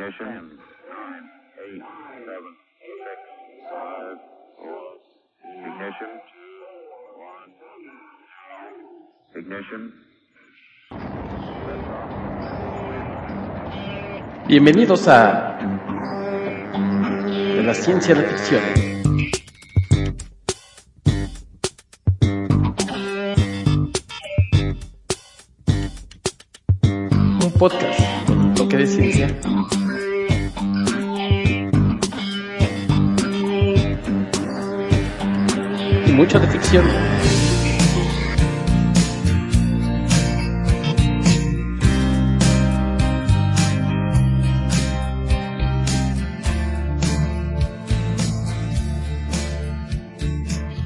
Ignition. Ten, nine, eight, seven, six, five, four. Ignition. One. Ignition. Bienvenidos a de la ciencia de la ficción. Mucho de ficción.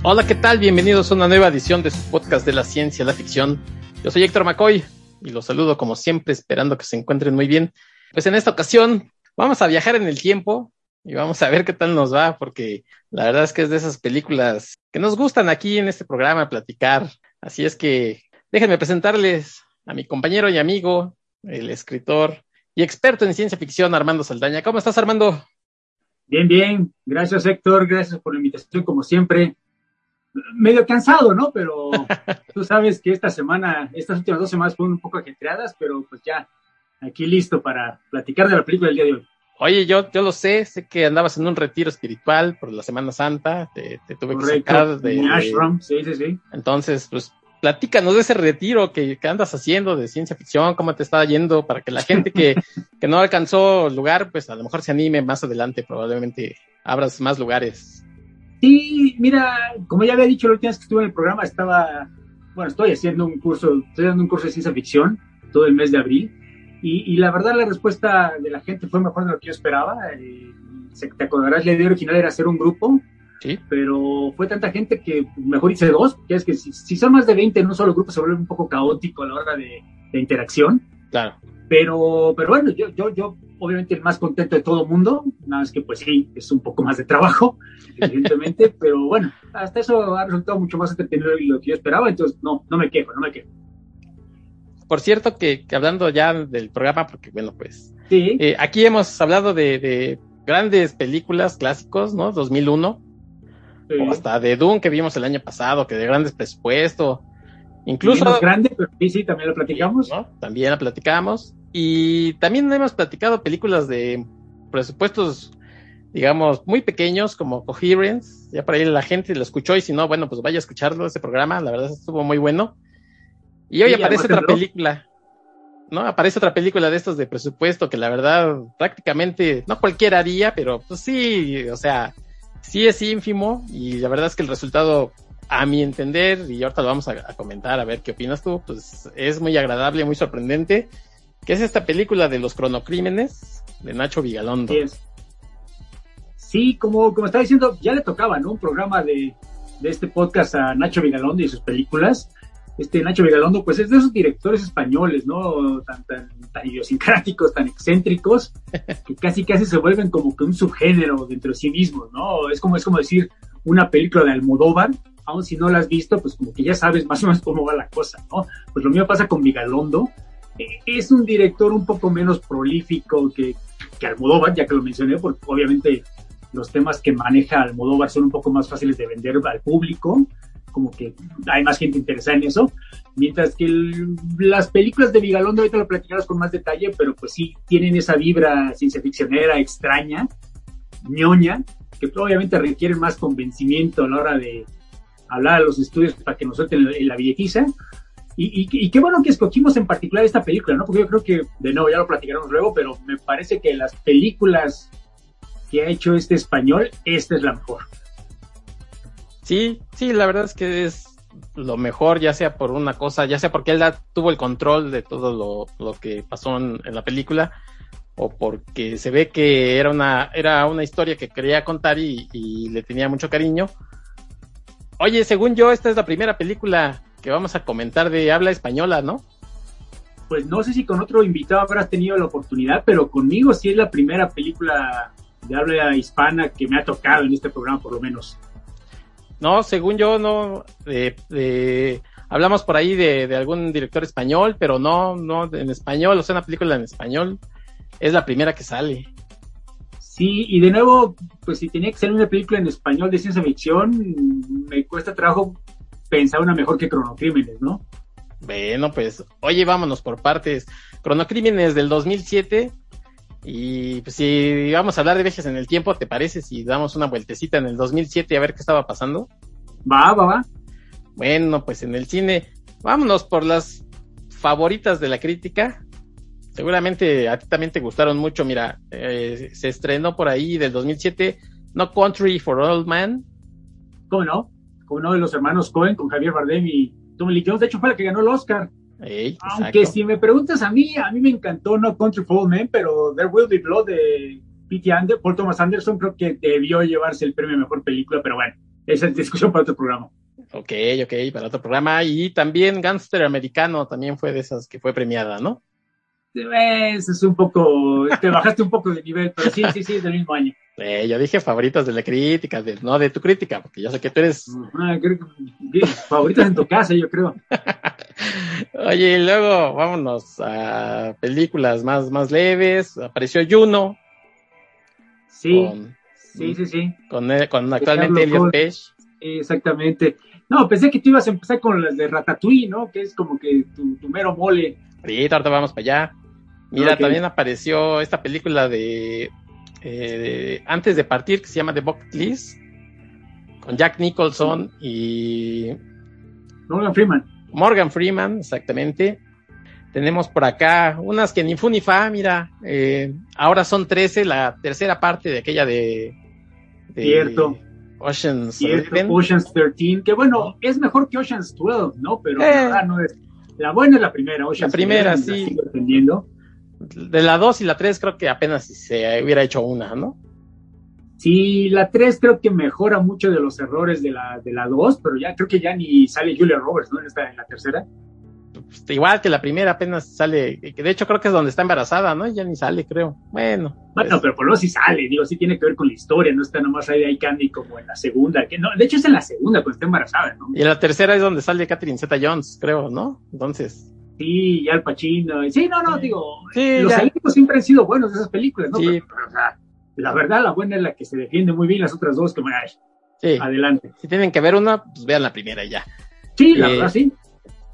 Hola, ¿qué tal? Bienvenidos a una nueva edición de su podcast de la ciencia, la ficción. Yo soy Héctor McCoy y los saludo como siempre, esperando que se encuentren muy bien. Pues en esta ocasión vamos a viajar en el tiempo y vamos a ver qué tal nos va, porque la verdad es que es de esas películas que nos gustan aquí en este programa platicar. Así es que déjenme presentarles a mi compañero y amigo, el escritor y experto en ciencia ficción, Armando Saldaña. ¿Cómo estás, Armando? Bien, bien. Gracias, Héctor. Gracias por la invitación, como siempre medio cansado, ¿no? Pero tú sabes que esta semana, estas últimas dos semanas fueron un poco ajetreadas, pero pues ya aquí listo para platicar de la película del día de hoy. Oye, yo, yo lo sé, sé que andabas en un retiro espiritual por la Semana Santa, te, te tuve que sacar de... Ashram, sí, sí, sí. Entonces, pues platícanos de ese retiro que, que, andas haciendo de ciencia ficción, cómo te está yendo, para que la gente que, que no alcanzó lugar, pues a lo mejor se anime más adelante, probablemente abras más lugares. Sí, mira, como ya había dicho la última vez que estuve en el programa, estaba, bueno, estoy haciendo un curso, estoy dando un curso de ciencia ficción todo el mes de abril, y, y la verdad la respuesta de la gente fue mejor de lo que yo esperaba. Eh, te acordarás, la idea original era hacer un grupo, ¿Sí? pero fue tanta gente que mejor hice dos, que es que si, si, son más de 20 en un solo grupo se vuelve un poco caótico a la hora de, de interacción. Claro. Pero, pero bueno, yo, yo, yo obviamente el más contento de todo el mundo, nada más que pues sí, es un poco más de trabajo, evidentemente, pero bueno, hasta eso ha resultado mucho más entretenido de lo que yo esperaba, entonces no, no me quejo, no me quejo. Por cierto, que, que hablando ya del programa, porque bueno, pues sí. eh, aquí hemos hablado de, de, grandes películas clásicos, ¿no? 2001, sí. o hasta de Dune que vimos el año pasado, que de grandes presupuesto, incluso... Menos grande, pero sí, sí, también lo platicamos. ¿no? También la platicamos. Y también hemos platicado películas de presupuestos, digamos, muy pequeños, como Coherence. Ya por ahí la gente lo escuchó y si no, bueno, pues vaya a escucharlo, ese programa. La verdad estuvo muy bueno. Y hoy sí, aparece otra película, ¿no? Aparece otra película de estos de presupuesto que la verdad prácticamente, no cualquiera haría, pero pues sí, o sea, sí es ínfimo y la verdad es que el resultado a mi entender, y ahorita lo vamos a, a, comentar a ver qué opinas tú, pues es muy agradable, muy sorprendente, que es esta película de los cronocrímenes de Nacho Vigalondo. Sí, es. sí como, como estaba diciendo, ya le tocaba, ¿no? Un programa de, de este podcast a Nacho Vigalondo y sus películas. Este Nacho Vigalondo, pues es de esos directores españoles, ¿no? Tan, tan, tan idiosincráticos, tan excéntricos, que casi casi se vuelven como que un subgénero dentro de sí mismos, ¿no? Es como, es como decir una película de Almodóvar, aun si no la has visto, pues como que ya sabes más o menos cómo va la cosa, ¿no? Pues lo mío pasa con Vigalondo. Eh, es un director un poco menos prolífico que, que Almodóvar, ya que lo mencioné, porque obviamente los temas que maneja Almodóvar son un poco más fáciles de vender al público, como que hay más gente interesada en eso, mientras que el, las películas de Vigalondo, ahorita lo platicarás con más detalle, pero pues sí, tienen esa vibra ciencia ficcionera extraña, ñoña, que obviamente requieren más convencimiento a la hora de, hablar a los estudios para que nos suelten la billetiza. Y, y, y, qué bueno que escogimos en particular esta película, ¿no? Porque yo creo que, de nuevo, ya lo platicaremos luego, pero me parece que las películas que ha hecho este español, esta es la mejor. Sí, sí, la verdad es que es lo mejor, ya sea por una cosa, ya sea porque él tuvo el control de todo lo, lo que pasó en, en, la película, o porque se ve que era una, era una historia que quería contar y, y le tenía mucho cariño. Oye, según yo, esta es la primera película que vamos a comentar de habla española, ¿no? Pues no sé si con otro invitado habrás tenido la oportunidad, pero conmigo sí es la primera película de habla hispana que me ha tocado en este programa, por lo menos. No, según yo, no. Eh, eh, hablamos por ahí de, de, algún director español, pero no, no en español, o sea, una película en español. es la primera que sale. Sí, y de nuevo, pues si tenía que ser una película en español de ciencia ficción, me cuesta trabajo pensar una mejor que Cronocrímenes, ¿no? Bueno, pues, oye, vámonos por partes. Cronocrímenes del 2007. Y pues si vamos a hablar de viajes en el tiempo, ¿te parece si damos una vueltecita en el 2007 a ver qué estaba pasando? Va, va, va. Bueno, pues en el cine, vámonos por las favoritas de la crítica. Seguramente a ti también te gustaron mucho. Mira, eh, se estrenó por ahí del 2007 No Country for Old Man. ¿Cómo no? Como uno de los hermanos Cohen con Javier Bardem y Tommy Lee Jones. De hecho, fue la que ganó el Oscar. Ey, Aunque exacto. si me preguntas a mí, a mí me encantó No Country for Men, pero There Will Be Blood de P.T. Ander, Paul Thomas Anderson creo que debió llevarse el premio a Mejor Película, pero bueno, esa es discusión para otro programa. Ok, ok, para otro programa. Y también Gangster Americano también fue de esas que fue premiada, ¿no? Ves, es un poco, te bajaste un poco de nivel, pero sí, sí, sí, es del mismo año. Eh, yo dije favoritas de la crítica, de, no de tu crítica, porque yo sé que tú eres. Ah, creo que, favoritas en tu casa, yo creo. Oye, y luego vámonos a películas más, más leves. Apareció Juno. Sí, Con, sí, sí, sí, con, con actualmente Elliot. Page. exactamente. No, pensé que tú ibas a empezar con las de Ratatouille, ¿no? Que es como que tu, tu mero mole. Ahorita, ahorita vamos para allá. Mira, también apareció esta película de, eh, Antes de partir, que se llama The Bucket List, con Jack Nicholson y Morgan Freeman. Morgan Freeman, exactamente. Tenemos por acá unas que ni fu ni fa, mira, eh, ahora son 13, la tercera parte de aquella de, de Cierto. Ocean's Cierto. Ocean's 13, que bueno, es mejor que Ocean's 12, ¿no? Pero Eh. la verdad no es. La buena es la primera, Ocean's La primera, 11, la sí. De la 2 y la 3 creo que apenas si se hubiera hecho una, ¿no? Sí, la 3 creo que mejora mucho de los errores de la, de la 2, pero ya creo que ya ni sale Julia Roberts, ¿no? En, esta, en la tercera. Pues, igual que la primera apenas sale, que de hecho creo que es donde está embarazada, ¿no? Ya ni sale, creo. Bueno. Bueno, pues, pero por lo menos sí sale, digo, sí tiene que ver con la historia, no está nomás ahí de ahí Candy como en la segunda, que no, de hecho es en la segunda cuando está embarazada, ¿no? Y en la tercera es donde sale Catherine Zeta Jones, creo, ¿no? Entonces, Sí, y Al Pacino, y- sí, no, no, digo, Sí, los elencos siempre han sido buenos de esas películas, ¿no? Sí. Pero, pero, o sea, la verdad, la buena es la que se defiende muy bien, las otras dos, que bueno, sí, adelante. si tienen que ver una, pues vean la primera y ya. Sí, la Eh, verdad, sí.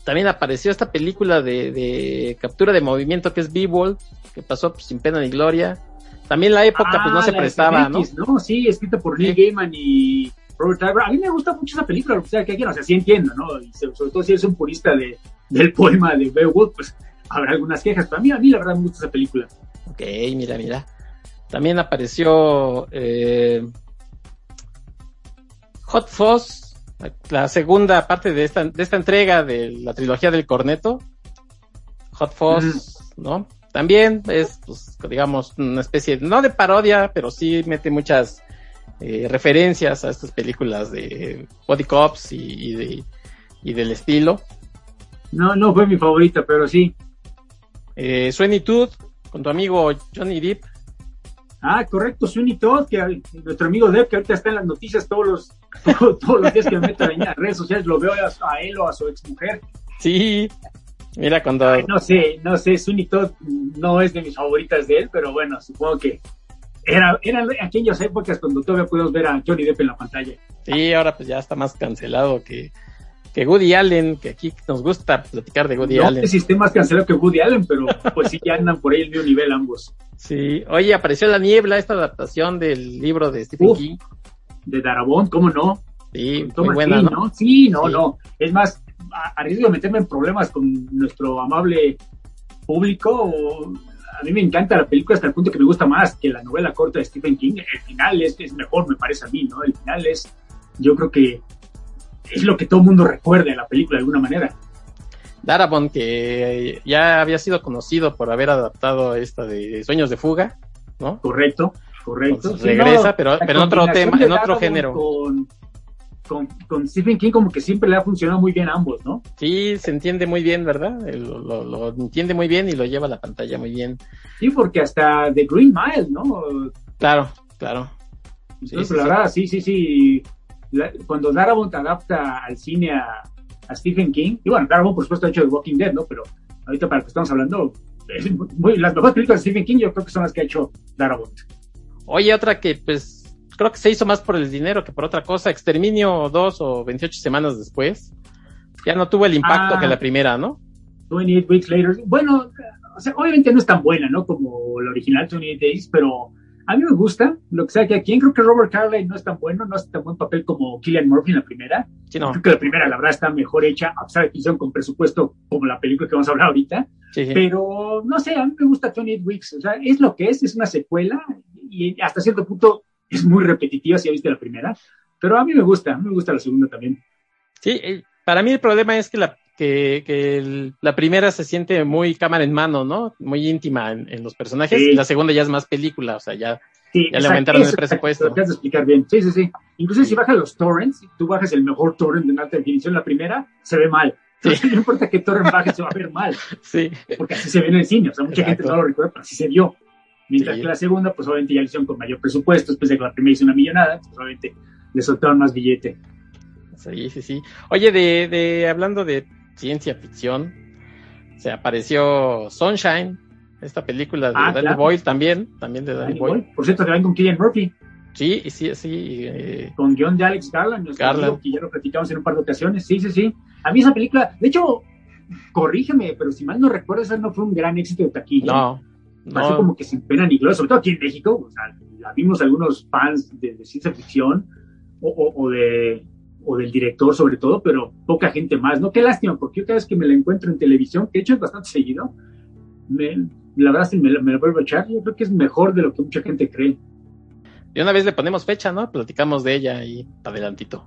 También apareció esta película de, de captura de movimiento que es B-Ball, que pasó pues, sin pena ni gloria. También la época pues no Ah, se prestaba, ¿no? Sí, escrita por Neil Gaiman y Robert Iver. A mí me gusta mucho esa película, o sea, que aquí, o sea, sí entiendo, ¿no? Y sobre todo si eres un purista de, del poema de Beowulf, pues habrá algunas quejas, pero a mí, a mí la verdad me gusta esa película. Ok, mira, mira. También apareció eh, Hot Fuzz, la, segunda parte de esta, de esta entrega de la trilogía del corneto. Hot Fuzz, ¿no? También es, pues, digamos, una especie, no de parodia, pero sí mete muchas eh, referencias a estas películas de Body Cops y, y, de- y del estilo. No, no fue mi favorita, pero sí. Eh, Sweeney Todd, con tu amigo Johnny Depp. Ah, correcto, Sweeney Todd, que nuestro amigo Dev, que ahorita está en las noticias todos los, todos los días que me meto en las redes sociales, lo veo a, a él o a su exmujer. Sí, mira cuando... Ay, no sé, no sé, Sweeney Todd no es de mis favoritas de él, pero bueno, supongo que era, eran aquellas épocas cuando todavía podíamos ver a Johnny Depp en la pantalla. Sí, ahora pues ya está más cancelado que, que Woody Allen, que aquí nos gusta platicar de Woody no Allen. sé si esté más cancelado que Woody Allen, pero pues sí ya andan por ahí el mismo nivel ambos. Sí, oye, apareció La Niebla, esta adaptación del libro de Stephen Uf. King. De Darabont, ¿cómo no? Sí, muy buena, King, ¿no? Sí, no, Sí. no. Es más, a- arriesgo de meterme en problemas con nuestro amable público. a mí me encanta la película hasta el punto que me gusta más que la novela corta de Stephen King. El final es, es mejor, me parece a mí, ¿no? El final es, yo creo que es lo que todo el mundo recuerda de la película de alguna manera. Darabont, que ya había sido conocido por haber adaptado esta de Sueños de Fuga, ¿no? Correcto, correcto. Sí, regresa, no, pero, pero en otro tema, en otro Darabont género. Con, con, con Stephen King como que siempre le ha funcionado muy bien a ambos, ¿no? Sí, se entiende muy bien, ¿verdad? Lo, lo- lo entiende muy bien y lo lleva a la pantalla muy bien. Sí, porque hasta The Green Mile, ¿no? Claro, claro. Entonces, sí, la sí. verdad, sí, sí, sí. La- cuando Darabont adapta al cine a, a Stephen King, y bueno, Darabont por supuesto ha hecho The Walking Dead, ¿no? Pero ahorita para lo que estamos hablando, muy, las mejores películas de Stephen King yo creo que son las que ha hecho Darabont. Oye, otra que pues creo que se hizo más por el dinero que por otra cosa, Exterminio dos o 28 semanas después, ya no tuvo el impacto Ah. que la primera, ¿no? 28 Weeks Later. Bueno, o sea, obviamente no es tan buena, ¿no? Como la original 28 Days, pero a mí me gusta. Lo que sea que aquí, creo que Robert Carlyle no es tan bueno, no hace tan buen papel como Killian Murphy en la primera. Sí, no. Creo que la primera, la verdad, está mejor hecha, a pesar de que hicieron con presupuesto como la película que vamos a hablar ahorita. Sí, sí. Pero, no sé, a mí me gusta 28 Weeks. O sea, es lo que es, es una secuela y hasta cierto punto es muy repetitiva si ya viste la primera. Pero a mí me gusta, a mí me gusta la segunda también. Sí, eh, para mí el problema es que la, que, que el- la primera se siente muy cámara en mano, ¿no? Muy íntima en, en los personajes Sí. y la segunda ya es más película, o sea, ya Sí, Ya le aumentaron el presupuesto. Lo de explicar bien. Sí, sí, sí. Incluso si bajas los torrents, tú bajas el mejor torrent en alta definición, la primera, se ve mal. Sí. No importa qué torrent bajes, se va a ver mal. sí. Porque así se ve en el cine. O sea, mucha gente no lo recuerda, pero así se vio. Mientras Sí. que la segunda, pues obviamente ya lo hicieron con mayor presupuesto. Después de que la primera hizo una millonada, pues obviamente le soltaron más billete. Sí, sí, sí. Oye, de, de hablando de ciencia ficción, se apareció Sunshine, esta película de Ah, Danny claro. Boyle también, también de Danny Danny Boyle. Boyle. Por cierto, que van con Killian Murphy, Sí, sí, sí. eh, con guion de Alex Garland, Garland. amigo, que ya lo platicamos en un par de ocasiones. Sí, sí, sí. A mí esa película, de hecho, corrígeme, pero si mal no recuerdo, esa no fue un gran éxito de taquilla. no, pasó no. como que sin pena ni gloria, sobre todo aquí en México, o sea, la vimos algunos fans de, de ciencia ficción o, o- o de o del director sobre todo, pero poca gente más, ¿no? Qué lástima, porque yo cada vez que me la encuentro en televisión, que de hecho es bastante seguido, me, la verdad me, me la vuelvo a echar, yo creo que es mejor de lo que mucha gente cree. Y una vez le ponemos fecha, ¿no? Platicamos de ella y adelantito.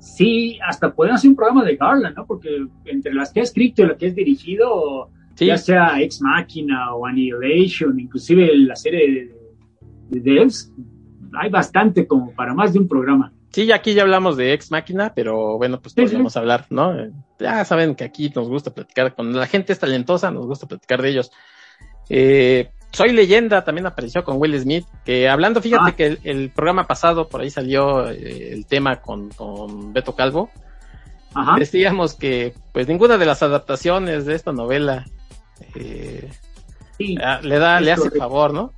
Sí, hasta podemos hacer un programa de Garland, ¿no? Porque entre las que ha escrito y las que es dirigido, Sí, ya sea Ex Machina o Annihilation, inclusive la serie de, de Devs, hay bastante como para más de un programa. Sí, aquí ya hablamos de Ex Máquina, pero bueno, pues Sí, sí. podríamos hablar, ¿no? Ya saben que aquí nos gusta platicar, cuando la gente es talentosa, nos gusta platicar de ellos. Eh, Soy leyenda también apareció con Will Smith, que hablando, fíjate Ah. que el, el programa pasado por ahí salió eh, el tema con, con Beto Calvo. Ajá. Decíamos que pues ninguna de las adaptaciones de esta novela eh, Sí. ah, le da, le hace correcto. favor, ¿no?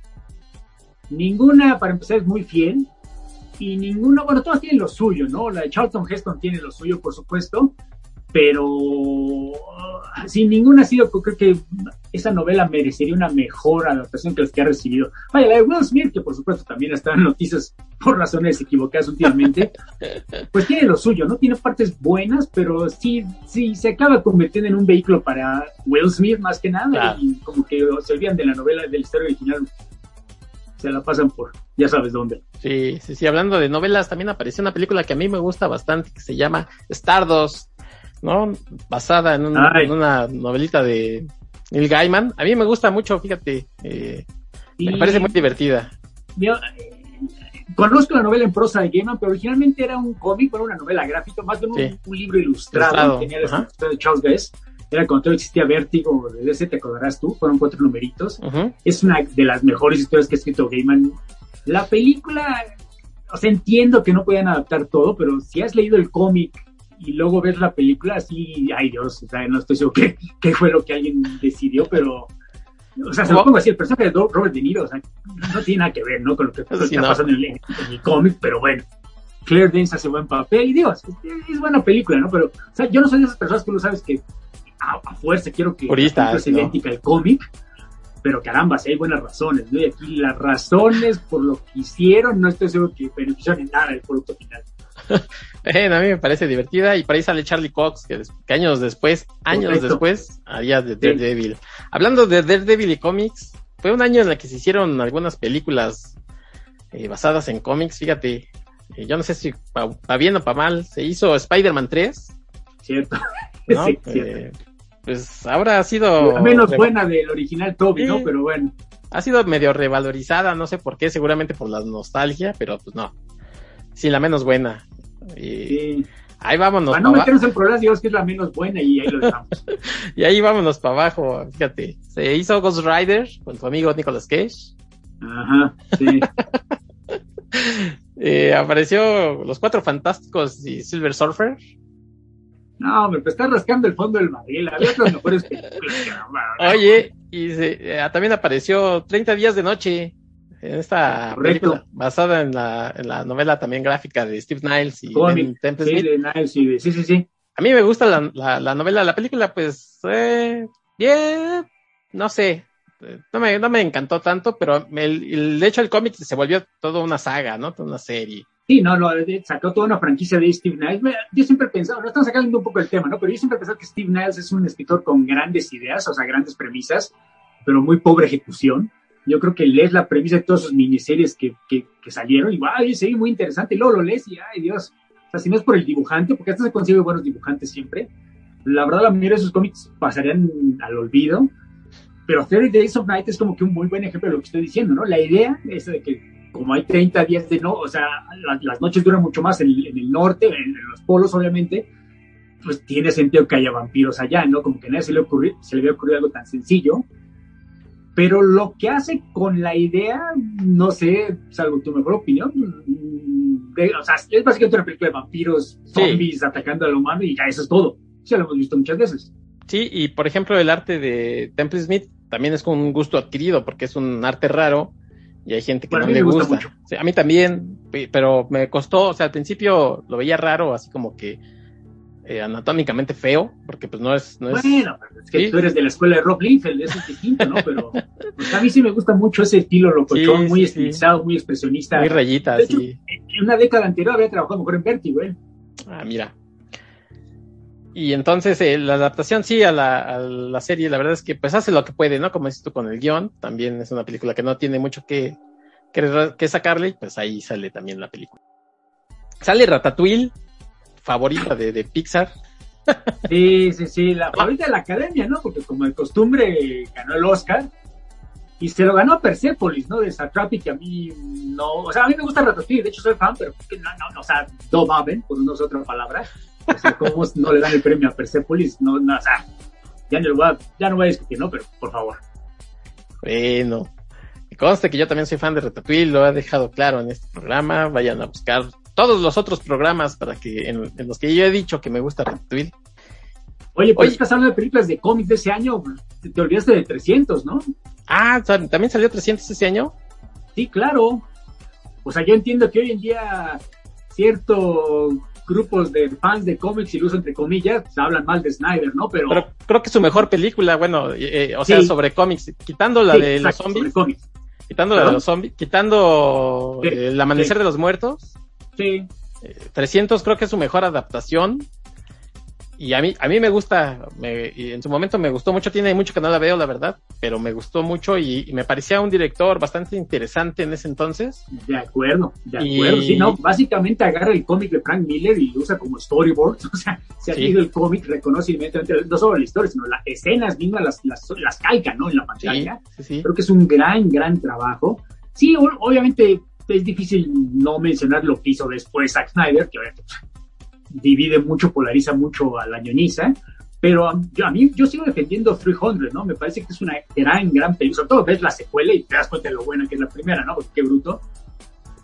Ninguna, para empezar, es muy fiel. Y ninguna, bueno, todas tienen lo suyo, ¿no? La de Charlton Heston tiene lo suyo, por supuesto. Pero ah, sin ninguna ha sido, creo que esa novela merecería una mejor adaptación que las que ha recibido. Vaya, la de Will Smith, que por supuesto también está en noticias por razones equivocadas últimamente, pues tiene lo suyo, ¿no? Tiene partes buenas, pero sí, sí, se acaba convirtiendo en un vehículo para Will Smith más que nada. Claro. Y como que se olvidan de la novela, de la historia original. Se la pasan por, ya sabes dónde. Sí, sí, sí, hablando de novelas, también apareció una película que a mí me gusta bastante, que se llama Stardust, ¿no? Basada en, un- Ay. en una novelita de Neil Gaiman. A mí me gusta mucho, fíjate, eh, me parece muy divertida. Yo, eh, conozco la novela en prosa de Gaiman, pero originalmente era un cómic, era una novela gráfica, más bien un, Sí. un libro ilustrado. Ilustrado, Tenía la de Charles Best. Era cuando existía Vértigo, de ese te acordarás tú, fueron cuatro numeritos. Es una de las mejores historias que ha escrito Gaiman. La película, o sea, entiendo que no podían adaptar todo, pero si has leído el cómic y luego ves la película, sí, ay Dios, o sea, no estoy seguro qué, qué fue lo que alguien decidió, pero, o sea, se lo pongo así, el personaje de Robert De Niro, o sea, no tiene nada que ver, ¿no? Con lo que, Sí, está no. pasando en el, cómic, pero bueno. Claire Danes hace buen papel, y digo, es, buena película, ¿no? Pero, o sea, yo no soy de esas personas que tú sabes que a, a fuerza quiero que Purista, la película sea ¿no? idéntica al cómic, pero caramba, si hay buenas razones, ¿no? Y aquí las razones por lo que hicieron, no estoy seguro que beneficiaron en nada el producto final. Bueno, a mí me parece divertida y por ahí sale Charlie Cox, que, años después, años Correcto. después, haría de Daredevil. Hablando de Daredevil y cómics, fue un año en el que se hicieron algunas películas eh, basadas en cómics, fíjate, eh, yo no sé si para bien o para mal, se hizo Spider-Man 3, ¿Cierto? ¿no? Sí, cierto. Pues ahora ha sido... La menos buena del original Toby, ¿no? Pero bueno. Ha sido medio revalorizada, no sé por qué, seguramente por la nostalgia, pero pues no. Sí, la menos buena. Y Sí. ahí vámonos. Para no meternos en problemas, digamos que es la menos buena y ahí lo dejamos. Y ahí vámonos para abajo, fíjate. Se hizo Ghost Rider con tu amigo Nicolas Cage. Ajá, sí. Eh, apareció Los Cuatro Fantásticos y Silver Surfer. No, me está rascando el fondo del barril. Había otras mejores películas. Oye, y se- eh, también apareció 30 días de noche en esta Correcto. película basada en la, en la novela también gráfica de Steve Niles y Cómic, Ben Temple Sí, de Niles y de- sí, sí, sí. A mí me gusta la, la, la novela, la película, pues, eh, bien, no sé, eh, no me, no me encantó tanto, pero el, el- de hecho el cómic se volvió toda una saga, ¿no? Toda una serie. Sí, no, no, de- sacó toda una franquicia de Steve Niles. Yo siempre he pensado, no estamos sacando un poco el tema, ¿no? Pero yo siempre he pensado que Steve Niles es un escritor con grandes ideas, o sea, grandes premisas, pero muy pobre ejecución. Yo creo que lees la premisa de todas sus miniseries que, que, que salieron y, wow, sí, muy interesante. Y luego lo lees y, ay, Dios. O sea, si no es por el dibujante, porque hasta se consigue buenos dibujantes siempre, la verdad, la mayoría de sus cómics pasarían al olvido. Pero 30 Days of Night es como que un muy buen ejemplo de lo que estoy diciendo, ¿no? La idea es de que como hay 30 días de no, o sea, la- las noches duran mucho más en, en el norte, en, en los polos, obviamente, pues tiene sentido que haya vampiros allá, ¿no? Como que a nadie se le, ocurrió, se le había ocurrido algo tan sencillo. Pero lo que hace con la idea, no sé, salvo tu mejor opinión, mm, de- o sea, es básicamente una película de vampiros, zombies atacando al humano y ya eso es todo. Ya lo hemos visto muchas veces. Sí, y por ejemplo el arte de Temple Smith también es con un gusto adquirido, porque es un arte raro y hay gente que Bueno, no le me gusta gusta. mucho. Sí, a mí también, pe- pero me costó, o sea, al principio lo veía raro, así como que eh, anatómicamente feo, porque pues no es, no es, Bueno, pero es que Sí. tú eres de la escuela de Rob Liefeld, eso es distinto, ¿no? Pero pues, a mí sí me gusta mucho ese estilo locochón, Sí, muy sí, estilizado, muy expresionista. muy rayita, De hecho, así. En una década anterior había trabajado mejor en Vertigo, ¿eh? Ah, mira. Y entonces eh, la adaptación sí a la, a la serie, la verdad es que pues hace lo que puede, ¿no? Como dices tú con el guion, también es una película que no tiene mucho que, que, que sacarle, y pues ahí sale también la película. Sale Ratatouille, favorita de, de Pixar. Sí, sí, sí, la favorita de la academia, ¿no? Porque como de costumbre ganó el Oscar y se lo ganó Persepolis, ¿no? De Satrapi, que a mí no, o sea, a mí me gusta Ratatouille, de hecho soy fan, pero que no, no, no, o sea, no mamen, por usar otra palabra. O sea, ¿cómo no le dan el premio a Persepolis? No, no, o sea, ya no, lo voy a, ya no voy a discutir, ¿no? Pero por favor. Bueno, me consta que yo también soy fan de Ratatouille, lo he dejado claro en este programa. Vayan a buscar todos los otros programas para que en, en los que yo he dicho que me gusta Ratatouille. Oye, pues estás hablando de películas de cómics de ese año, te, te olvidaste de 300, ¿no? Ah, ¿sal- ¿también salió 300 ese año? Sí, claro. O sea, yo entiendo que hoy en día ciertos grupos de fans de cómics, y lo uso entre comillas, pues, hablan mal de Snyder, ¿no? Pero, Pero creo que su mejor película, bueno, eh, eh, o sea, Sí. sobre cómics, quitando la sí, de exacto, los zombies, quitando la de los zombies, quitando Sí, eh, el amanecer de los muertos, Sí, eh, 300 creo que es su mejor adaptación. Y a mí, a mí me gusta, me- y en su momento me gustó mucho, tiene mucho que no la veo, la verdad, pero me gustó mucho y, y me parecía un director bastante interesante en ese entonces. de acuerdo, de Y- acuerdo. Sí, no, básicamente agarra el cómic de Frank Miller y lo usa como storyboard. O sea, si ha Sí. el cómic, reconoce inmediatamente no solo la historia, sino las escenas mismas, las, las, las calca, ¿no? En la pantalla. sí. Creo que es un gran, gran trabajo. Sí, obviamente es difícil no mencionar lo que hizo después Zack Snyder, que obviamente divide mucho, polariza mucho a la ñoniza, pero um, yo, a mí yo sigo defendiendo 300, ¿no? Me parece que es una gran, gran película. Sobre todo ves la secuela y te das cuenta de lo buena que es la primera, ¿no? Porque qué bruto.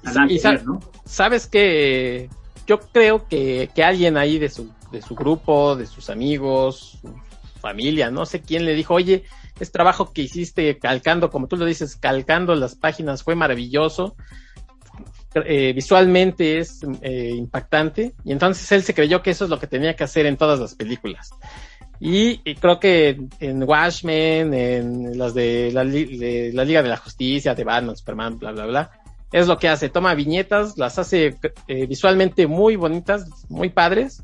Nada Y que sa- ver, ¿no? sabes que yo creo que, que alguien ahí de su, de su grupo, de sus amigos, su familia, no sé quién le dijo, oye, este trabajo que hiciste calcando, como tú lo dices, calcando las páginas fue maravilloso, eh, visualmente es eh, impactante, y entonces él se creyó que eso es lo que tenía que hacer en todas las películas. Y, y creo que en, en Watchmen, en las de la, de la Liga de la Justicia, de Batman, Superman, bla, bla, bla, es lo que hace, toma viñetas, las hace eh, visualmente muy bonitas, muy padres,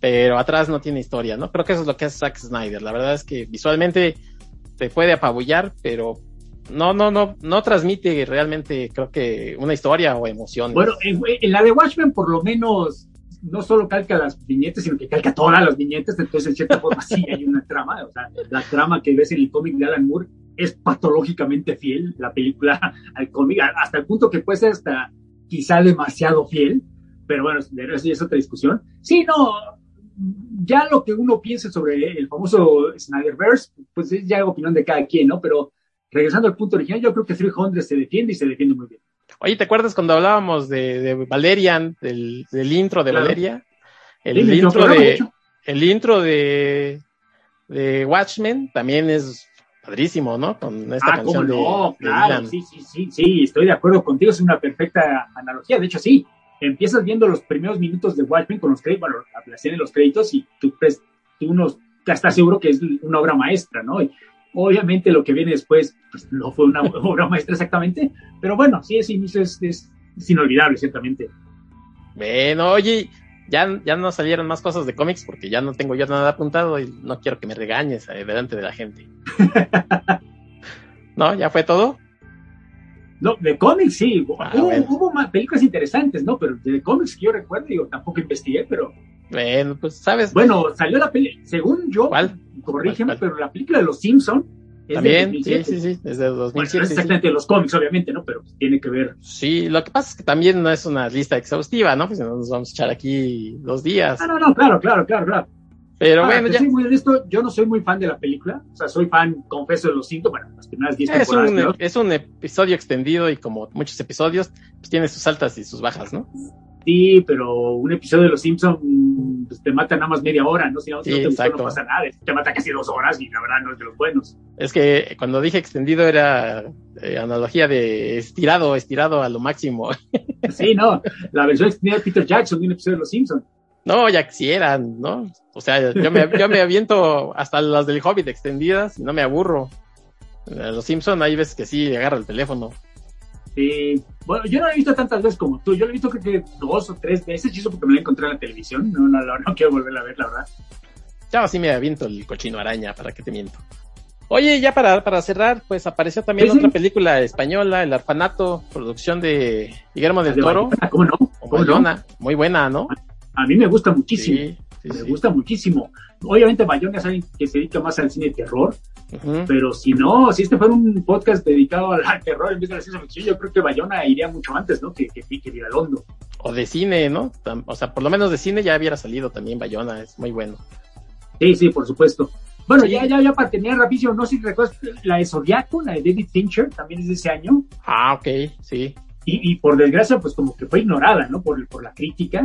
pero atrás no tiene historia, ¿no? Creo que eso es lo que hace Zack Snyder. La verdad es que visualmente te puede apabullar, pero no, no, no, no transmite realmente, creo que una historia o emociones. Bueno, en, en la de Watchmen por lo menos no solo calca las viñetas, sino que calca todas las viñetas, entonces en cierta forma sí hay una trama, o sea, la trama que ves en el cómic de Alan Moore es patológicamente fiel, la película al cómic, hasta el punto que puede ser hasta quizá demasiado fiel, pero bueno, eso es otra discusión. Sí, no, ya lo que uno piense sobre el famoso Snyderverse, pues es ya opinión de cada quien, ¿no? Pero regresando al punto original, yo creo que 300 se defiende y se defiende muy bien. Oye, ¿te acuerdas cuando hablábamos de, de Valerian, del, del intro de Claro. Valeria? El Sí, intro de el intro de, de Watchmen también es padrísimo, ¿no? Con esta Ah, canción cómo no, de claro, sí, sí, sí, sí, estoy de acuerdo contigo, es una perfecta analogía. De hecho, sí, empiezas viendo los primeros minutos de Watchmen con los créditos, bueno, la los créditos y tú, pues, tú nos, estás seguro que es una obra maestra, ¿no? Y obviamente lo que viene después, pues no fue una obra maestra exactamente, pero bueno, sí, inicio es, es, es inolvidable, ciertamente. Bueno, oye, ya, ya no salieron más cosas de cómics porque ya no tengo yo nada apuntado y no quiero que me regañes eh, delante de la gente. ¿No? ¿Ya fue todo? No, de cómics sí, Ah, hubo, bueno. hubo más películas interesantes, ¿no? Pero de cómics que yo recuerdo, digo, tampoco investigué, pero Bueno, pues sabes. bueno, salió la película, según yo, ¿Cuál? corrígeme, pero la película de los Simpson es También, de sí, 2007. sí, sí, Bueno, no 2007. es sí. exactamente de los cómics, obviamente, ¿no? Pero tiene que ver. Sí, lo que pasa es que también no es una lista exhaustiva, ¿no? Pues nos vamos a echar aquí dos días. Ah, no, no, claro, claro, claro, claro. Pero Ahora, bueno, ya soy muy honesto, yo no soy muy fan de la película. O sea, soy fan, confeso, de los cinco, bueno, las primeras diez es temporadas. un, ¿no? es un episodio extendido y como muchos episodios, pues tiene sus altas y sus bajas, ¿no? Sí, pero un episodio de los Simpsons pues, te mata nada más media hora, ¿no? Si no, Sí, no te gustó, no pasa nada. Te mata casi dos horas y la verdad no es de los buenos. Es que cuando dije extendido era eh, analogía de estirado, estirado a lo máximo. Sí, no, la versión extendida de Peter Jackson de un episodio de los Simpsons. No, ya quisieran, ¿no? O sea, yo me, yo me aviento hasta las del Hobbit extendidas y no me aburro. Los Simpson hay veces que sí agarra el teléfono. Sí, bueno, yo no la he visto tantas veces como tú. Yo la he visto creo que dos o tres veces, y eso porque me la encontré en la televisión. No, no, no, no quiero volverla a ver, la verdad. Ya así me aviento el cochino araña, ¿para qué te miento? Oye, ya para, para cerrar, pues apareció también Sí, sí. otra película española, El Arfanato, producción de Guillermo del De Toro, Bayona, ¿Cómo no? ¿Cómo no? Bayona, muy buena, ¿no? A mí me gusta muchísimo. Sí, sí, me sí. gusta muchísimo. Obviamente Bayona es alguien que se dedica más al cine de terror, pero si no, si este fuera un podcast dedicado al, al terror en vez de la ciencia ficción, yo creo que Bayona iría mucho antes, ¿no? Que, que, que. O de cine, ¿no? O sea, por lo menos de cine ya hubiera salido también Bayona, es muy bueno. Sí, sí, por supuesto. Bueno, Sí. ya, ya, ya para terminar rapidísimo, no sé si recuerdas la de Zodiaco, la de David Fincher, también es de ese año. Ah, ok, sí. Y, y por desgracia, pues como que fue ignorada, ¿no? Por, por la crítica.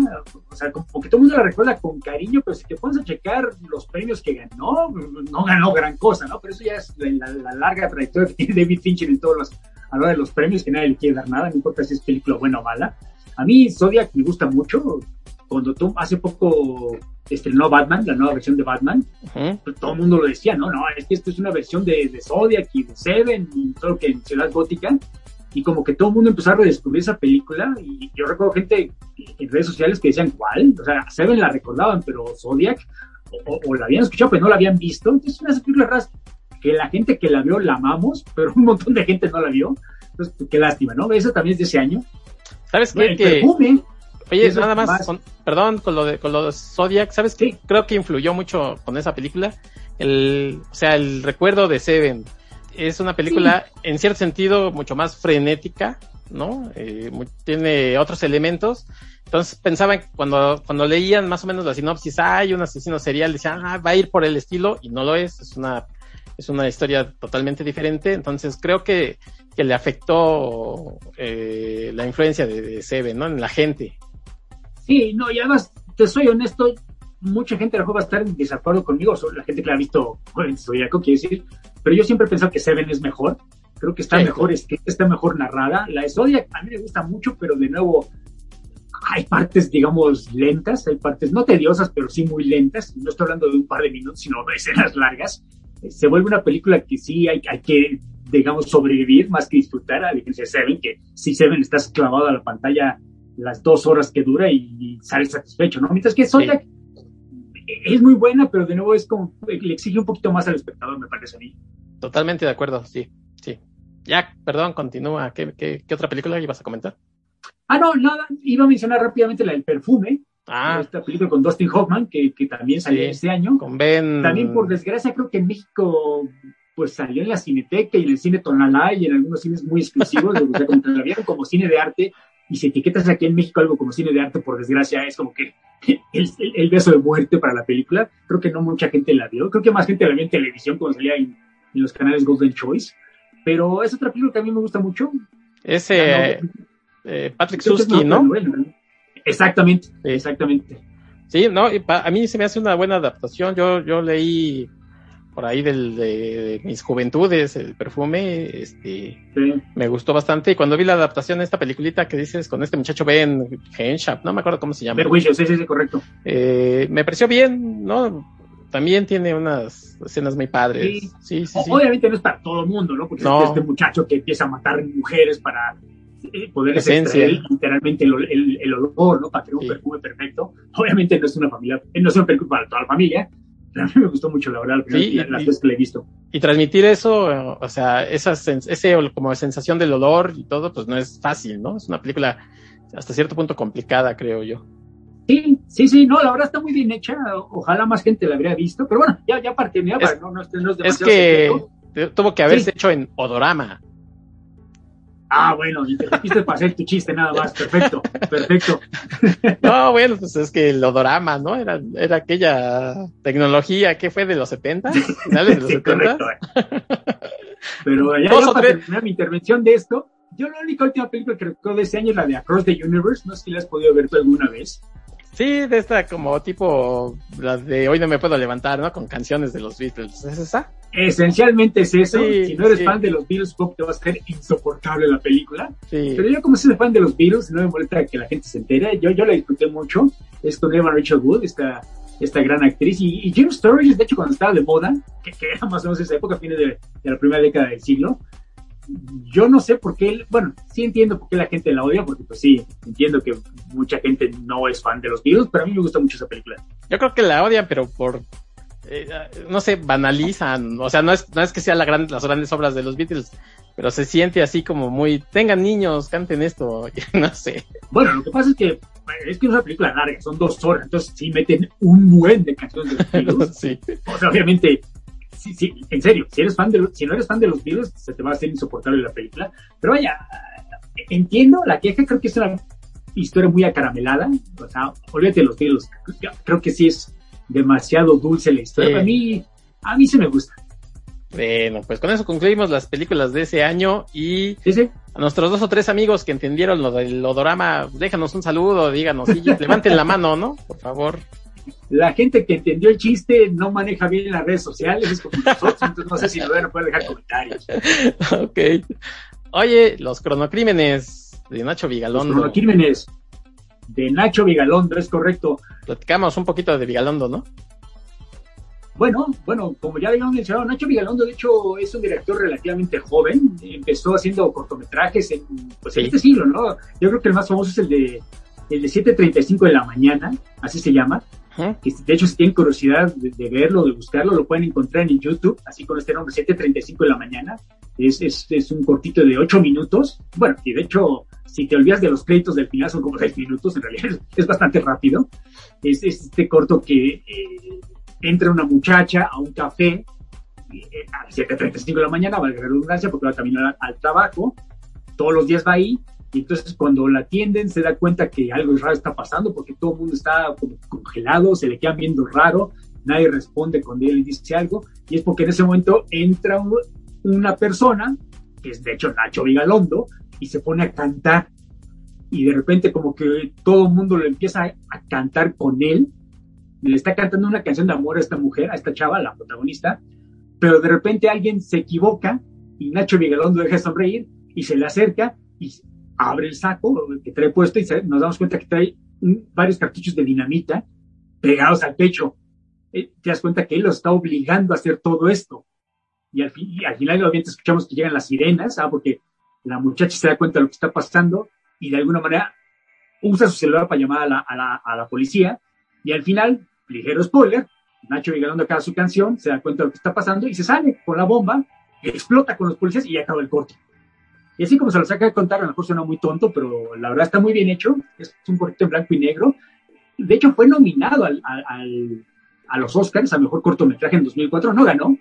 O sea, como que todo el mundo la recuerda con cariño, pero si te pones a checar los premios que ganó, no ganó gran cosa, ¿no? Pero eso ya es la, la- la larga trayectoria que tiene David Fincher en todos los, a la hora de los premios, que nadie le quiere dar nada, no importa si es película buena o mala. A mí Zodiac me gusta mucho. Cuando tú hace poco estrenó Batman, la nueva versión de Batman, Ujú. pues, todo el mundo lo decía, no, no, es que esto es una versión de, de Zodiac y de Seven y todo lo que en Ciudad Gótica. Y como que todo el mundo empezó a redescubrir esa película. Y yo recuerdo gente en redes sociales que decían, ¿cuál? O sea, Seven la recordaban, pero Zodiac, o, o la habían escuchado, pero no la habían visto. Entonces, una películas raras que la gente que la vio la amamos, pero un montón de gente no la vio. Entonces, pues, qué lástima, ¿no? Esa también es de ese año. ¿Sabes Bueno, qué? el perfume, oye, eso nada más, más- con- perdón, con lo de, con lo de Zodiac, ¿sabes qué? Sí. Creo que influyó mucho con esa película. El, o sea, el recuerdo de Seven. Es una película, en cierto sentido, mucho más frenética, ¿no? Eh, tiene otros elementos. Entonces pensaban que cuando, cuando leían más o menos la sinopsis, "Ah, hay un asesino serial, decían, ah, va a ir por el estilo, y no lo es, es una, es una historia totalmente diferente. Entonces creo que, que le afectó eh, la influencia de, de Seven, ¿no? En la gente. Sí, no, y además, te soy honesto, mucha gente a lo mejor va a estar en desacuerdo conmigo, la gente que la ha visto en Zodíaco, quiere decir, pero yo siempre he pensado que Seven es mejor, creo que está Sí, mejor escrita, está mejor narrada, la de Zodiac a mí me gusta mucho, pero de nuevo, hay partes, digamos, lentas, hay partes no tediosas, pero sí muy lentas, no estoy hablando de un par de minutos, sino de escenas largas, Eh, se vuelve una película que sí hay, hay que, digamos, sobrevivir más que disfrutar, a diferencia de Seven, que si Seven estás clavado a la pantalla las dos horas que dura y, y sales satisfecho, ¿no? Mientras que Zodiac es muy buena, pero de nuevo es como, le exige un poquito más al espectador, me parece a mí. Totalmente de acuerdo, sí, sí. Ya, perdón, continúa. ¿Qué, qué, qué otra película ibas a comentar? Ah, no, nada, iba a mencionar rápidamente la del perfume, Ah, esta película con Dustin Hoffman, que, que también salió Sí. este año. con Ben. También, por desgracia, creo que en México pues salió en la Cineteca y en el cine Tonalá y en algunos cines muy exclusivos, o sea, como que vieron como cine de arte, y si etiquetas aquí en México algo como cine de arte, por desgracia, es como que el, el- el beso de muerte para la película. Creo que no mucha gente la vio, creo que más gente la vio en televisión cuando salía en, en los canales Golden Choice, pero es otra película que a mí me gusta mucho. Ese eh, Patrick es Susky, una ¿no? Exactamente, Sí. exactamente. Sí, no, y pa- a mí se me hace una buena adaptación. Yo, yo leí por ahí del, de, mis juventudes, el perfume, este, Sí. me gustó bastante. Y cuando vi la adaptación de esta peliculita que dices con este muchacho Ben Henshap, no me acuerdo cómo se llama, Ben Whishaw, sí, sí, correcto. eh, me pareció bien, ¿no? También tiene unas escenas muy padres. Sí. Sí, sí, O-. Obviamente no es para todo el mundo, ¿no? Porque No. es este muchacho que empieza a matar mujeres para eh, poder extraer literalmente el, el- el olor, ¿no? Para tener un Sí. perfume perfecto. Obviamente no es una familia, no es una película para toda la familia. A mí me gustó mucho, la verdad, Sí, la- las y- veces que la he visto. Y transmitir eso, o sea, esa ese como sensación del olor y todo, pues no es fácil, ¿no? Es una película hasta cierto punto complicada, creo yo. Sí, sí, sí, no, la verdad está muy bien hecha. Ojalá más gente la habría visto. Pero bueno, ya, ya para terminar, Es- no, no, no es que secreto. tuvo que haberse Sí. hecho en odorama. Ah, bueno, y te metiste para hacer tu chiste nada más. Perfecto, perfecto. No, bueno, pues es que el odorama, ¿no? Era, era aquella tecnología que fue de los 70, finales de los Sí, 70. correcto. Pero ya, Dos ya o para terminar mi intervención de esto, yo la única última película que recuerdo de ese año es la de Across the Universe. No sé si la has podido ver tú alguna vez. Sí, de esta como tipo, la de hoy no me puedo levantar, ¿no? Con canciones de los Beatles. ¿Es esa? Esencialmente es eso. Sí, si no eres sí. fan de los Beatles, Pop, te va a ser insoportable la película. Sí. Pero yo como soy fan de los Beatles, no me molesta que la gente se entere. Yo, yo la disfruté mucho. Es con Eva Rachel Wood, esta, esta gran actriz. Y, y Jim Sturridge, de hecho, cuando estaba de moda, que, que era más o menos esa época, fines de, de la primera década del siglo, yo no sé por qué, él- bueno, sí entiendo por qué la gente la odia, porque pues sí, entiendo que mucha gente no es fan de los Beatles, pero a mí me gusta mucho esa película. Yo creo que la odian, pero por, eh, no sé, banalizan. O sea, no es, no es que sea la gran, las grandes obras de los Beatles, pero se siente así como muy, tengan niños, canten esto, no sé. Bueno, lo que pasa es que es que no es una película larga, son dos horas, entonces sí meten un buen de canciones de los Beatles. sí. O sea, obviamente, sí, sí, en serio, si eres fan de si no eres fan de los Beatles, se te va a hacer insoportable la película. Pero vaya, entiendo la queja, creo que es una historia muy acaramelada. O sea, olvídate de los Beatles. Creo- que sí es demasiado dulce la historia. Sí. A mí, a mí sí me gusta. Bueno, pues con eso concluimos las películas de ese año y Sí, sí. a nuestros dos o tres amigos que entendieron lo del odorama, déjanos un saludo, díganos, levanten la mano, ¿no? Por favor. La gente que entendió el chiste no maneja bien las redes sociales, es como nosotros, entonces no sé si lo van a poder dejar comentarios. ok. Oye, los cronocrímenes de Nacho Los Vigalondo. cronocrímenes de Nacho Vigalondo, es correcto. Platicamos un poquito de Vigalondo, ¿no? Bueno, bueno, como ya habíamos mencionado, Nacho Vigalondo, de hecho, es un director relativamente joven. Empezó haciendo cortometrajes en, pues, en este siglo, ¿no? Yo creo que el más famoso es el de, el de 7.35 de la mañana, así se llama. Que, de hecho, si tienen curiosidad de, de verlo, de buscarlo, lo pueden encontrar en YouTube, así con este nombre, 7.35 de la mañana. Es, es, es un cortito de 8 minutos. Bueno, y de hecho, si te olvidas de los créditos del final, son como 6 minutos, en realidad es, bastante rápido. Es, es este corto que eh, entra una muchacha a un café eh, a las 7.35 de la mañana, valga la redundancia, porque va camino al, al trabajo, todos los días va ahí, y entonces cuando la atienden se da cuenta que algo raro está pasando, porque todo el mundo está como congelado, se le quedan viendo raro, nadie responde cuando él le dice algo, y es porque en ese momento entra un- una persona, que es de hecho Nacho Vigalondo, y se pone a cantar, y de repente como que todo el mundo lo empieza a, a cantar con él, le está cantando una canción de amor a esta mujer, a esta chava, la protagonista, pero de repente alguien se equivoca y Nacho Vigalondo deja de sonreír y se le acerca y abre el saco que trae puesto y nos damos cuenta que trae varios cartuchos de dinamita pegados al pecho. Eh, te das cuenta que él lo está obligando a hacer todo esto. Y al, fin- y al final escuchamos que llegan las sirenas, ¿ah? porque la muchacha se da cuenta de lo que está pasando y de alguna manera usa su celular para llamar a la, policía y al final, ligero spoiler, Nacho Vigalondo acaba su canción, se da cuenta de lo que está pasando y se sale con la bomba, explota con los policías y acaba el corte. Y así como se lo saca de contar, a lo mejor suena muy tonto, pero la verdad está muy bien hecho. Es un corte en blanco y negro. De hecho, fue nominado al, al- a los Oscars a mejor cortometraje en 2004. No ganó,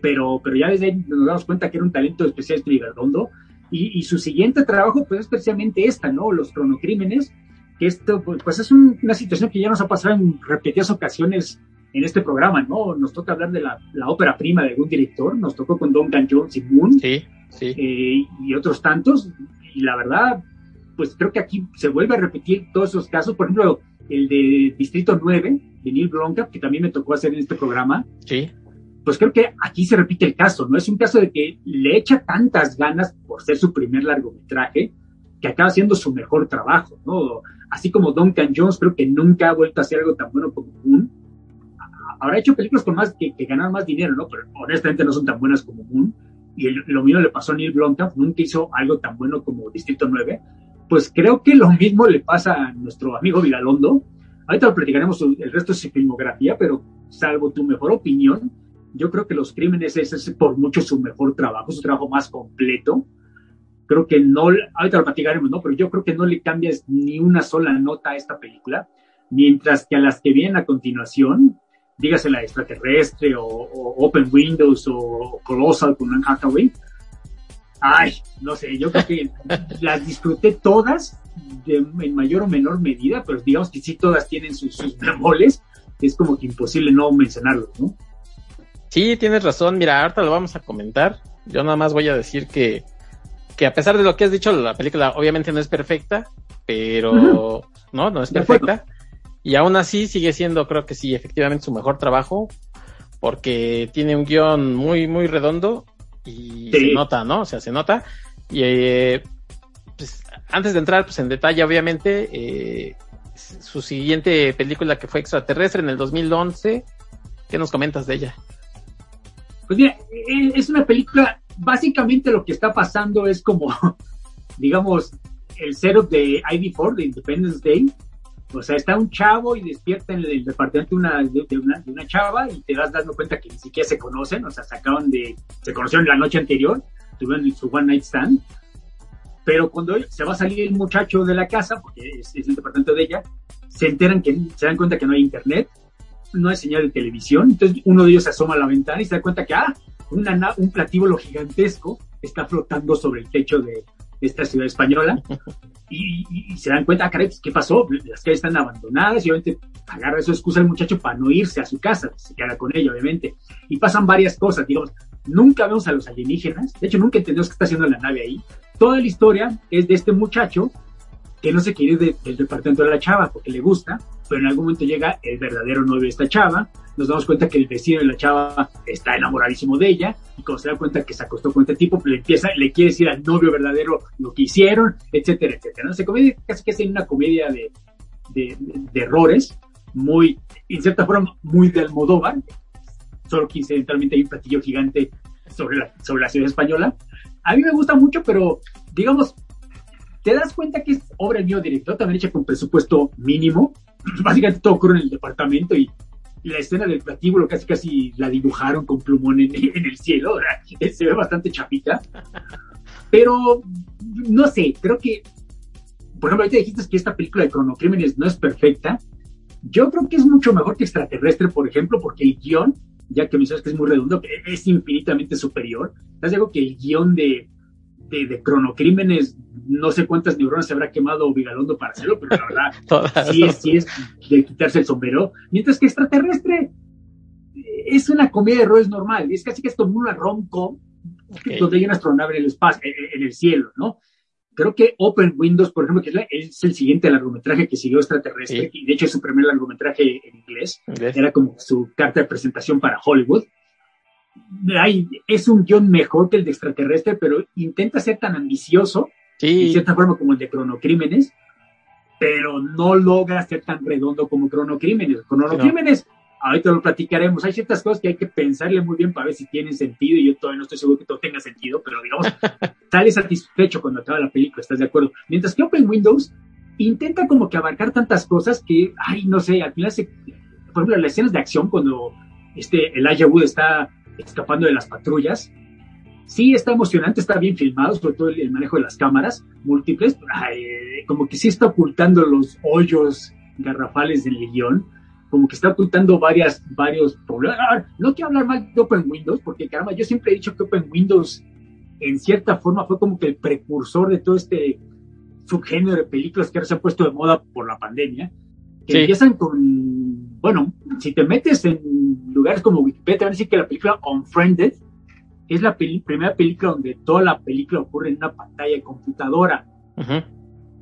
pero, pero ya desde ahí nos damos cuenta que era un talento especial este Vigalondo. Y, y su siguiente trabajo, pues es precisamente esta, ¿no? Los cronocrímenes, que esto, pues, es un- una situación que ya nos ha pasado en repetidas ocasiones en este programa, ¿no? Nos toca hablar de la, la ópera prima de algún director, nos tocó con Duncan Jones y Moon, Sí, sí. eh, y otros tantos, y la verdad, pues creo que aquí se vuelve a repetir todos esos casos, por ejemplo, el de Distrito 9, de Neil Blomkamp, que también me tocó hacer en este programa, Sí. pues creo que aquí se repite el caso, ¿no? Es un caso de que le echa tantas ganas por ser su primer largometraje que acaba siendo su mejor trabajo, ¿no? Así como Duncan Jones, creo que nunca ha vuelto a hacer algo tan bueno como Moon. Habrá hecho películas con más que, que ganan más dinero, ¿no? Pero honestamente no son tan buenas como Moon. Y lo mismo le pasó a Neil Blomkamp, nunca hizo algo tan bueno como Distrito 9. Pues creo que lo mismo le pasa a nuestro amigo Vigalondo. Ahorita lo platicaremos el resto de su filmografía, pero salvo tu mejor opinión, yo creo que Los Crímenes es, por mucho su mejor trabajo, su trabajo más completo. Creo que no, ahorita lo platicaremos, ¿no? Pero yo creo que no le cambias ni una sola nota a esta película, mientras que a las que vienen a continuación, dígase la extraterrestre o, Open Windows o Colossal con Anne Hathaway, ay, no sé, yo creo que las disfruté todas en mayor o menor medida, pero digamos que sí todas tienen sus, sus bemoles, es como que imposible no mencionarlos, ¿no? Sí, tienes razón. Mira, ahorita lo vamos a comentar. Yo nada más voy a decir que, que a pesar de lo que has dicho, la película obviamente no es perfecta, pero no, no es perfecta. Y aún así sigue siendo, creo que sí, efectivamente su mejor trabajo, porque tiene un guion muy, muy redondo y se nota, ¿no? O sea, se nota. Y eh, pues, antes de entrar pues, en detalle, obviamente, eh, su siguiente película que fue Extraterrestre en el 2011, ¿qué nos comentas de ella? Pues mira, e, es una película, básicamente lo que está pasando es como, digamos, el cero de ID4, de Independence Day. O sea, está un chavo y despierta en el departamento de una, de, una, de una chava y te das dando cuenta que ni siquiera se conocen, o sea, se acaban de, se conocieron la noche anterior, tuvieron su one night stand. Pero cuando se va a salir el muchacho de la casa, porque es, es el departamento de ella, se enteran que, se dan cuenta que no hay internet, no hay señal de televisión. Entonces uno de ellos se asoma a la ventana y se da cuenta que, ah, una, un platíbulo gigantesco está flotando sobre el techo de, esta ciudad española. Y, se dan cuenta, ah, caray, pues, ¿qué pasó? Las calles están abandonadas y obviamente agarra su excusa el muchacho para no irse a su casa, se queda con ella, obviamente. Y pasan varias cosas, digamos, nunca vemos a los alienígenas, de hecho nunca entendemos qué está haciendo la nave ahí. Toda la historia es de este muchacho que no se quiere ir del departamento de la chava porque le gusta, pero en algún momento llega el verdadero novio de esta chava, nos damos cuenta que el vecino de la chava está enamoradísimo de ella, y cuando se da cuenta que se acostó con este tipo, le empieza, le quiere decir al novio verdadero lo que hicieron, etcétera, etcétera. ¿no? Se comedia, casi que es una comedia de, de, de, errores, muy, en cierta forma, muy de Almodóvar, solo que incidentalmente hay un platillo gigante sobre la, sobre la ciudad española. A mí me gusta mucho, pero digamos, te das cuenta que es obra del mío director, también hecha con presupuesto mínimo. Básicamente todo ocurre en el departamento y, la escena del platíbulo casi casi la dibujaron con plumón en, el cielo. Se ve bastante chapita. Pero, no sé, creo que, por ejemplo, ahorita dijiste que esta película de cronocrímenes no es perfecta. Yo creo que es mucho mejor que extraterrestre, por ejemplo, porque el guion, ya que me sabes que es muy redondo, es infinitamente superior. ¿Sabes algo que el guion de, de, de, cronocrímenes, no sé cuántas neuronas se habrá quemado Vigalondo para hacerlo, pero la verdad, sí, es, sí es de quitarse el sombrero. Mientras que extraterrestre es una comedia de errores normal, es casi que es como una rom-com donde hay una astronave en el espacio, en el cielo, ¿no? Creo que Open Windows, por ejemplo, que es, el siguiente largometraje que siguió extraterrestre, y de hecho es su primer largometraje en inglés, era como su carta de presentación para Hollywood es un guion mejor que el de extraterrestre, pero intenta ser tan ambicioso, de cierta forma como el de Cronocrímenes, pero no logra ser tan redondo como Cronocrímenes. Cronocrímenes, ahorita lo platicaremos, hay ciertas cosas que hay que pensarle muy bien para ver si tienen sentido, y yo todavía no estoy seguro que todo tenga sentido, pero digamos, sale satisfecho cuando acaba la película, ¿estás de acuerdo? Mientras que Open Windows intenta como que abarcar tantas cosas que, ay, no sé, al final se, por ejemplo, las escenas de acción cuando este, el Wood está escapando de las patrullas. Sí, está emocionante, está bien filmado, sobre todo el, manejo de las cámaras múltiples, como que sí está ocultando los hoyos garrafales del guion, como que está ocultando varias, varios problemas. no quiero hablar mal de Open Windows, porque caramba, yo siempre he dicho que Open Windows, en cierta forma, fue como que el precursor de todo este subgénero de películas que ahora se han puesto de moda por la pandemia, que empiezan con, bueno, si te metes en lugares como Wikipedia, van a decir que la película Unfriended es la primera película donde toda la película ocurre en una pantalla de computadora.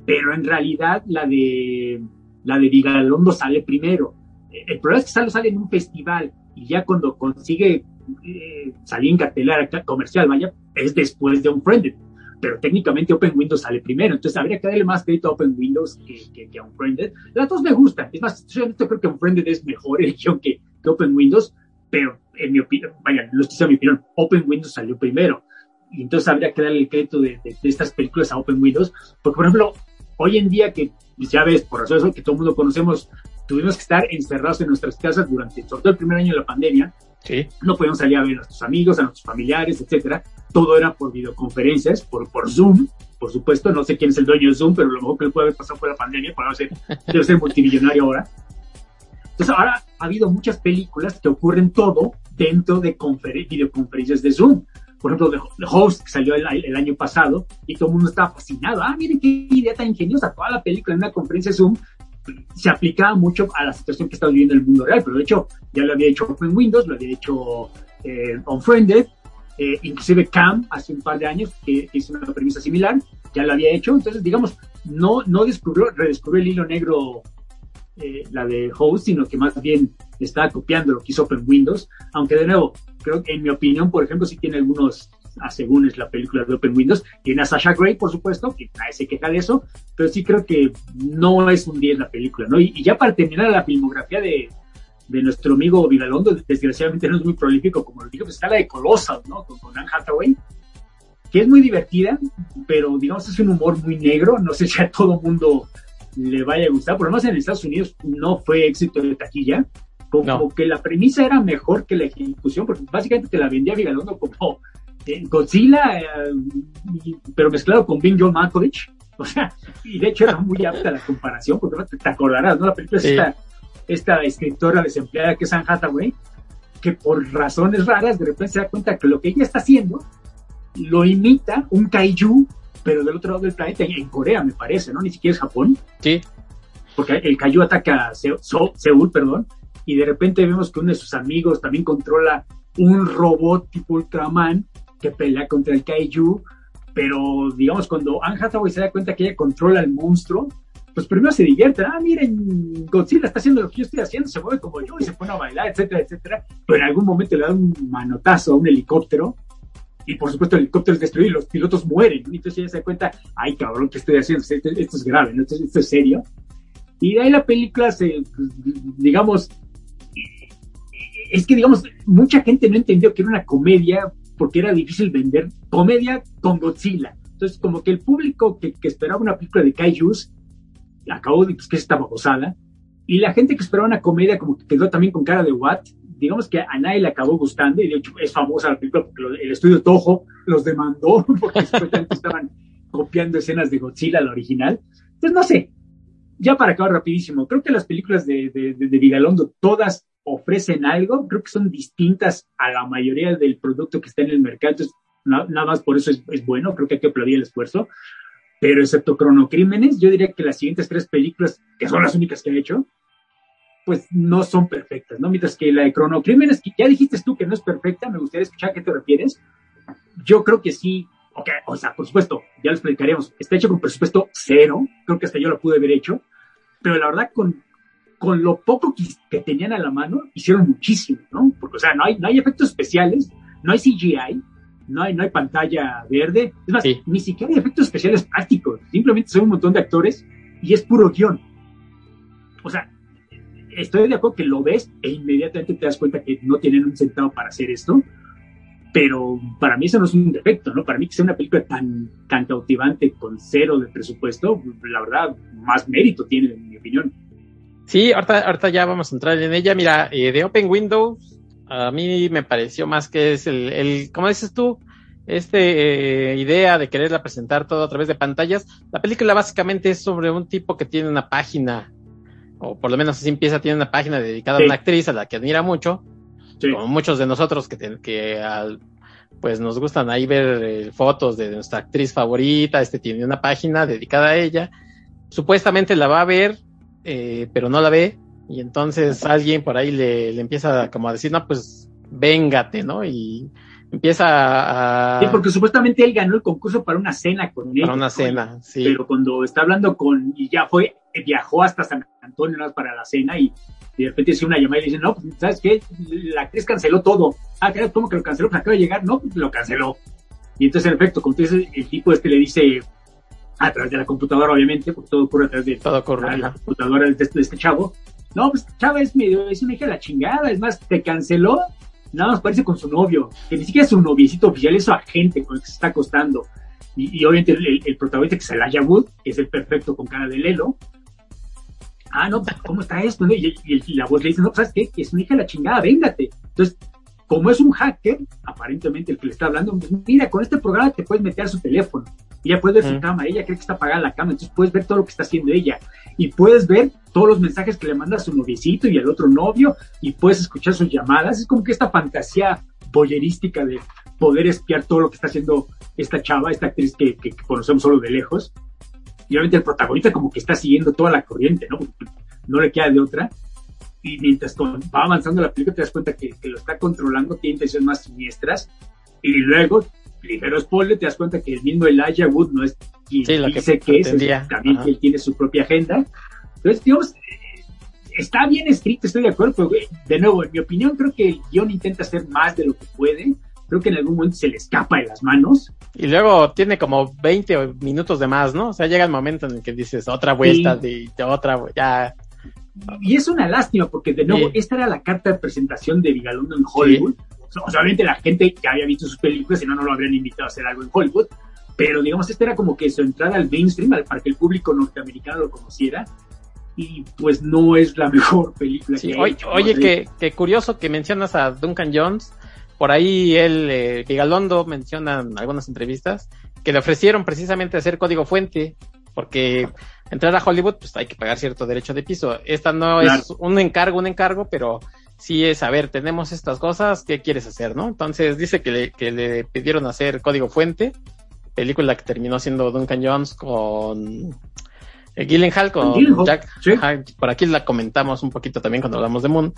Pero en realidad la de la de Vigalondo sale primero. El problema es que sale, sale en un festival y ya cuando consigue eh, salía en cartelera comercial, vaya, es después de Unfriended. Pero técnicamente Open Windows sale primero, entonces habría que darle más crédito a Open Windows que, que, a Unfriended. Las dos me gustan, es más, yo creo que Unfriended es mejor el guion que, que Open Windows, pero en mi opinión, vaya, no estoy mi opinión, Open Windows salió primero. Y entonces habría que darle el crédito de, de, estas películas a Open Windows, porque por ejemplo, hoy en día que ya ves, por eso que todo el mundo conocemos, tuvimos que estar encerrados en nuestras casas durante, sobre todo el primer año de la pandemia, Sí. No podíamos salir a ver a nuestros amigos, a nuestros familiares, etcétera. Todo era por videoconferencias, por, por Zoom, por supuesto. No sé quién es el dueño de Zoom, pero lo mejor que puede haber pasado fue la pandemia, para ser, debe ser multimillonario ahora. Entonces, ahora ha habido muchas películas que ocurren todo dentro de videoconferencias de Zoom. Por ejemplo, The, Host, que salió el, el, año pasado, y todo el mundo estaba fascinado. Ah, miren qué idea tan ingeniosa. Toda la película en una conferencia de Zoom se aplicaba mucho a la situación que está viviendo en el mundo real, pero de hecho ya lo había hecho Open Windows, lo había hecho eh, eh, inclusive Cam hace un par de años que, hizo una premisa similar, ya lo había hecho, entonces digamos, no, no descubrió, redescubrió el hilo negro eh, la de Host, sino que más bien estaba copiando lo que hizo Open Windows, aunque de nuevo, creo que en mi opinión, por ejemplo, sí tiene algunos a según es la película de Open Windows. Tiene a Sasha Grey, por supuesto, que nadie se queja de eso, pero sí creo que no es un 10 la película, ¿no? Y, ya para terminar la filmografía de, de nuestro amigo Vigalondo, desgraciadamente no es muy prolífico, como lo dije, pues está la de Colossal, ¿no? Con, con Anne Hathaway, que es muy divertida, pero digamos es un humor muy negro, no sé si a todo mundo le vaya a gustar, por lo menos en Estados Unidos no fue éxito de taquilla, como, que la premisa era mejor que la ejecución, porque básicamente te la vendía Vigalondo como Godzilla, eh, pero mezclado con Bing John Malkovich. O sea, y de hecho era muy apta la comparación, porque te acordarás, ¿no? La película es esta, esta escritora desempleada que es Anne Hathaway, que por razones raras de repente se da cuenta que lo que ella está haciendo lo imita un kaiju, pero del otro lado del planeta, en Corea me parece, ¿no? Ni siquiera es Japón. Sí. Porque el kaiju ataca a Seúl, perdón, y de repente vemos que uno de sus amigos también controla un robot tipo Ultraman que pelea contra el Kaiju, pero digamos, cuando Anne Hathaway se da cuenta que ella controla el monstruo, pues primero se divierte, ah, miren, Godzilla está haciendo lo que yo estoy haciendo, se mueve como yo y se pone a bailar, etcétera, etcétera, pero en algún momento le da un manotazo a un helicóptero y por supuesto el helicóptero es destruido y los pilotos mueren, y entonces ella se da cuenta, ay cabrón, ¿qué estoy haciendo? Esto, es grave, esto, es serio. Y de ahí la película se, digamos, es que digamos, mucha gente no entendió que era una comedia porque era difícil vender comedia con Godzilla. Entonces, como que el público que, esperaba una película de Kaijus acabó de pues, que estaba gozada. Y la gente que esperaba una comedia como que quedó también con cara de what, digamos que a nadie le acabó gustando y de hecho es famosa la película porque el estudio Toho los demandó porque estaban copiando escenas de Godzilla, la original. Entonces, no sé, ya para acabar rapidísimo, creo que las películas de, de, de, de Vigalondo todas ofrecen algo, creo que son distintas a la mayoría del producto que está en el mercado, entonces nada más por eso es, bueno, creo que hay que aplaudir el esfuerzo, pero excepto Cronocrímenes, yo diría que las siguientes tres películas, que son las únicas que ha hecho, pues no son perfectas, ¿no? Mientras que la de Cronocrímenes, que ya dijiste tú que no es perfecta, me gustaría escuchar a qué te refieres, yo creo que sí, okay, o sea, por supuesto, ya lo explicaremos, está hecho con presupuesto cero, creo que hasta yo lo pude haber hecho, pero la verdad con con lo poco que, tenían a la mano, hicieron muchísimo, ¿no? Porque, o sea, no hay, no hay efectos especiales, no hay CGI, no hay, no hay pantalla verde, es más, ni siquiera hay efectos especiales prácticos, simplemente son un montón de actores y es puro guion. O sea, estoy de acuerdo que lo ves e inmediatamente te das cuenta que no tienen un centavo para hacer esto, pero para mí eso no es un defecto, ¿no? Para mí que sea una película tan, tan cautivante con cero de presupuesto, la verdad, más mérito tiene, en mi opinión. Sí, ahorita, ahorita ya vamos a entrar en ella. Mira, eh, de Open Windows, a mí me pareció más que es el, el como dices tú, este idea de quererla presentar todo a través de pantallas. La película básicamente es sobre un tipo que tiene una página, o por lo menos así empieza, tiene una página dedicada a una actriz a la que admira mucho, como muchos de nosotros que, que al, pues nos gustan ahí ver eh, fotos de nuestra actriz favorita, este tiene una página dedicada a ella, supuestamente la va a ver eh, pero no la ve, y entonces alguien por ahí le, empieza como a decir, no, pues véngate, ¿no? Y empieza a... Sí, porque supuestamente él ganó el concurso para una cena con él. Para una cena, sí. Pero cuando está hablando con, y ya fue, viajó hasta San Antonio para la cena y y de repente hace una llamada y le dicen, no, pues, ¿sabes qué? La actriz canceló todo. Ah, claro, ¿cómo que lo canceló? Pues acaba de llegar, no, pues lo canceló. Y entonces, en efecto, como tú dices, el tipo este le dice, a través de la computadora, obviamente, porque todo ocurre a través de todo la, la, computadora de este, de este, chavo. No, pues chava es medio, es una hija de la chingada, es más, te canceló, nada más parece con su novio, que ni siquiera es su noviecito oficial, es su agente con el que se está acostando. Y, y obviamente el, el, protagonista, que es Elijah Wood, que es el perfecto con cara de Lelo. Ah, no, ¿cómo está esto? Y, y, y, la voz le dice, no, ¿sabes qué? Es una hija de la chingada, véngate. Entonces, como es un hacker, aparentemente el que le está hablando, mira, con este programa te puedes meter a su teléfono. Y ya puedes ver mm. su cama, ella cree que está apagada la cama, entonces puedes ver todo lo que está haciendo ella. Y puedes ver todos los mensajes que le manda a su noviecito y al otro novio, y puedes escuchar sus llamadas. Es como que esta fantasía boyerística de poder espiar todo lo que está haciendo esta chava, esta actriz que, que, que conocemos solo de lejos. Y obviamente el protagonista como que está siguiendo toda la corriente, ¿no? No le queda de otra y mientras va avanzando la película te das cuenta que, que, lo está controlando, tiene intenciones más siniestras, y luego, ligero spoiler, te das cuenta que el mismo Elijah Wood no es quien sí, dice que, que es, es, también Ajá. que él tiene su propia agenda. Entonces, digamos, está bien escrito, estoy de acuerdo, pero de nuevo, en mi opinión, creo que el guion intenta hacer más de lo que puede. Creo que en algún momento se le escapa de las manos. Y luego tiene como 20 minutos de más, ¿no? O sea, llega el momento en el que dices otra vuelta sí. de, de otra, ya y es una lástima porque de nuevo, sí. esta era la carta de presentación de Vigalondo en Hollywood. Sí. O sea, obviamente la gente ya había visto sus películas, si no, no lo habrían invitado a hacer algo en Hollywood. Pero digamos, esta era como que su entrada al mainstream, para que el público norteamericano lo conociera. Y pues no es la mejor película sí, que oye, hecho, Oye, que, que, curioso que mencionas a Duncan Jones. Por ahí él, eh, Vigalondo menciona en algunas entrevistas que le ofrecieron precisamente hacer código fuente porque entrar a Hollywood, pues hay que pagar cierto derecho de piso. Esta no claro. es un encargo, un encargo, pero sí es, a ver, tenemos estas cosas, ¿qué quieres hacer, no? Entonces dice que le, que le pidieron hacer Código Fuente, película que terminó siendo Duncan Jones con eh, Gyllenhaal, con Gyllenhaal, Jack. Sí. Ajá, por aquí la comentamos un poquito también cuando hablamos de Moon.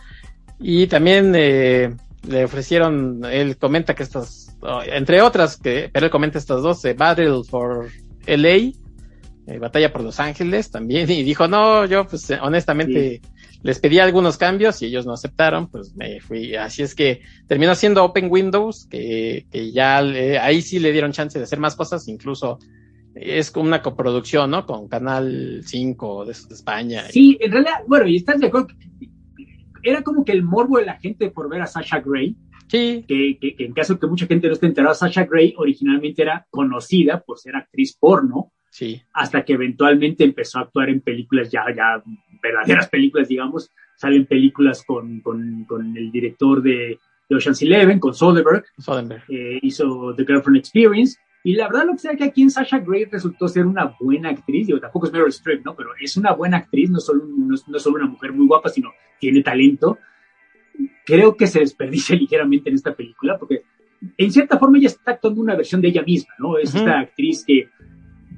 Y también eh, le ofrecieron, él comenta que estas, oh, entre otras, que, pero él comenta estas dos, eh, Battle for LA, eh, Batalla por Los Ángeles también, y dijo, no, yo pues honestamente sí. les pedí algunos cambios y ellos no aceptaron, pues me fui, así es que terminó siendo Open Windows, que, que ya le, ahí sí le dieron chance de hacer más cosas, incluso es como una coproducción, ¿no? Con Canal 5 de, de España. Sí, en realidad, bueno, y estás de acuerdo, era como que el morbo de la gente por ver a Sasha Grey, Sí. Que, que, que, en caso que mucha gente no esté enterada, Sasha Grey originalmente era conocida por ser actriz porno. Sí. Hasta que eventualmente empezó a actuar en películas ya, ya verdaderas películas, digamos. Salen películas con, con, con el director de, de Ocean's Eleven, con Soderbergh. Soderbergh. Eh, hizo The Girlfriend Experience. Y la verdad, lo que sea que aquí en Sasha Grey resultó ser una buena actriz. Digo, tampoco es Meryl Streep, ¿no? Pero es una buena actriz, no solo, no, no solo una mujer muy guapa, sino tiene talento creo que se desperdicia ligeramente en esta película, porque en cierta forma ella está actuando una versión de ella misma, ¿no? Es uh -huh. esta actriz que,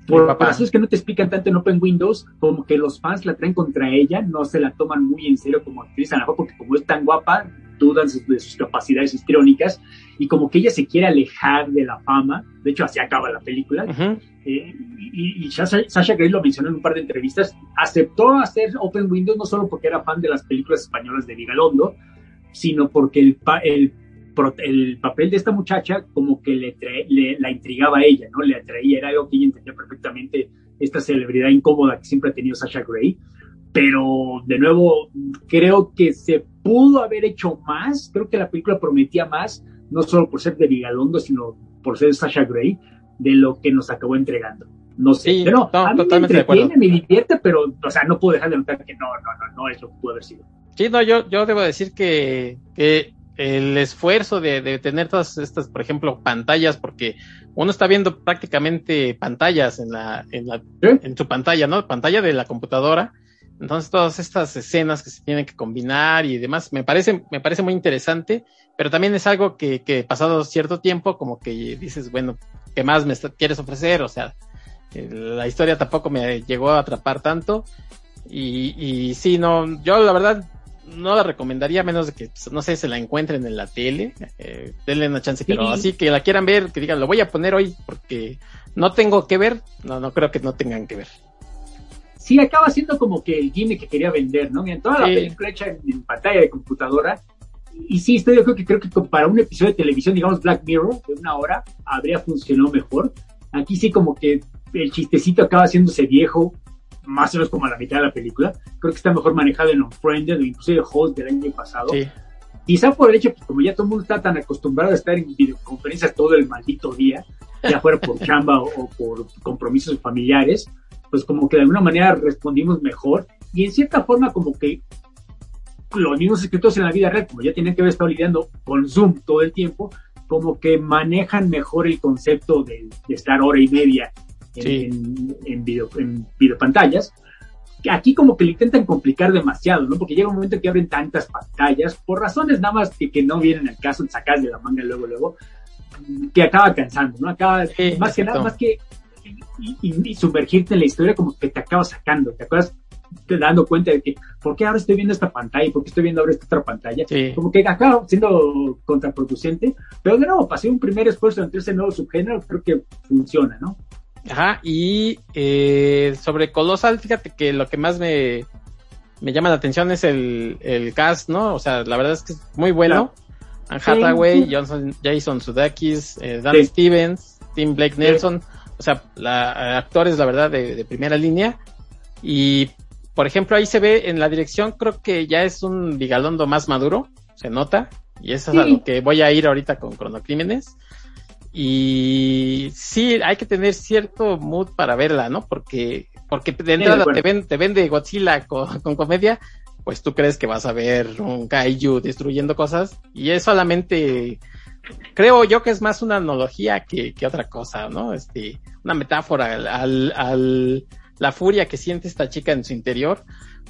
por razones que no te explican tanto en Open Windows, como que los fans la traen contra ella, no se la toman muy en serio como actriz, a lo mejor porque como es tan guapa, dudan de sus capacidades histriónicas, y como que ella se quiere alejar de la fama, de hecho así acaba la película, uh -huh. eh, y, y Sasha, Sasha Grey lo mencionó en un par de entrevistas, aceptó hacer Open Windows no solo porque era fan de las películas españolas de Vigalondo, sino porque el, el, el, papel de esta muchacha como que le, le, la intrigaba a ella, ¿no? Le atraía, era algo que ella entendía perfectamente esta celebridad incómoda que siempre ha tenido Sasha Grey. Pero, de nuevo, creo que se pudo haber hecho más. Creo que la película prometía más, no solo por ser de Vigalondo, sino por ser Sasha Grey, de lo que nos acabó entregando. No sé, sí, pero no, a mí me entretiene, me divierte, pero, o sea, no puedo dejar de notar que no, no, no, no es lo que pudo haber sido. Sí, no, yo, yo debo decir que, que el esfuerzo de, de, tener todas estas, por ejemplo, pantallas, porque uno está viendo prácticamente pantallas en la, en la, ¿Sí? en su pantalla, ¿no? Pantalla de la computadora. Entonces todas estas escenas que se tienen que combinar y demás, me parece, me parece muy interesante, pero también es algo que, que pasado cierto tiempo, como que dices, bueno, ¿qué más me quieres ofrecer? O sea, la historia tampoco me llegó a atrapar tanto. Y, y sí, no, yo la verdad no la recomendaría a menos de que, no sé, se la encuentren en la tele, eh, denle una chance, pero sí. así que la quieran ver, que digan, lo voy a poner hoy porque no tengo que ver, no, no creo que no tengan que ver. sí acaba siendo como que el gimmick que quería vender, ¿no? En toda la película hecha en, pantalla de computadora. Y sí, estoy yo creo que creo que para un episodio de televisión, digamos Black Mirror, de una hora, habría funcionado mejor. Aquí sí como que el chistecito acaba haciéndose viejo, más o menos como a la mitad de la película. Creo que está mejor manejado en Unfriended o inclusive Host del año pasado. Sí. Quizá por el hecho como ya todo el mundo está tan acostumbrado a estar en videoconferencias todo el maldito día, ya fuera por chamba o, por compromisos familiares, pues como que de alguna manera respondimos mejor y en cierta forma como que los mismos escritores en la vida real, como ya tienen que haber estado lidiando con Zoom todo el tiempo, como que manejan mejor el concepto de, estar hora y media en, en, video, en videopantallas aquí como que le intentan complicar demasiado, ¿no? Porque llega un momento que abren tantas pantallas, por razones nada más que, que no vienen al caso, sacas de la manga luego, luego, que acaba cansando, ¿no? Acaba, más que nada, más que y, sumergirte en la historia, como que te acaba sacando, te acabas te dando cuenta de que, ¿por qué ahora estoy viendo esta pantalla? y ¿Por qué estoy viendo ahora esta otra pantalla? Como que acaba siendo contraproducente, pero de nuevo, pasé un primer esfuerzo entre ese nuevo subgénero, creo que funciona, ¿no? Ajá, y eh, sobre Colossal, fíjate que lo que más me, me llama la atención es el, el cast, ¿no? O sea, la verdad es que es muy bueno. Anne Hathaway, Johnson, Jason Sudeikis, eh, Dan Stevens, Tim Blake Nelson, o sea, la, actores, la verdad, de, de, primera línea. Y, por ejemplo, ahí se ve en la dirección, creo que ya es un Vigalondo más maduro, se nota, y eso es a lo que voy a ir ahorita con Cronocrímenes. Y sí, hay que tener cierto mood para verla, ¿no? Porque, porque de entrada te, ven, te vende Godzilla con, comedia, pues tú crees que vas a ver un kaiju destruyendo cosas y es solamente, creo yo que es más una analogía que, que otra cosa, ¿no? Este, una metáfora al, al, la furia que siente esta chica en su interior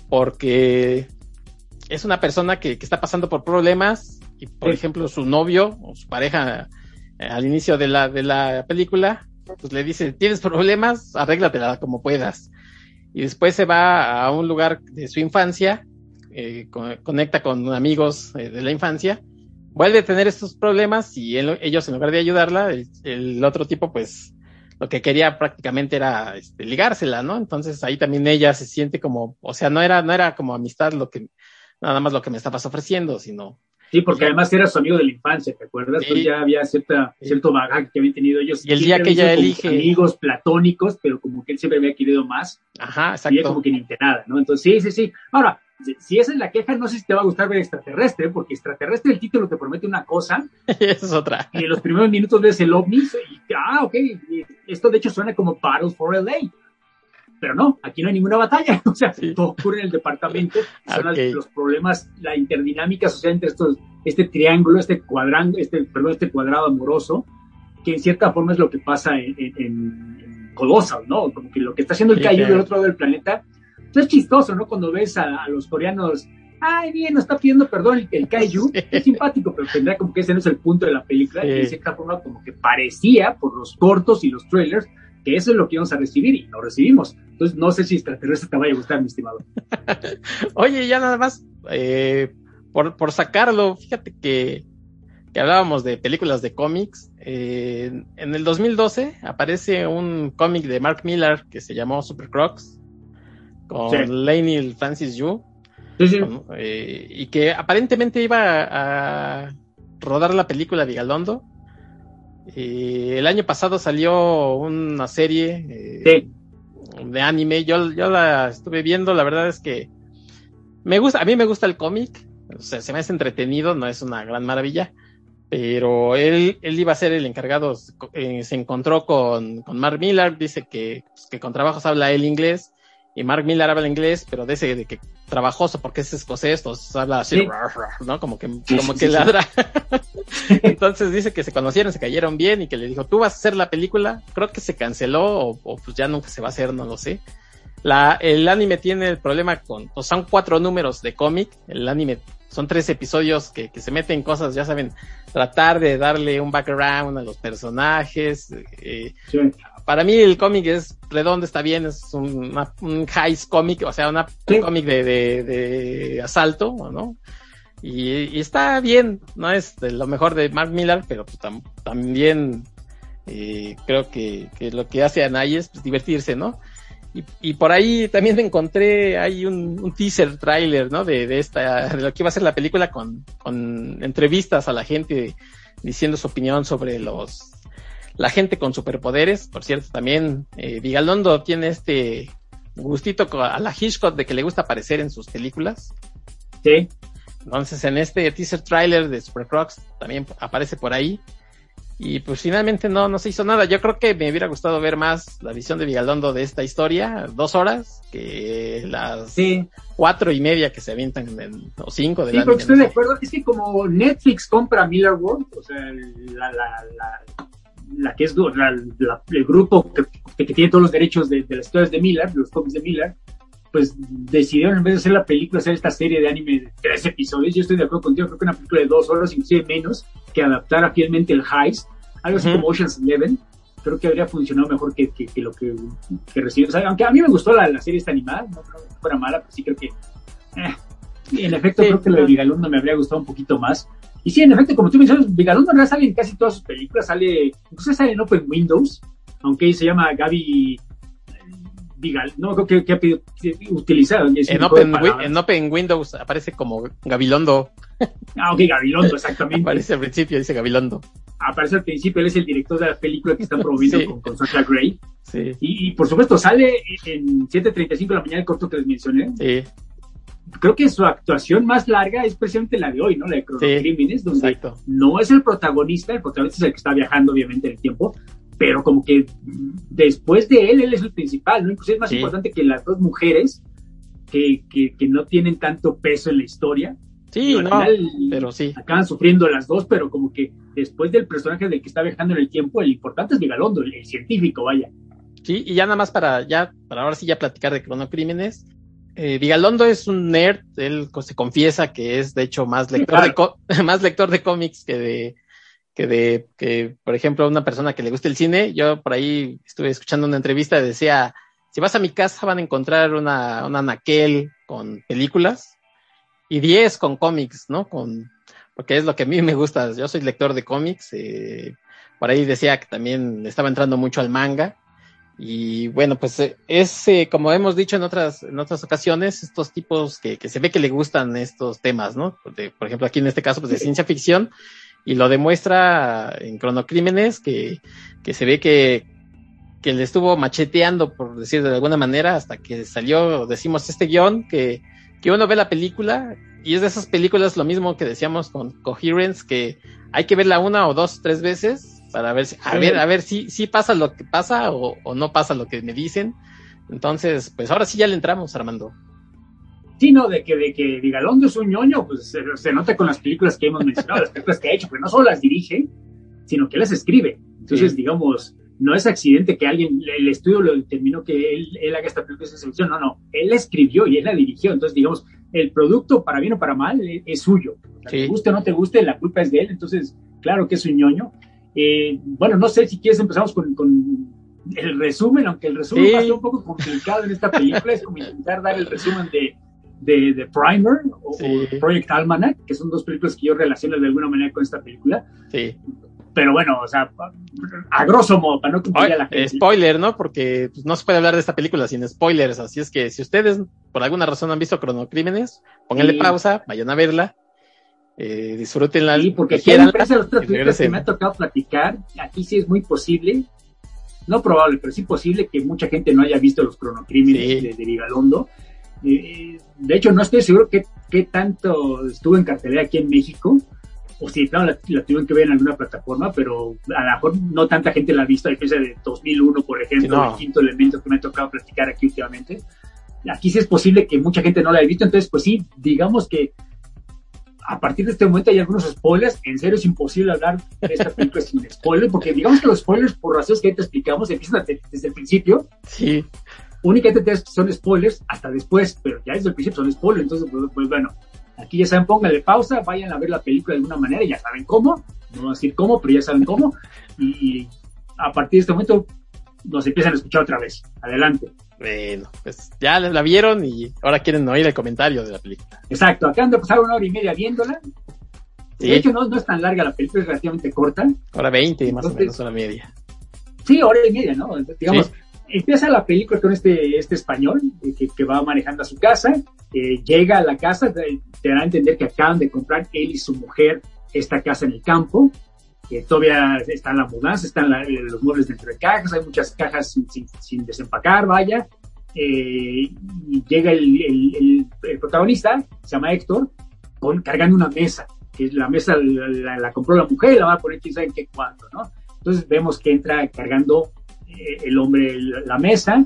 porque es una persona que, que está pasando por problemas y, por ejemplo, su novio o su pareja al inicio de la, de la película, pues le dice, tienes problemas, arréglatela como puedas. Y después se va a un lugar de su infancia, eh, conecta con amigos eh, de la infancia, vuelve a tener estos problemas y ellos en lugar de ayudarla, el, otro tipo pues lo que quería prácticamente era este, ligársela, ¿no? Entonces ahí también ella se siente como, o sea, no era, no era como amistad lo que, nada más lo que me estabas ofreciendo, sino Sí, porque además era su amigo de la infancia, ¿te acuerdas? Pues ya había cierta, cierto bagaje que habían tenido ellos. Y el día que ella elige. Amigos platónicos, pero como que él siempre había querido más. Ajá, exacto. Y como que ni nada, ¿no? Entonces, sí, sí, sí. Ahora, si esa es la queja, no sé si te va a gustar ver extraterrestre, porque extraterrestre el título te promete una cosa. Esa es otra. Y en los primeros minutos ves el ovni y, ah, ok, esto de hecho suena como Battles for LA pero no, aquí no hay ninguna batalla, o sea, todo ocurre en el departamento, son los problemas, la interdinámica social entre estos, este triángulo, este cuadrángulo, este, perdón, este cuadrado amoroso, que en cierta forma es lo que pasa en, en, Colossal, ¿no? Como que lo que está haciendo el sí, del otro lado del planeta, pues, es chistoso, ¿no? Cuando ves a, los coreanos, ay, bien, nos está pidiendo perdón el, el kaiju, es simpático, pero tendrá como que ese no es el punto de la película, y de cierta forma como que parecía, por los cortos y los trailers, que eso es lo que íbamos a recibir y lo recibimos. Entonces, no sé si extraterrestre te vaya a gustar, mi estimado. Oye, ya nada más, eh, por, por, sacarlo, fíjate que, que, hablábamos de películas de cómics. Eh, en el 2012 aparece un cómic de Mark Millar que se llamó Super Crocs con sí. Francis Yu. Sí, sí. eh, y que aparentemente iba a, a rodar la película de Galondo eh, el año pasado salió una serie eh, de anime. Yo, yo la estuve viendo, la verdad es que me gusta, a mí me gusta el cómic, o sea, se me hace entretenido, no es una gran maravilla, pero él, él iba a ser el encargado, eh, se encontró con, con Mark Miller, dice que, pues, que con trabajos habla el inglés, y Mark Miller habla inglés, pero de ese de que trabajoso porque es escocés, entonces habla así, ¿no? Como que, como que ladra. entonces dice que se conocieron, se cayeron bien y que le dijo, tú vas a hacer la película, creo que se canceló o, o pues ya nunca se va a hacer, no lo sé. La, el anime tiene el problema con, pues son cuatro números de cómic, el anime son tres episodios que, que se meten cosas, ya saben, tratar de darle un background a los personajes, eh, sí para mí el cómic es redondo, está bien, es un, un heist cómic, o sea, una, un cómic de, de, de, asalto, ¿no? Y, y, está bien, no es de lo mejor de Mark Millar, pero pues, tam, también eh, creo que, que, lo que hace Anay es pues, divertirse, ¿no? Y, por ahí también encontré, hay un, teaser trailer, ¿no? De, de, esta, de lo que iba a ser la película con, con entrevistas a la gente diciendo su opinión sobre los, la gente con superpoderes. Por cierto, también eh, Vigalondo tiene este gustito a la Hitchcock de que le gusta aparecer en sus películas. Sí. Entonces en este teaser trailer de Super Crocs también aparece por ahí. Y pues finalmente no, no se hizo nada. Yo creo que me hubiera gustado ver más la visión de Vigalondo de esta historia, dos horas, que las cuatro y media que se avientan, en, o cinco de Sí, porque estoy de acuerdo. Es que como Netflix compra Miller World, o sea, la, la, la, la que es el grupo que, que, tiene todos los derechos de, de las historias de Miller, de los cómics de Miller, pues decidieron en vez de hacer la película, hacer esta serie de anime de tres episodios. Yo estoy de acuerdo contigo, creo que una película de dos horas, inclusive menos, que adaptara fielmente el Heist, algo así como Ocean's Eleven, creo que habría funcionado mejor que, que, lo que, que recibió. aunque a mí me gustó la, la serie esta animada, no creo que fuera mala, pero sí creo que... Eh, en efecto, creo que lo de Vigalondo me habría gustado un poquito más. Y sí, en efecto, como tú mencionas, Vigalondo no sale en casi todas sus películas, sale, incluso sale en Open Windows, aunque se llama Gaby Vigal, no creo que, ha utilizado. En open, en open, Windows aparece como Gabilondo. Ah, ok, Gabilondo, exactamente. aparece al principio, dice Gabilondo. Aparece al principio, él es el director de la película que están promoviendo con, con Sasha Gray. Sí. Y, por supuesto, sale en 7.35 de la mañana el corto que les mencioné. Sí. Creo que su actuación más larga es precisamente la de hoy, ¿no? La de Cronocrímenes, donde no es el protagonista, el protagonista es el que está viajando, obviamente, en el tiempo, pero como que después de él, él es el principal, ¿no? Incluso es más importante que las dos mujeres que, que, que, no tienen tanto peso en la historia. Sí, no, pero sí. Acaban sufriendo las dos, pero como que después del personaje del que está viajando en el tiempo, el importante es Vigalondo, el, científico, vaya. Sí, y ya nada más para ya, para ahora sí ya platicar de cronocrímenes. Eh, Vigalondo es un nerd, él se confiesa que es de hecho más lector, de, más lector de cómics que de, que de que, por ejemplo, una persona que le guste el cine, yo por ahí estuve escuchando una entrevista y decía, si vas a mi casa van a encontrar una, una naquel con películas y 10 con cómics, ¿no? Con, porque es lo que a mí me gusta, yo soy lector de cómics, eh, por ahí decía que también estaba entrando mucho al manga. Y bueno, pues eh, es, eh, como hemos dicho en otras, en otras ocasiones, estos tipos que, que se ve que le gustan estos temas, ¿no? por ejemplo, aquí en este caso, pues de ciencia ficción, y lo demuestra en Cronocrímenes, que, que se ve que, que le estuvo macheteando, por decir de alguna manera, hasta que salió, decimos, este guion, que, que uno ve la película, y es de esas películas lo mismo que decíamos con Coherence, que hay que verla una o dos, tres veces, para ver si, a ver, a ver si, si pasa lo que pasa o, o no pasa lo que me dicen. Entonces, pues ahora sí ya le entramos, Armando sino de que, de que Vigalondo es un ñoño, pues se, nota con las películas que hemos mencionado, las películas que ha hecho, pero no solo las dirige, sino que las escribe. Entonces, digamos, no es accidente que alguien, el estudio lo determinó que él, él haga esta película esa selección, no, no, él la escribió y él la dirigió. Entonces, digamos, el producto, para bien o para mal, e, es, suyo. Te guste o no te guste, la culpa es de él. Entonces, claro que es un ñoño. Eh, bueno, no sé si quieres empezamos con, con el resumen, aunque el resumen a ser un poco complicado en esta película, es como intentar dar el resumen de de, Primer o, Project Almanac, que son dos películas que yo relaciono de alguna manera con esta película. Sí. Pero bueno, o sea, a grosso modo, para no cumplir la gente. Spoiler, ¿no? Porque pues, no se puede hablar de esta película sin spoilers. Así es que si ustedes por alguna razón han visto Cronocrímenes, pónganle pausa, vayan a verla. Eh, disfrútenla. Sí, porque aquí las otras películas que me ha tocado platicar, aquí sí es muy posible, no probable, pero sí posible que mucha gente no haya visto los cronocrímenes de, de Vigalondo de hecho, no estoy seguro qué, qué tanto estuvo en cartelera aquí en México, o si claro, la, la, tuvieron que ver en alguna plataforma, pero a lo mejor no tanta gente la ha visto, a diferencia de 2001, por ejemplo, el quinto elemento que me ha tocado platicar aquí últimamente. Aquí sí es posible que mucha gente no la haya visto, entonces, pues sí, digamos que a partir de este momento hay algunos spoilers. En serio, es imposible hablar de esta película sin spoilers, porque digamos que los spoilers, por razones que te explicamos, empiezan desde el principio. Sí únicamente son spoilers hasta después, pero ya desde el principio son spoilers, entonces pues, pues, bueno, aquí ya saben, pónganle pausa, vayan a ver la película de alguna manera, ya saben cómo, no voy a decir cómo, pero ya saben cómo, y a partir de este momento nos empiezan a escuchar otra vez. Adelante. Bueno, pues ya la vieron y ahora quieren oír el comentario de la película. Exacto, acaban de pasar una hora y media viéndola. De hecho, no, no es tan larga la película, es relativamente corta. Hora 20 más o menos, hora media. Sí, hora y media, ¿no? Digamos, empieza la película con este, este español eh, que, que va manejando a su casa, eh, llega a la casa, te, te dan a entender que acaban de comprar él y su mujer esta casa en el campo, que todavía está en la mudanza, están la, los muebles dentro de cajas, hay muchas cajas sin, desempacar, vaya, eh, y llega el, el, protagonista, se llama Héctor, con, cargando una mesa, que la mesa la, compró la mujer, la va a poner quién sabe en qué cuánto, ¿no? Entonces vemos que entra cargando eh, el hombre la mesa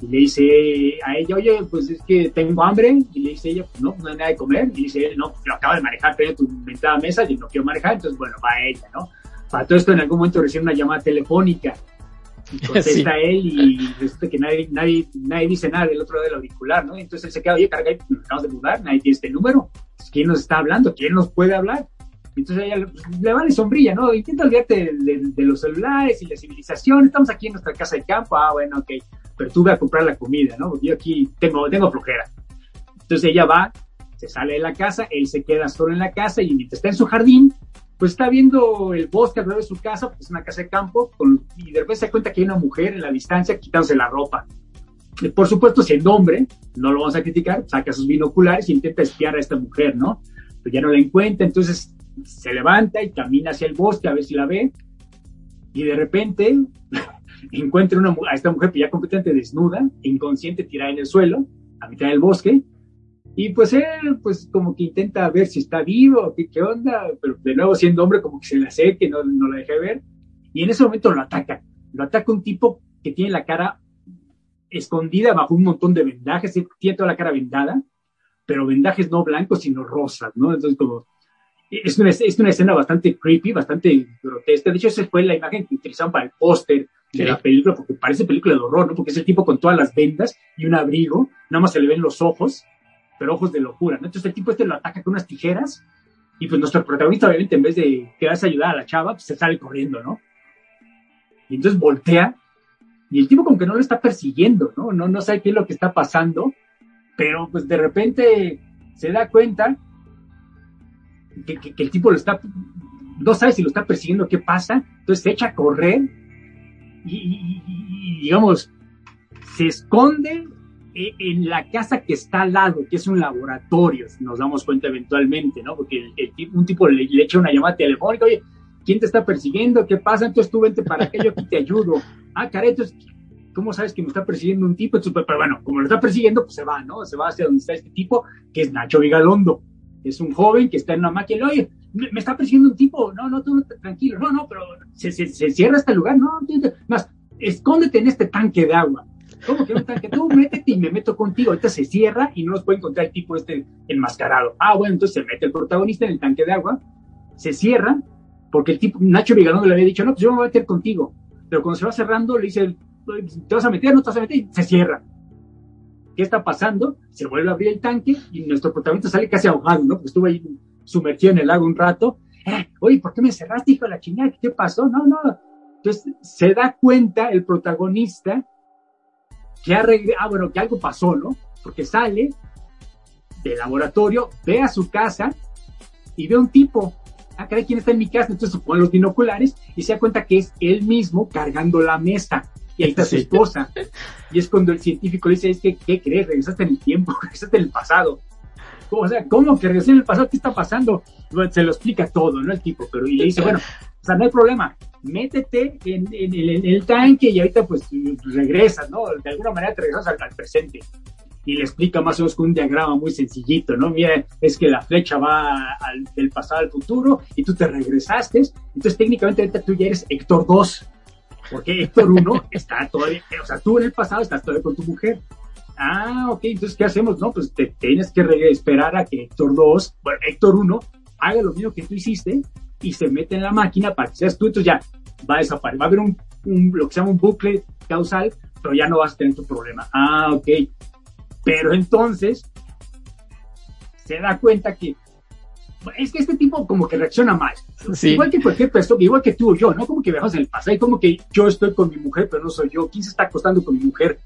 y le dice a ella, oye, pues es que tengo hambre, y le dice ella, pues no, no hay nada de comer, y dice él, no, lo acaba de manejar, pero tu inventada mesa, y no quiero manejar, entonces bueno, va ella, ¿no? Para todo esto en algún momento recibe una llamada telefónica, y contesta sí. él, y resulta que nadie, nadie, nadie dice nada del otro lado del auricular, ¿no? Entonces él se queda, oye, carga, nos acabamos de mudar, nadie tiene este número, ¿quién nos está hablando? ¿Quién nos puede hablar? Entonces ella le vale sombrilla, ¿no? Intenta olvidarte de, de, de, los celulares y la civilización. Estamos aquí en nuestra casa de campo. Ah, bueno, ok. Pero tú ve a comprar la comida, ¿no? Yo aquí tengo, tengo flojera. Entonces ella va, se sale de la casa, él se queda solo en la casa y mientras está en su jardín, pues está viendo el bosque alrededor de su casa, pues es una casa de campo, con, y de repente se da cuenta que hay una mujer en la distancia quitándose la ropa. Y por supuesto, siendo hombre, no lo vamos a criticar, saca sus binoculares y intenta espiar a esta mujer, ¿no? Pero ya no la encuentra, entonces se levanta y camina hacia el bosque a ver si la ve y de repente encuentra una, a esta mujer ya completamente desnuda, inconsciente, tirada en el suelo, a mitad del bosque, y pues él, pues como que intenta ver si está vivo, qué, qué onda, pero de nuevo siendo hombre como que se le acerque, no, no la deja ver, y en ese momento lo ataca, lo ataca un tipo que tiene la cara escondida bajo un montón de vendajes, tiene toda la cara vendada, pero vendajes no blancos, sino rosas, ¿no? Entonces como es una, es una escena bastante creepy, bastante grotesca. De hecho, esa fue la imagen que utilizaron para el póster de sí. la película, porque parece película de horror, ¿no? Porque es el tipo con todas las vendas y un abrigo, nada más se le ven los ojos, pero ojos de locura, ¿no? Entonces el tipo este lo ataca con unas tijeras y pues nuestro protagonista, obviamente, en vez de quedarse a ayudar a la chava, pues se sale corriendo, ¿no? Y entonces voltea y el tipo como que no lo está persiguiendo, ¿no? No, no sabe qué es lo que está pasando, pero pues de repente se da cuenta que, el tipo lo está, no sabe si lo está persiguiendo, qué pasa, entonces se echa a correr y digamos, se esconde en la casa que está al lado, que es un laboratorio, nos damos cuenta eventualmente, ¿no? Porque un tipo le, echa una llamada telefónica, oye, ¿quién te está persiguiendo? ¿Qué pasa? Entonces tú vente para acá, yo aquí te ayudo. Ah, entonces, ¿cómo sabes que me está persiguiendo un tipo? Entonces, pero bueno, como lo está persiguiendo, pues se va, ¿no? Se va hacia donde está este tipo, que es Nacho Vigalondo es un joven que está en una máquina, oye, me, está persiguiendo un tipo, no, no, tú no, tranquilo, no, no, pero se, se, cierra este lugar, no, más, escóndete en este tanque de agua. ¿Cómo que un tanque? Tú métete y me meto contigo. Ahorita se cierra y no nos puede encontrar el tipo este enmascarado. Ah, bueno, entonces se mete el protagonista en el tanque de agua, se cierra, porque el tipo, Nacho Vigalón le había dicho, no, pues yo me voy a meter contigo. Pero cuando se va cerrando, le dice, ¿te vas a meter? ¿No te vas a meter? Y se cierra. ¿Qué está pasando? Se vuelve a abrir el tanque y nuestro protagonista sale casi ahogado, ¿no? Porque estuvo ahí sumergido en el lago un rato. Eh, Oye, ¿por qué me cerraste, hijo de la chingada? ¿Qué pasó? No, no. Entonces se da cuenta el protagonista que, ha ah, bueno, que algo pasó, ¿no? Porque sale del laboratorio, ve a su casa y ve a un tipo. Ah, caray, ¿quién está en mi casa? Entonces se pone los binoculares y se da cuenta que es él mismo cargando la mesa y ahí está su esposa. Y es cuando el científico le dice, es que, ¿qué crees? Regresaste en el tiempo, regresaste en el pasado. O sea, ¿cómo que regresé en el pasado? ¿Qué está pasando? Bueno, se lo explica todo, ¿no? El tipo, pero y le dice, bueno, o sea, no hay problema, métete en, en, en, en el tanque y ahorita pues regresas, ¿no? De alguna manera te regresas al, al, presente. Y le explica más o menos con un diagrama muy sencillito, ¿no? Mira, es que la flecha va al, del pasado al futuro y tú te regresaste. Entonces técnicamente ahorita tú ya eres Héctor 2 porque Héctor 1 está todavía, o sea, tú en el pasado estás todavía con tu mujer. Ah, ok, entonces, ¿qué hacemos? No, pues te tienes que esperar a que Héctor 2, bueno, Héctor 1, haga lo mismo que tú hiciste y se mete en la máquina para que seas tú, entonces ya va a desaparecer. Va a haber un, un, lo que se llama un bucle causal, pero ya no vas a tener tu problema. Ah, ok. Pero entonces se da cuenta que es que este tipo como que reacciona mal. Sí. Igual que cualquier persona, igual que tú o yo, ¿no? Como que viajamos en el pasado y como que yo estoy con mi mujer, pero no soy yo. ¿Quién se está acostando con mi mujer?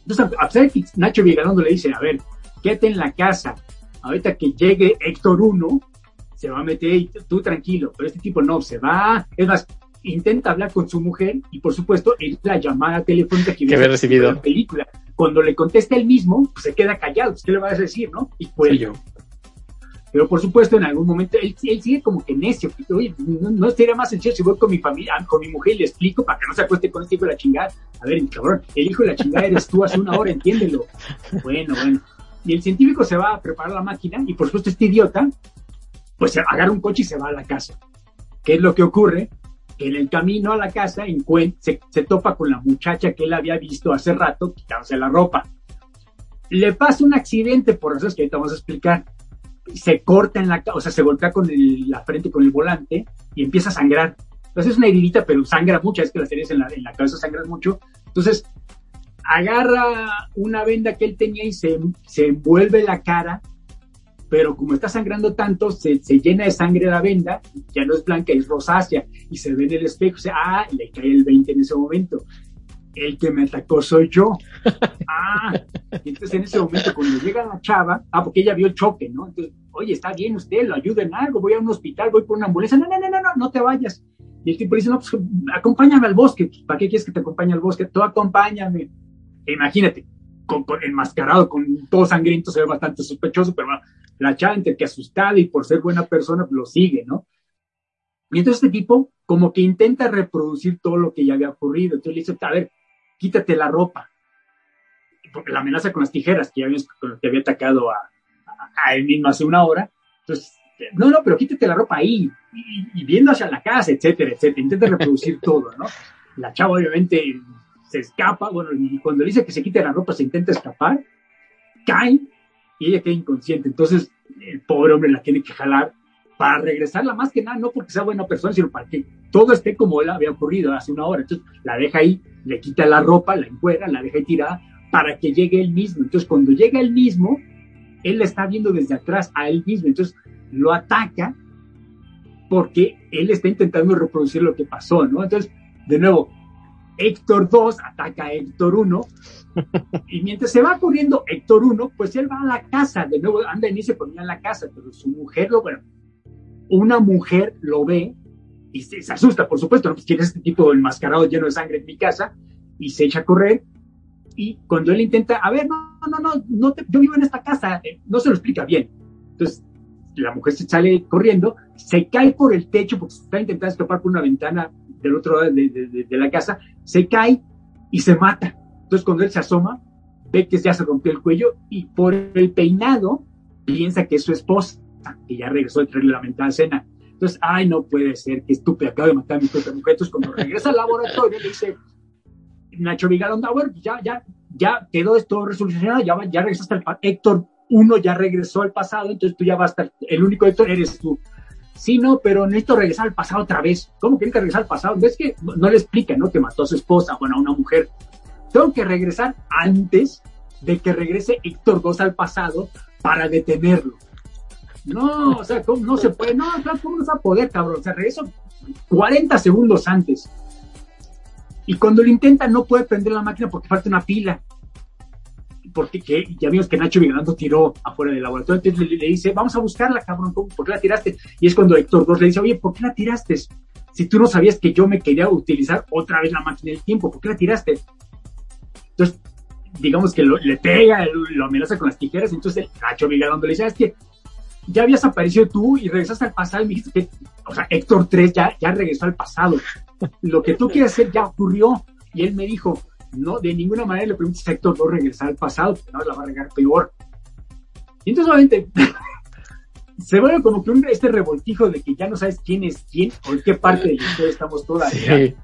Entonces, a pesar de que Nacho Vigalondo le dice, a ver, quédate en la casa. Ahorita que llegue Héctor 1, se va a meter y tú tranquilo. Pero este tipo no, se va. Es más, intenta hablar con su mujer y por supuesto es la llamada telefónica que, que había recibido la película. Cuando le contesta él mismo, pues se queda callado, pues, ¿qué le vas a decir, no? Y pues yo. Pero por supuesto, en algún momento, él, él sigue como que necio. Oye, no, no sería más sencillo si voy con mi familia, con mi mujer y le explico para que no se acueste con este hijo de la chingada. A ver, cabrón, el hijo de la chingada eres tú hace una hora, entiéndelo. Bueno, bueno. Y el científico se va a preparar la máquina y por supuesto este idiota, pues se agarra un coche y se va a la casa. ¿Qué es lo que ocurre? Que en el camino a la casa se, se topa con la muchacha que él había visto hace rato quitándose la ropa. Le pasa un accidente, por eso es que ahorita vamos a explicar se corta en la, o sea, se golpea con la frente con el volante y empieza a sangrar. Entonces es una heridita, pero sangra mucho, es que las heridas en la, cabeza sangran mucho. Entonces agarra una venda que él tenía y se envuelve la cara, pero como está sangrando tanto, se, se, llena de sangre la venda, ya no es blanca, es rosácea, y se ve en el espejo, o sea, ah, le cae el 20 en ese momento el que me atacó soy yo. Ah, entonces en ese momento cuando llega la chava, ah, porque ella vio el choque, ¿no? Entonces, oye, está bien usted, lo ayuda en algo, voy a un hospital, voy por una ambulancia, no, no, no, no, no, no te vayas. Y el tipo dice, no, pues acompáñame al bosque, ¿para qué quieres que te acompañe al bosque? Tú acompáñame. E imagínate, con, con, enmascarado, con todo sangriento, se ve bastante sospechoso, pero bueno, la chava entre que asustada y por ser buena persona, lo sigue, ¿no? Y entonces este tipo como que intenta reproducir todo lo que ya había ocurrido. Entonces le dice, a ver, quítate la ropa. Porque la amenaza con las tijeras que, había, que había atacado a, él mismo hace una hora. Entonces, no, no, pero quítate la ropa ahí, y, viendo hacia la casa, etcétera, etcétera. Intenta reproducir todo, ¿no? La chava obviamente se escapa, bueno, y cuando dice que se quite la ropa, se intenta escapar, cae y ella queda inconsciente. Entonces, el pobre hombre la tiene que jalar para regresarla más que nada, no porque sea buena persona, sino para que todo esté como él había ocurrido hace una hora. Entonces, la deja ahí, le quita la ropa, la encuera, la deja ahí tirada para que llegue él mismo. Entonces, cuando llega él mismo, él la está viendo desde atrás a él mismo. Entonces, lo ataca porque él está intentando reproducir lo que pasó, ¿no? Entonces, de nuevo, Héctor 2 ataca a Héctor 1 y mientras se va corriendo Héctor 1, pues él va a la casa, de nuevo anda y se ponía en la casa, pero su mujer lo, bueno, una mujer lo ve y se, asusta, por supuesto, ¿no? Pues quiere este tipo enmascarado lleno de sangre en mi casa y se echa a correr. Y cuando él intenta, a ver, no, no, no, no yo vivo en esta casa, eh, no se lo explica bien. Entonces, la mujer se sale corriendo, se cae por el techo porque está intentando escapar por una ventana del otro lado de, la casa, se cae y se mata. Entonces, cuando él se asoma, ve que ya se rompió el cuello y por el peinado piensa que es su esposa que ya regresó de traerle la mentada cena. Entonces, ay, no puede ser, qué estúpido, acabo de matar a mi propia mujer. Entonces, cuando regresa al laboratorio, dice, Nacho Vigalón, bueno, ya, ya, ya quedó esto resolucionado, ya, ya regresaste al Héctor uno ya regresó al pasado, entonces tú ya vas a estar, el único Héctor eres tú. Sí, no, pero necesito regresar al pasado otra vez. ¿Cómo que regresar al pasado? ¿Ves que no, le explica, ¿no? Que mató a su esposa, bueno, a una mujer. Tengo que regresar antes de que regrese Héctor 2 al pasado para detenerlo. No, o sea, ¿cómo? no se puede, no, ¿cómo no se va a poder, cabrón? O sea, regreso 40 segundos antes. Y cuando lo intenta, no puede prender la máquina porque falta una pila. Porque que, ya vimos que Nacho Vigilando tiró afuera del laboratorio. Entonces le, le, dice, vamos a buscarla, cabrón, ¿por qué la tiraste? Y es cuando Héctor 2 le dice, oye, ¿por qué la tiraste? Si tú no sabías que yo me quería utilizar otra vez la máquina del tiempo, ¿por qué la tiraste? Entonces, digamos que lo, le pega, lo amenaza con las tijeras. Entonces Nacho Vigilando le dice, es que ya habías aparecido tú y regresaste al pasado y me dijiste que, o sea, Héctor 3 ya, ya regresó al pasado. Lo que tú quieres hacer ya ocurrió. Y él me dijo, no, de ninguna manera le permites a Héctor 2 regresar al pasado, porque no la va a regar peor. Y entonces, obviamente, se vuelve como que un, este revoltijo de que ya no sabes quién es quién o en qué parte de la historia estamos todavía.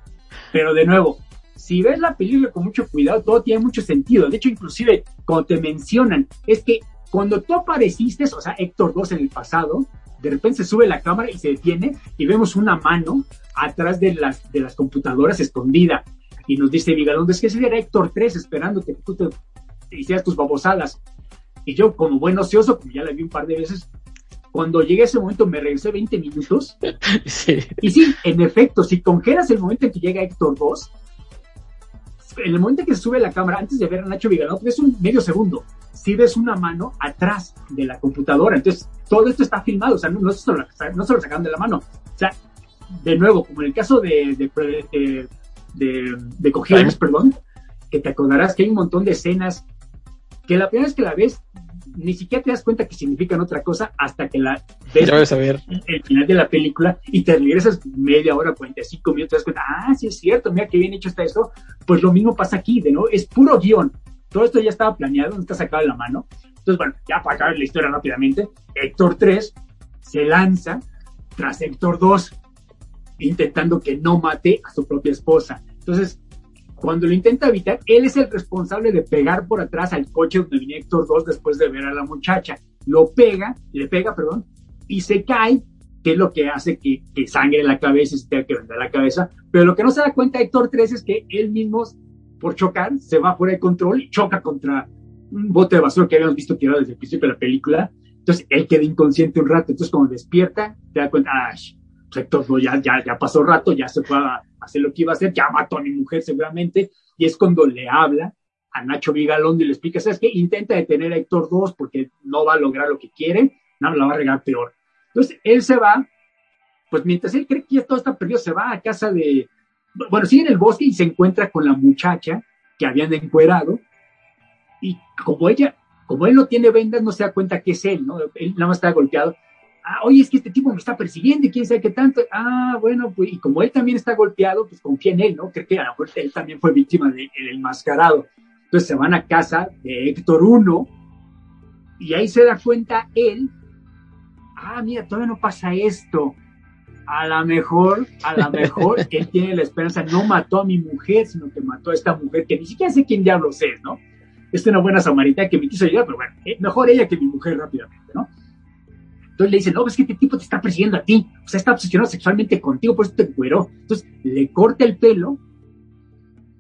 Pero de nuevo, si ves la película con mucho cuidado, todo tiene mucho sentido. De hecho, inclusive, cuando te mencionan, es que cuando tú apareciste, o sea, Héctor 2 en el pasado, de repente se sube la cámara y se detiene y vemos una mano atrás de las, de las computadoras escondida. Y nos dice Vigalón, es que ese era Héctor 3 esperándote que tú te, hicieras tus babosadas. Y yo, como buen ocioso, como ya la vi un par de veces, cuando llegué a ese momento me regresé 20 minutos. Y sí, en efecto, si congelas el momento en que llega Héctor 2, en el momento en que se sube la cámara, antes de ver a Nacho Vigalón, es un medio segundo si ves una mano atrás de la computadora. Entonces, todo esto está filmado, o sea, no, no, se, lo, no se lo sacaron de la mano. O sea, de nuevo, como en el caso de, de, de, de, de perdón, que te acordarás que hay un montón de escenas que la primera vez que la ves ni siquiera te das cuenta que significan otra cosa hasta que la ves ya vas a ver. el final de la película y te regresas media hora, 45 minutos, te das cuenta, ah, sí es cierto, mira qué bien hecho está esto. Pues lo mismo pasa aquí, de nuevo, es puro guion. Todo esto ya estaba planeado, no está sacado de la mano. Entonces, bueno, ya para acabar la historia rápidamente, Héctor 3 se lanza tras Héctor 2, intentando que no mate a su propia esposa. Entonces, cuando lo intenta evitar, él es el responsable de pegar por atrás al coche donde viene Héctor 2 después de ver a la muchacha. Lo pega, le pega, perdón, y se cae, que es lo que hace que, que sangre en la cabeza y se tenga que vender la cabeza. Pero lo que no se da cuenta Héctor 3 es que él mismo, por chocar, se va fuera de control y choca contra un bote de basura que habíamos visto tirado desde el principio de la película. Entonces él queda inconsciente un rato. Entonces cuando despierta, te da cuenta, ah, pues Héctor ya, ya, ya pasó rato, ya se fue a hacer lo que iba a hacer, ya mató a mi mujer seguramente, y es cuando le habla a Nacho Vigalón y le explica, ¿sabes qué? Intenta detener a Héctor 2 porque no va a lograr lo que quiere, no, la va a regar peor. Entonces, él se va, pues mientras él cree que ya todo está perdido, se va a casa de, bueno, sigue en el bosque y se encuentra con la muchacha que habían encuerado, y como ella, como él no tiene vendas, no se da cuenta que es él, ¿no? Él nada más está golpeado, ah, oye, es que este tipo me está persiguiendo y quién sabe qué tanto. Ah, bueno, pues, y como él también está golpeado, pues confía en él, ¿no? Creo que a lo mejor él también fue víctima del de, enmascarado. Entonces se van a casa de Héctor 1 y ahí se da cuenta él, ah, mira, todavía no pasa esto. A lo mejor, a lo mejor él tiene la esperanza, no mató a mi mujer, sino que mató a esta mujer que ni siquiera sé quién diablos es, ¿no? Es una buena samaritana que me quiso ayudar, pero bueno, eh, mejor ella que mi mujer rápidamente. Entonces le dicen, no, es que este tipo te está persiguiendo a ti, o sea, está obsesionado sexualmente contigo, por eso te cueró. Entonces le corta el pelo,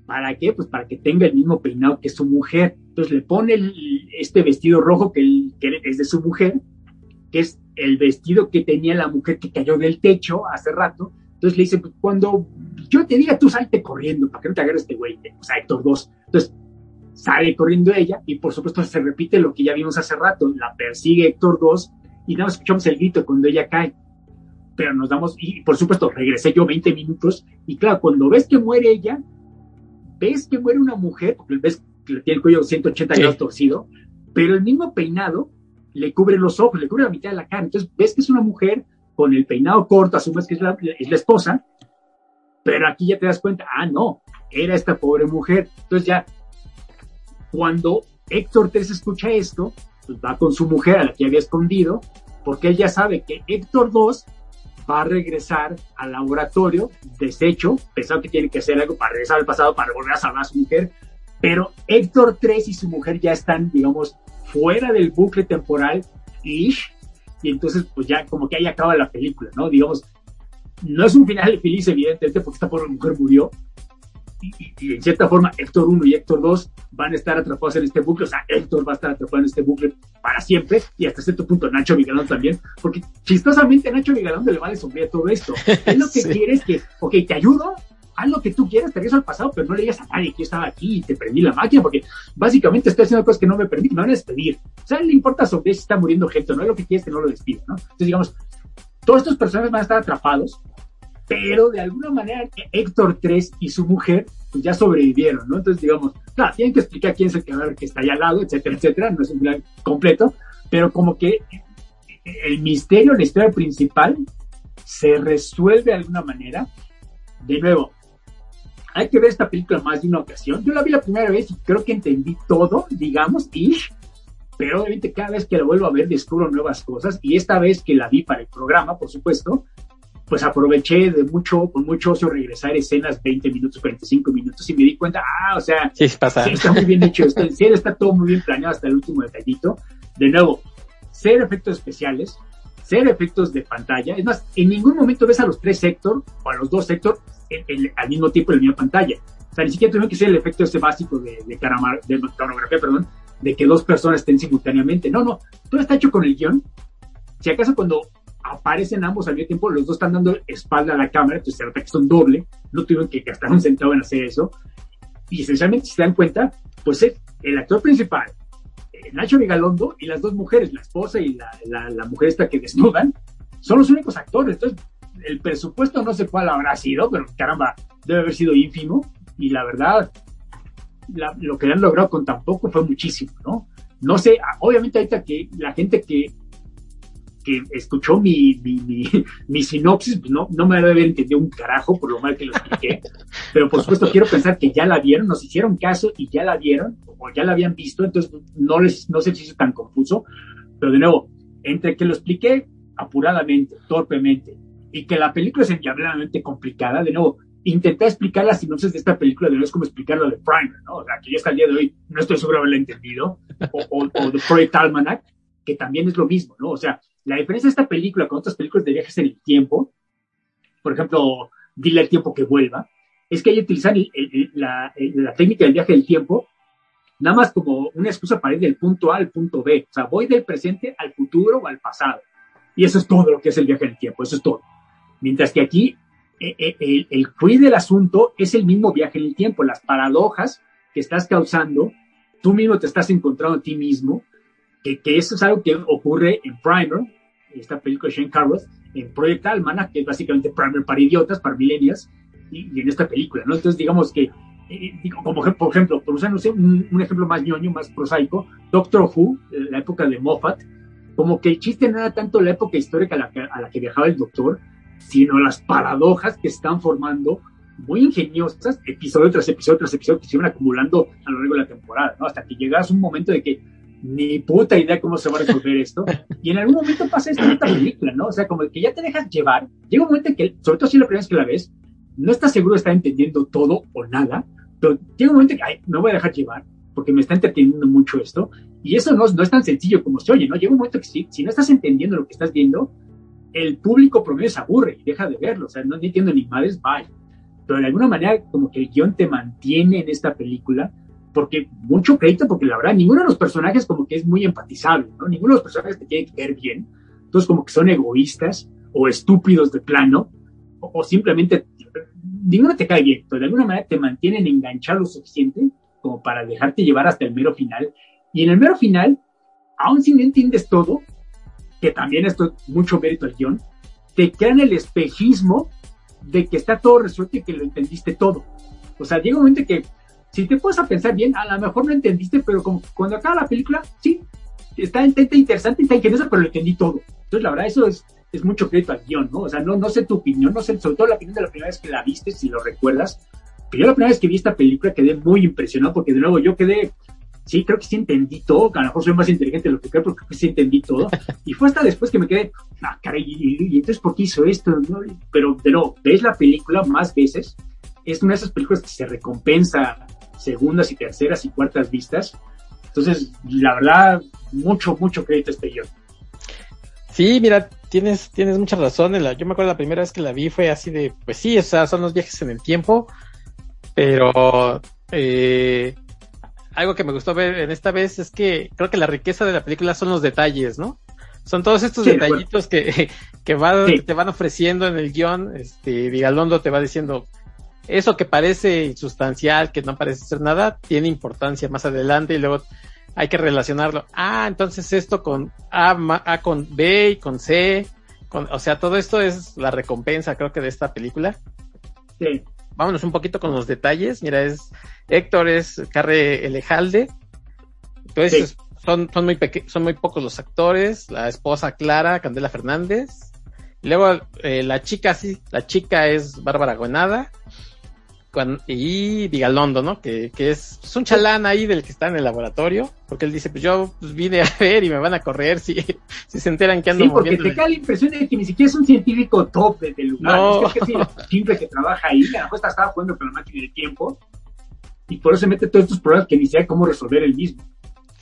¿para qué? Pues para que tenga el mismo peinado que su mujer. Entonces le pone el, este vestido rojo que, que es de su mujer, que es el vestido que tenía la mujer que cayó del techo hace rato. Entonces le dice, pues cuando yo te diga, tú salte corriendo, para que no te agarre este güey, o sea, Héctor 2. Entonces sale corriendo ella y por supuesto se repite lo que ya vimos hace rato, la persigue Héctor 2 y nada más escuchamos el grito cuando ella cae. Pero nos damos, y por supuesto, regresé yo 20 minutos, y claro, cuando ves que muere ella, ves que muere una mujer, porque ves que tiene el cuello 180 grados torcido, pero el mismo peinado le cubre los ojos, le cubre la mitad de la cara. Entonces ves que es una mujer con el peinado corto, asumes que es la, es la esposa, pero aquí ya te das cuenta, ah, no, era esta pobre mujer. Entonces ya, cuando Héctor 3 escucha esto, pues va con su mujer a la que había escondido, porque él ya sabe que Héctor 2 va a regresar al laboratorio, deshecho, pensando que tiene que hacer algo para regresar al pasado, para volver a salvar a su mujer, pero Héctor 3 y su mujer ya están, digamos, fuera del bucle temporal, ish, y entonces pues ya como que ahí acaba la película, ¿no? Digamos, no es un final feliz, evidentemente, porque esta pobre mujer murió, y, y, en cierta forma Héctor 1 y Héctor 2 van a estar atrapados en este bucle, o sea, Héctor va a estar atrapado en este bucle para siempre y hasta cierto punto Nacho Vigalón también, porque chistosamente a Nacho Vigalón le vale sombría todo esto. Él lo que sí. quiere es que, ok, te ayudo, haz lo que tú quieras, te regreso al pasado, pero no le digas a nadie que yo estaba aquí y te prendí la máquina, porque básicamente estoy haciendo cosas que no me permiten, me van a despedir. O sea, le importa sobre si está muriendo gente, no es lo que quieres que no lo despida, ¿no? Entonces, digamos, todos estos personajes van a estar atrapados pero de alguna manera Héctor 3 y su mujer pues ya sobrevivieron, ¿no? Entonces, digamos, claro, tienen que explicar quién es el que, que está allá al lado, etcétera, etcétera, no es un plan completo, pero como que el misterio, la historia principal, se resuelve de alguna manera. De nuevo, hay que ver esta película más de una ocasión. Yo la vi la primera vez y creo que entendí todo, digamos, ish, pero obviamente cada vez que la vuelvo a ver descubro nuevas cosas y esta vez que la vi para el programa, por supuesto, pues aproveché de mucho, con mucho ocio regresar escenas 20 minutos, 45 minutos y me di cuenta, ah, o sea, sí, pasa. sí está muy bien hecho en serio está todo muy bien planeado hasta el último detallito. De nuevo, ser efectos especiales, ser efectos de pantalla, es más, en ningún momento ves a los tres sector o a los dos sector en, en, al mismo tiempo en la misma pantalla. O sea, ni siquiera tuvieron que ser el efecto ese básico de, de, caramar, de coreografía, perdón, de que dos personas estén simultáneamente. No, no, todo está hecho con el guion. Si acaso cuando aparecen ambos al mismo tiempo, los dos están dando espalda a la cámara, entonces se nota que son doble, no tuvieron que gastar un centavo en hacer eso. Y esencialmente, si se dan cuenta, pues es el actor principal, eh, Nacho Vigalondo, y las dos mujeres, la esposa y la, la, la, mujer esta que desnudan, son los únicos actores. Entonces, el presupuesto no sé cuál habrá sido, pero caramba, debe haber sido ínfimo. Y la verdad, lo que han logrado con tan poco fue muchísimo, ¿no? No sé, obviamente ahorita que la gente que, que escuchó mi, mi, mi, sinopsis, pues no, no me debe haber entendido un carajo por lo mal que lo expliqué, pero por supuesto quiero pensar que ya la vieron, nos hicieron caso y ya la vieron, o ya la habían visto, entonces no les, no se hizo tan confuso, pero de nuevo, entre que lo expliqué apuradamente, torpemente, y que la película es enviablemente complicada, de nuevo, intenté explicar la sinopsis de esta película, de nuevo es como explicar lo de Primer, ¿no? O sea, que yo hasta el día de hoy no estoy seguro de haberla entendido, o, o, o The Project Almanac, que también es lo mismo, ¿no? O sea, la diferencia de esta película con otras películas de viajes en el tiempo, por ejemplo, Dile al tiempo que vuelva, es que hay utilizan la, la, técnica del viaje del tiempo nada más como una excusa para ir del punto A al punto B. O sea, voy del presente al futuro o al pasado. Y eso es todo lo que es el viaje en el tiempo, eso es todo. Mientras que aquí eh, eh, el, el del asunto es el mismo viaje en el tiempo, las paradojas que estás causando, tú mismo te estás encontrando a ti mismo, que, que eso es algo que ocurre en Primer, esta película de Shane Carruth, en Project Almanac, que es básicamente Primer para idiotas, para millennials, y, en esta película, ¿no? Entonces, digamos que, eh, como por ejemplo, por usar, no sé, un, un, ejemplo más ñoño, más prosaico, Doctor Who, la época de Moffat, como que el chiste no era tanto la época histórica a la que, a la que viajaba el doctor, sino las paradojas que están formando muy ingeniosas, episodio tras episodio tras episodio, que se iban acumulando a lo largo de la temporada, ¿no? Hasta que llegas a un momento de que ni puta idea cómo se va a resolver esto. Y en algún momento pasa esto en esta película, ¿no? O sea, como que ya te dejas llevar. Llega un momento en que, sobre todo si la primera vez que la ves, no estás seguro de estar entendiendo todo o nada, pero llega un momento en que, ay, me voy a dejar llevar porque me está entreteniendo mucho esto. Y eso no, no es tan sencillo como se oye, ¿no? Llega un momento que si, si no estás entendiendo lo que estás viendo, el público promedio se aburre y deja de verlo. O sea, no entiendo ni madres, bye. Pero de alguna manera, como que el guion te mantiene en esta película porque mucho crédito, porque la verdad, ninguno de los personajes como que es muy empatizable, ¿no? Ninguno de los personajes te quiere caer bien, entonces como que son egoístas o estúpidos de plano, o, simplemente ninguno te cae bien, pero de alguna manera te mantienen enganchado lo suficiente como para dejarte llevar hasta el mero final. Y en el mero final, aun si no entiendes todo, que también esto es mucho mérito al guion, te crean el espejismo de que está todo resuelto y que lo entendiste todo. O sea, llega un momento que si te puedes a pensar bien, a lo mejor no entendiste, pero como cuando acaba la película, sí, está, está interesante, está ingeniosa, pero lo entendí todo. Entonces, la verdad, eso es, es mucho crédito al guion, ¿no? O sea, no, no sé tu opinión, no sé, sobre todo la opinión de la primera vez que la viste, si lo recuerdas. Pero yo la primera vez que vi esta película quedé muy impresionado, porque de nuevo yo quedé, sí, creo que sí entendí todo, a lo mejor soy más inteligente de lo que creo, pero creo que sí entendí todo. Y fue hasta después que me quedé, ah, caray, y, entonces ¿por qué hizo esto? Pero de nuevo, ves la película más veces, es una de esas películas que se recompensa segundas y terceras y cuartas vistas. Entonces, la verdad, mucho, mucho crédito a este guion. Sí, mira, tienes, tienes mucha razón. Yo me acuerdo la primera vez que la vi fue así de, pues sí, o sea, son los viajes en el tiempo, pero eh, algo que me gustó ver en esta vez es que creo que la riqueza de la película son los detalles, ¿no? Son todos estos detallitos que, que, que, te van ofreciendo en el guion. Este, Vigalondo te va diciendo, eso que parece insustancial, que no parece ser nada, tiene importancia más adelante y luego hay que relacionarlo. Ah, entonces esto con A, con B y con C, con, o sea, todo esto es la recompensa, creo que de esta película. Sí. Vámonos un poquito con los detalles. Mira, es Héctor es Carre Elejalde. Entonces, son, son muy son muy pocos los actores. La esposa Clara, Candela Fernández. luego eh, la chica, sí, la chica es Bárbara Guenada y Vigalondo, ¿no? Que, que es, un chalán ahí del que está en el laboratorio, porque él dice, pues yo pues, vine a ver y me van a correr si, si se enteran que ando Sí, porque te cae la impresión de que ni siquiera es un científico top del lugar, no. es que es simple que trabaja ahí, a lo mejor estaba jugando con la máquina del tiempo, y por eso se mete todos estos problemas que ni sabe cómo resolver el mismo.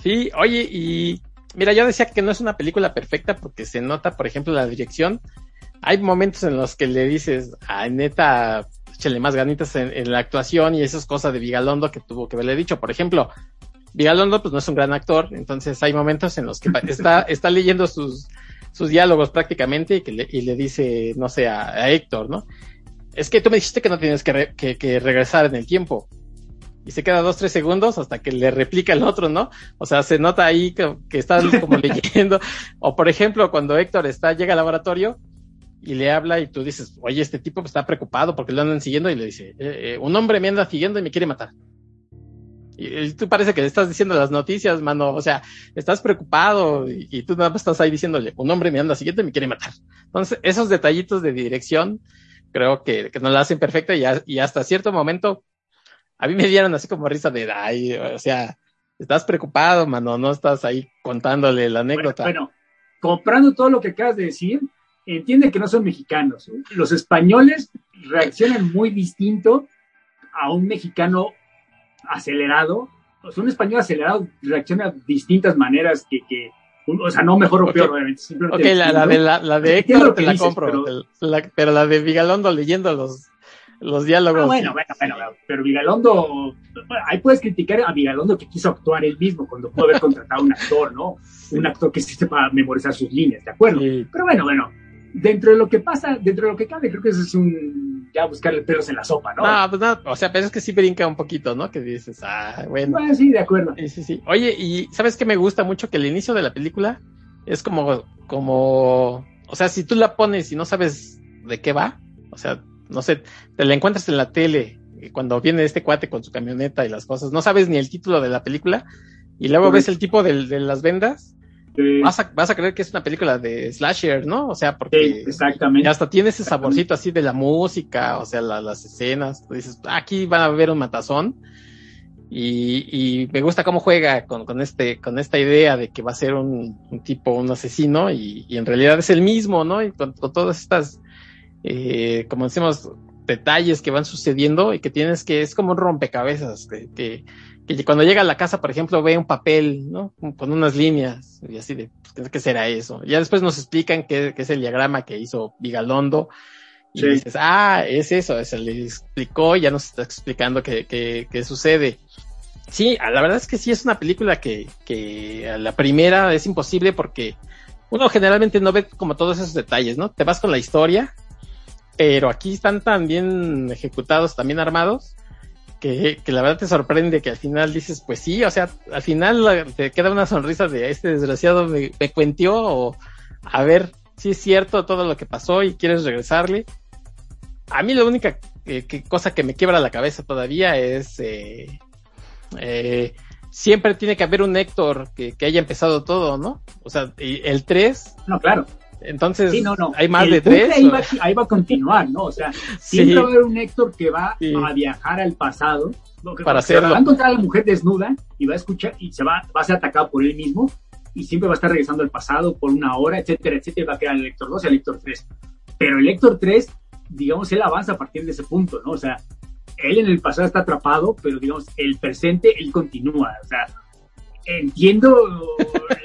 Sí, oye, y mira, yo decía que no es una película perfecta porque se nota, por ejemplo, la dirección. Hay momentos en los que le dices, ay, neta, échale más ganitas en, la actuación y eso es cosa de Vigalondo que tuvo que haberle dicho. Por ejemplo, Vigalondo pues no es un gran actor, entonces hay momentos en los que está, está leyendo sus, sus diálogos prácticamente y que le, y le dice, no sé, a, Héctor, ¿no? Es que tú me dijiste que no tienes que, que, regresar en el tiempo. Y se queda dos, tres segundos hasta que le replica el otro, ¿no? O sea, se nota ahí que, que está como leyendo. O por ejemplo, cuando Héctor está, llega al laboratorio y le habla y tú dices, oye, este tipo está preocupado porque lo andan siguiendo y le dice, eh, eh, un hombre me anda siguiendo y me quiere matar. Y, tú parece que le estás diciendo las noticias, mano, o sea, estás preocupado y, tú nada más estás ahí diciéndole, un hombre me anda siguiendo y me quiere matar. Entonces, esos detallitos de dirección creo que, que nos la hacen perfecta y, y hasta cierto momento a mí me dieron así como risa de, ay, o sea, estás preocupado, mano, no estás ahí contándole la anécdota. Bueno, comprando todo lo que acabas de decir, entiende que no son mexicanos. Los españoles reaccionan muy distinto a un mexicano acelerado. O sea, un español acelerado reacciona de distintas maneras que, que o sea, no mejor o peor, obviamente. Ok, la, de, la, de Héctor te la compro, pero la de Vigalondo leyendo los, los diálogos. Ah, bueno, bueno, bueno, pero Vigalondo, ahí puedes criticar a Vigalondo que quiso actuar él mismo cuando pudo haber contratado a un actor, ¿no? Un actor que existe para memorizar sus líneas, ¿de acuerdo? Pero bueno, bueno, dentro de lo que pasa, dentro de lo que cabe, creo que eso es un ya buscarle pelos en la sopa, ¿no? No, pues no, o sea, pero es que sí brinca un poquito, ¿no? Que dices, ah, bueno. sí, de acuerdo. Sí, sí, sí. Oye, y ¿sabes qué me gusta mucho? Que el inicio de la película es como, como, o sea, si tú la pones y no sabes de qué va, o sea, no sé, te la encuentras en la tele cuando viene este cuate con su camioneta y las cosas, no sabes ni el título de la película y luego ves el tipo de, de las vendas, vas, a, vas a creer que es una película de slasher, ¿no? O sea, porque exactamente. hasta tiene ese saborcito así de la música, o sea, las escenas, tú dices, aquí van a ver un matazón. Y, y, me gusta cómo juega con, con, este, con esta idea de que va a ser un, un tipo, un asesino, y, y, en realidad es el mismo, ¿no? Y con, con todas estas eh, como decimos, detalles que van sucediendo y que tienes que, es como un rompecabezas, que, que, que cuando llega a la casa, por ejemplo, ve un papel, ¿no? Con unas líneas, y así de, pues, ¿qué será eso? Ya después nos explican qué, qué es el diagrama que hizo Vigalondo, y dices, ah, es eso, se le explicó, ya nos está explicando qué, qué, qué sucede. Sí, la verdad es que sí es una película que, que a la primera es imposible porque uno generalmente no ve como todos esos detalles, ¿no? Te vas con la historia pero aquí están tan bien ejecutados, también armados, que, que, la verdad te sorprende que al final dices, pues sí, o sea, al final te queda una sonrisa de este desgraciado me, me cuentió o a ver si es cierto todo lo que pasó y quieres regresarle. A mí la única que, cosa que me quiebra la cabeza todavía es eh, eh, siempre tiene que haber un Héctor que, que, haya empezado todo, ¿no? O sea, el 3. No, claro. Entonces, hay más de tres. Ahí va, a continuar, ¿no? O sea, siempre va a haber un Héctor que va a viajar al pasado. Para hacerlo. Va a encontrar a la mujer desnuda y va a escuchar y se va, va a ser atacado por él mismo y siempre va a estar regresando al pasado por una hora, etcétera, etcétera. Va a quedar el Héctor 2 y el Héctor 3. Pero el Héctor 3, digamos, él avanza a partir de ese punto, ¿no? O sea, él en el pasado está atrapado, pero digamos, el presente, él continúa. O sea, entiendo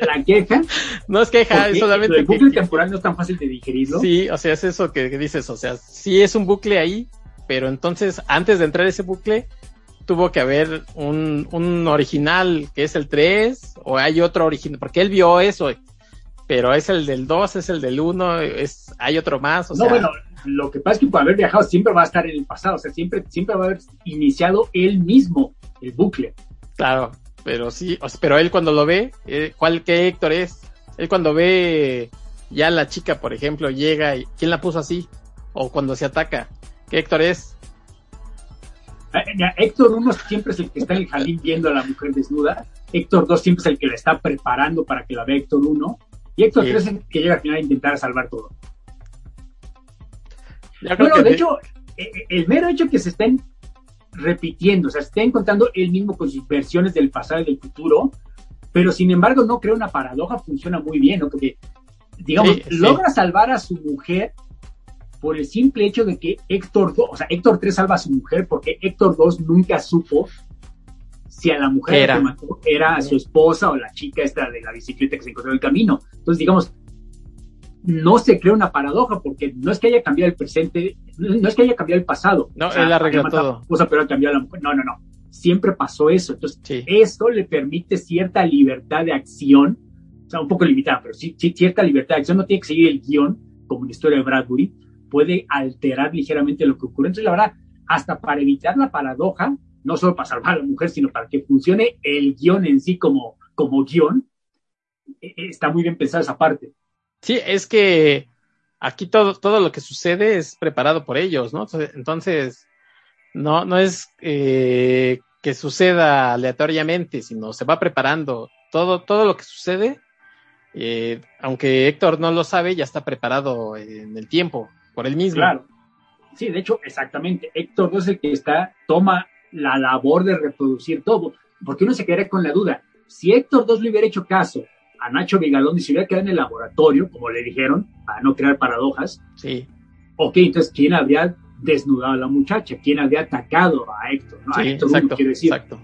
la queja. No es queja, es solamente. El bucle temporal no es tan fácil de digerirlo. Sí, o sea, es eso que, dices, o sea, sí es un bucle ahí, pero entonces antes de entrar ese bucle tuvo que haber un, un original que es el 3 o hay otro original, porque él vio eso, pero es el del 2, es el del 1, es, hay otro más. O no, bueno, lo que pasa es que por haber viajado siempre va a estar en el pasado, o sea, siempre, siempre va a haber iniciado él mismo el bucle. Claro, pero sí, pero él cuando lo ve, eh, ¿cuál qué Héctor es? Él cuando ve ya la chica, por ejemplo, llega y ¿quién la puso así? O cuando se ataca, ¿qué Héctor es? Eh, Héctor 1 siempre es el que está en el jardín viendo a la mujer desnuda. Héctor 2 siempre es el que la está preparando para que la vea Héctor 1. Y Héctor 3 es el que llega al final a intentar salvar todo. Bueno, de hecho, eh, el mero hecho que se estén repitiendo, o sea, estén contando él mismo con sus versiones del pasado y del futuro, pero sin embargo no crea una paradoja, funciona muy bien, ¿no? Porque, digamos, logra salvar a su mujer por el simple hecho de que Héctor 2, o sea, Héctor 3 salva a su mujer porque Héctor 2 nunca supo si a la mujer era? que mató era su esposa o la chica esta de la bicicleta que se encontró en el camino. Entonces, digamos, no se crea una paradoja porque no es que haya cambiado el presente, no es que haya cambiado el pasado. No, él arregla todo. Cosa, pero ha cambiado la mujer. No, no, no. Siempre pasó eso. Entonces, esto le permite cierta libertad de acción, o sea, un poco limitada, pero sí, sí, cierta libertad de acción. No tiene que seguir el guion, como en la historia de Bradbury, puede alterar ligeramente lo que ocurre. Entonces, la verdad, hasta para evitar la paradoja, no solo para salvar a la mujer, sino para que funcione el guion en sí como, como guion, e, e, está muy bien pensada esa parte. Sí, es que aquí todo, todo lo que sucede es preparado por ellos, ¿no? Entonces, no, no es eh, que suceda aleatoriamente, sino se va preparando. Todo, todo lo que sucede, eh, aunque Héctor no lo sabe, ya está preparado en el tiempo, por él mismo. Claro. Sí, de hecho, exactamente. Héctor no es el que está, toma la labor de reproducir todo, porque uno se quedaría con la duda. Si Héctor 2 le hubiera hecho caso a Nacho Vigalón y se hubiera quedado en el laboratorio, como le dijeron, para no crear paradojas, sí. ok, entonces, ¿quién habría desnudado a la muchacha? ¿Quién habría atacado a Héctor? ¿no? a Héctor exacto, quiero decir. Exacto.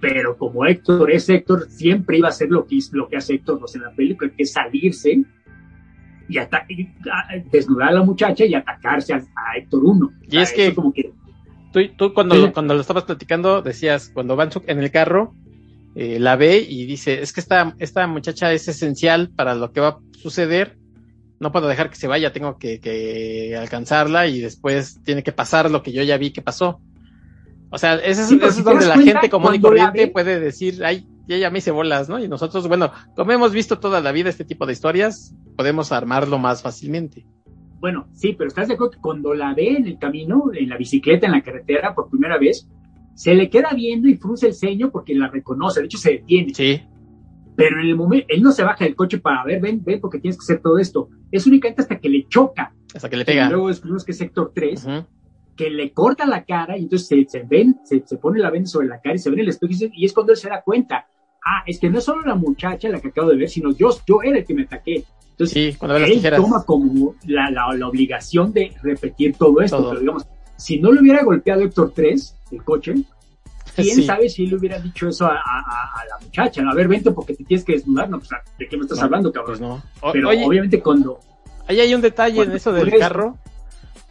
Pero como Héctor es Héctor, siempre iba a hacer lo que, lo que hace Héctor en la película, que es salirse y, y desnudar a la muchacha y atacarse a, a Héctor 1. Y es que, como que tú, tú cuando, lo, cuando lo estabas platicando decías, cuando van en el carro, eh, la ve y dice, es que esta, esta muchacha es esencial para lo que va a suceder, no puedo dejar que se vaya, tengo que, que alcanzarla y después tiene que pasar lo que yo ya vi que pasó. O sea, Sí, es, si donde la gente común y corriente puede decir, ay, ya, ya me hice bolas, ¿no? Y nosotros, bueno, como hemos visto toda la vida este tipo de historias, podemos armarlo más fácilmente. Bueno, sí, pero ¿estás de acuerdo que cuando la ve en el camino, en la bicicleta, en la carretera, por primera vez, se le queda viendo y frunce el ceño porque la reconoce, de hecho se detiene. Sí, Pero en el momento, él no se baja del coche para ver, ven, ven, porque tienes que hacer todo esto. Es únicamente hasta que le choca. hasta que le pega. luego descubrimos que es Sector 3, Ujú. que le corta la cara y entonces se, se ven, se, se pone la venda sobre la cara y se ve en el espejo y, dice- y es cuando él se da cuenta. Ah, es que no es solo la muchacha la que acabo de ver, sino yo, yo era el que me ataqué. Entonces, Sí, cuando las él tijeras. toma como la, la, la obligación de repetir todo esto. Todo. Pero digamos, si no le hubiera golpeado Héctor 3, el coche, quién Sí. sabe si le hubiera dicho eso a, a- a- a la muchacha. ¿no? A ver, vente porque te tienes que desnudar. No, pues, ¿de qué me estás No, hablando, cabrón? Pues no. O- Pero oye, obviamente cuando... ahí hay un detalle en eso del carro. que-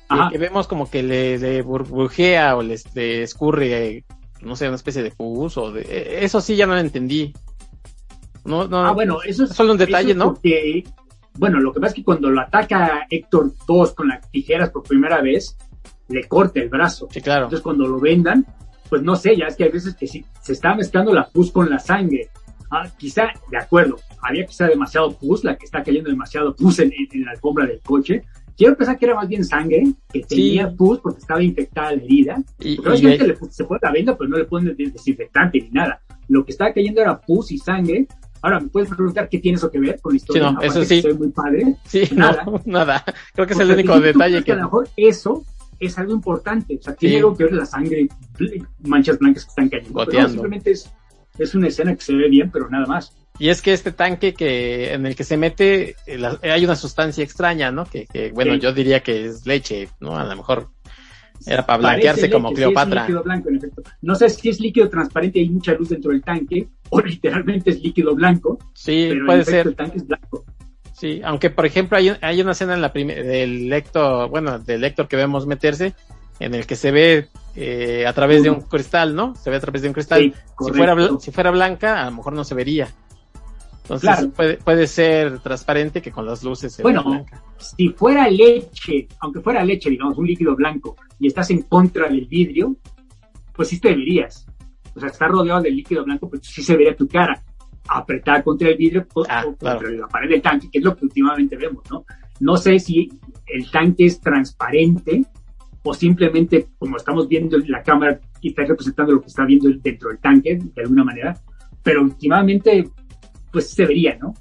Ajá. que vemos como que le, le burbujea o le, le escurre, no sé, una especie de pus o de... eh, Eso sí ya no lo entendí. No, no, Ah, bueno, eso es... solo un detalle, ¿no? porque, bueno, lo que pasa es que cuando lo ataca Héctor 2 con las tijeras por primera vez, le corta el brazo. Sí, claro. Entonces cuando lo vendan, pues no sé, ya es que hay veces que sí, se está mezclando la pus con la sangre. Ah, quizá, de acuerdo, había quizá demasiado pus, la que está cayendo demasiado pus en, en- en la alfombra del coche. Quiero pensar que era más bien sangre, que tenía Sí. pus porque estaba infectada la herida. Y, Porque y- le pu- se pone la venda, pero no le ponen de- desinfectante ni nada. Lo que estaba cayendo era pus y sangre. Ahora, ¿me puedes preguntar qué tiene eso que ver con la historia? Sí, no, eso sí. Soy muy padre. sí, nada. no, nada. Creo que es O el sea, único si tú detalle que... a lo mejor eso es algo importante. O sea, tiene Sí. algo que ver la sangre, manchas blancas que están cayendo. Pero Goteando. simplemente es, es una escena que se ve bien, pero nada más. Y es que este tanque que en el que se mete, eh, la- hay una sustancia extraña, ¿no? Que, que, bueno, Sí. yo diría que es leche, ¿no? A lo mejor era para blanquearse leche, como sí, es Cleopatra. líquido blanco, en efecto. No sé si es líquido transparente hay mucha luz dentro del tanque, o literalmente es líquido blanco, Sí, pero puede en efecto ser. el tanque es blanco. Sí, aunque por ejemplo hay, hay una escena en la del Héctor, bueno, del Héctor que vemos meterse, en el que se ve eh, a través de un cristal, ¿no? Se ve a través de un cristal. Sí, si, fuera, si fuera blanca, a lo mejor no se vería. Entonces Claro. puede, puede ser transparente que con las luces se Bueno, blanca. si fuera leche, aunque fuera leche, digamos, un líquido blanco, y estás en contra del vidrio, pues sí te verías. O sea, estás rodeado del líquido blanco, pues sí se vería tu cara apretada contra el vidrio Ah, o claro. contra la pared del tanque, que es lo que últimamente vemos, ¿no? No sé si el tanque es transparente o simplemente, como estamos viendo la cámara, y está representando lo que está viendo dentro del tanque, de alguna manera, pero últimamente, pues se vería, ¿no?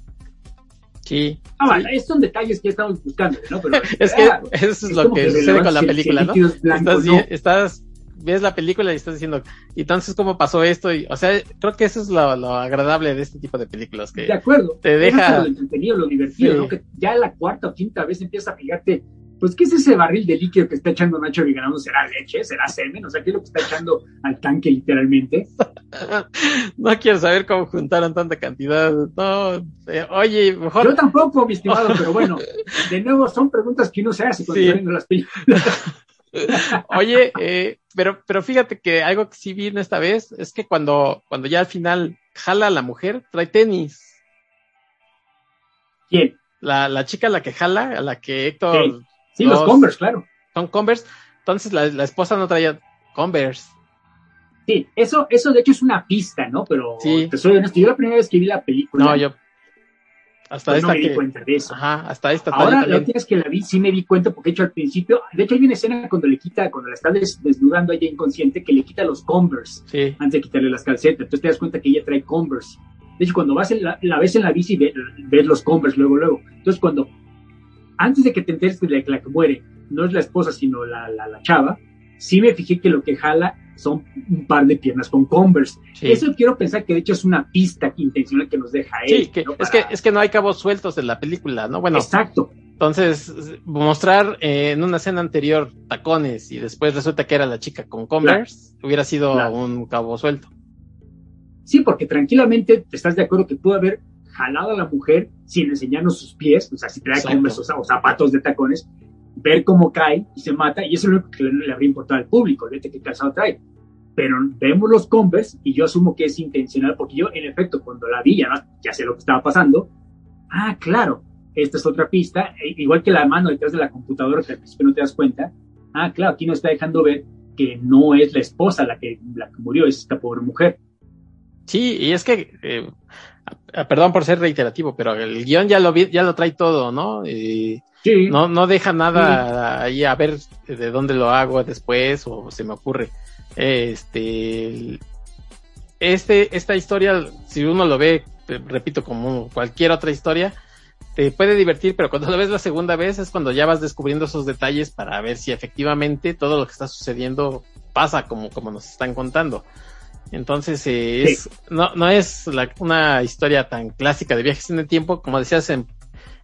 Sí. Ah, sí. bueno, estos son detalles que estamos buscando, ¿no? Pero, Es que ah, eso es es lo que que sucede con la película, ¿no? líquido es blanco, estás, ¿no? estás, ves la película y estás diciendo, ¿y entonces cómo pasó esto? Y, o sea, creo que eso es lo, lo agradable de este tipo de películas, que De acuerdo. te deja- lo entretenido, lo divertido, Sí. ¿no? Que ya la cuarta o quinta vez empiezas a fijarte, pues, ¿qué es ese barril de líquido que está echando Nacho Viganano? ¿Será leche? ¿Será semen? O sea, ¿qué es lo que está echando al tanque literalmente? no quiero saber cómo juntaron tanta cantidad. No, eh, oye, Yo mejor, tampoco, mi estimado, pero bueno, de nuevo son preguntas que uno se hace cuando Sí. está viendo las películas. oye, eh, pero, pero fíjate que algo que sí vi en esta vez es que cuando, cuando ya al final jala a la mujer, trae tenis. ¿Quién? La, la chica a la que jala, a la que Héctor Sí. Sí, los. Converse, claro. son Converse, entonces la, la esposa no traía Converse. Sí, eso, eso de hecho es una pista, ¿no? Pero Sí. te soy honesto, yo la primera vez que vi la película, No, yo. Hasta pues esta no me que... di cuenta de eso. Ajá, hasta esta Ahora, la última vez que la vi, sí me di cuenta, porque de hecho al principio, de hecho hay una escena cuando le quita, cuando la está des- desnudando ella inconsciente, que le quita los Converse Sí, antes de quitarle las calcetas. Entonces te das cuenta que ella trae Converse. De hecho, cuando vas en la, la ves en la bici, ve- ves los Converse luego, luego. Entonces, cuando, antes de que te enteres de la, la que muere, no es la esposa, sino la, la, la chava, sí me fijé que lo que jala son un par de piernas con Converse. sí. Eso quiero pensar que de hecho es una pista intencional que nos deja él. Sí, que, ¿no? es, que, es que no hay cabos sueltos en la película, ¿no? Bueno, Exacto. entonces mostrar eh, en una escena anterior tacones y después resulta que era la chica con Converse, hubiera sido Claro. un cabo suelto. Sí, porque tranquilamente te estás de acuerdo que pudo haber jalado a la mujer sin enseñarnos sus pies, o sea, si trae. Converse o zapatos de tacones, ver cómo cae y se mata, y eso es lo que le, habría importado al público, vete qué calzado trae. Pero vemos los Converse y yo asumo que es intencional, porque yo, en efecto, cuando la vi, ya, no- sé lo que estaba pasando, ah, claro, esta es otra pista, e- igual que la mano detrás de la computadora, que al principio no te das cuenta, ah, claro, aquí nos está dejando ver que no es la esposa la que, la que murió, es esta pobre mujer. Sí, y es que, eh, perdón por ser reiterativo, pero el guion ya lo vi, ya lo trae todo, ¿no? Y Sí. no, no deja nada ahí a ver de dónde lo hago después o se me ocurre. Este, este, esta historia, si uno lo ve, te repito, como cualquier otra historia, te puede divertir, pero cuando lo ves la segunda vez es cuando ya vas descubriendo esos detalles para ver si efectivamente todo lo que está sucediendo pasa como, como nos están contando. Entonces, eh, es, no, no es la- una historia tan clásica de viajes en el tiempo, como decías en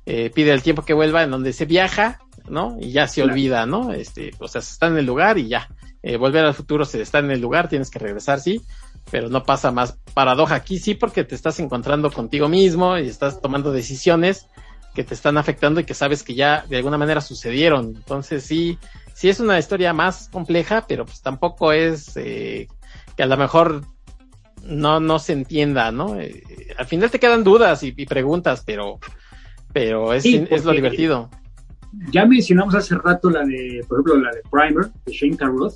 eh, Pide el tiempo que vuelva, en donde se viaja, ¿no? Y ya se Claro. olvida, ¿no? Este, o sea, se está en el lugar y ya. Eh, volver al futuro se está en el lugar, tienes que regresar, sí, pero no pasa más paradoja aquí, sí, porque te estás encontrando contigo mismo y estás tomando decisiones que te están afectando y que sabes que ya de alguna manera sucedieron. Entonces, sí, sí es una historia más compleja, pero pues tampoco es eh, que a lo mejor no, no se entienda, ¿no? Eh, al final te quedan dudas y, y preguntas, pero, pero es, Sí, es lo divertido. Ya mencionamos hace rato la de, por ejemplo, la de Primer, de Shane Carruth,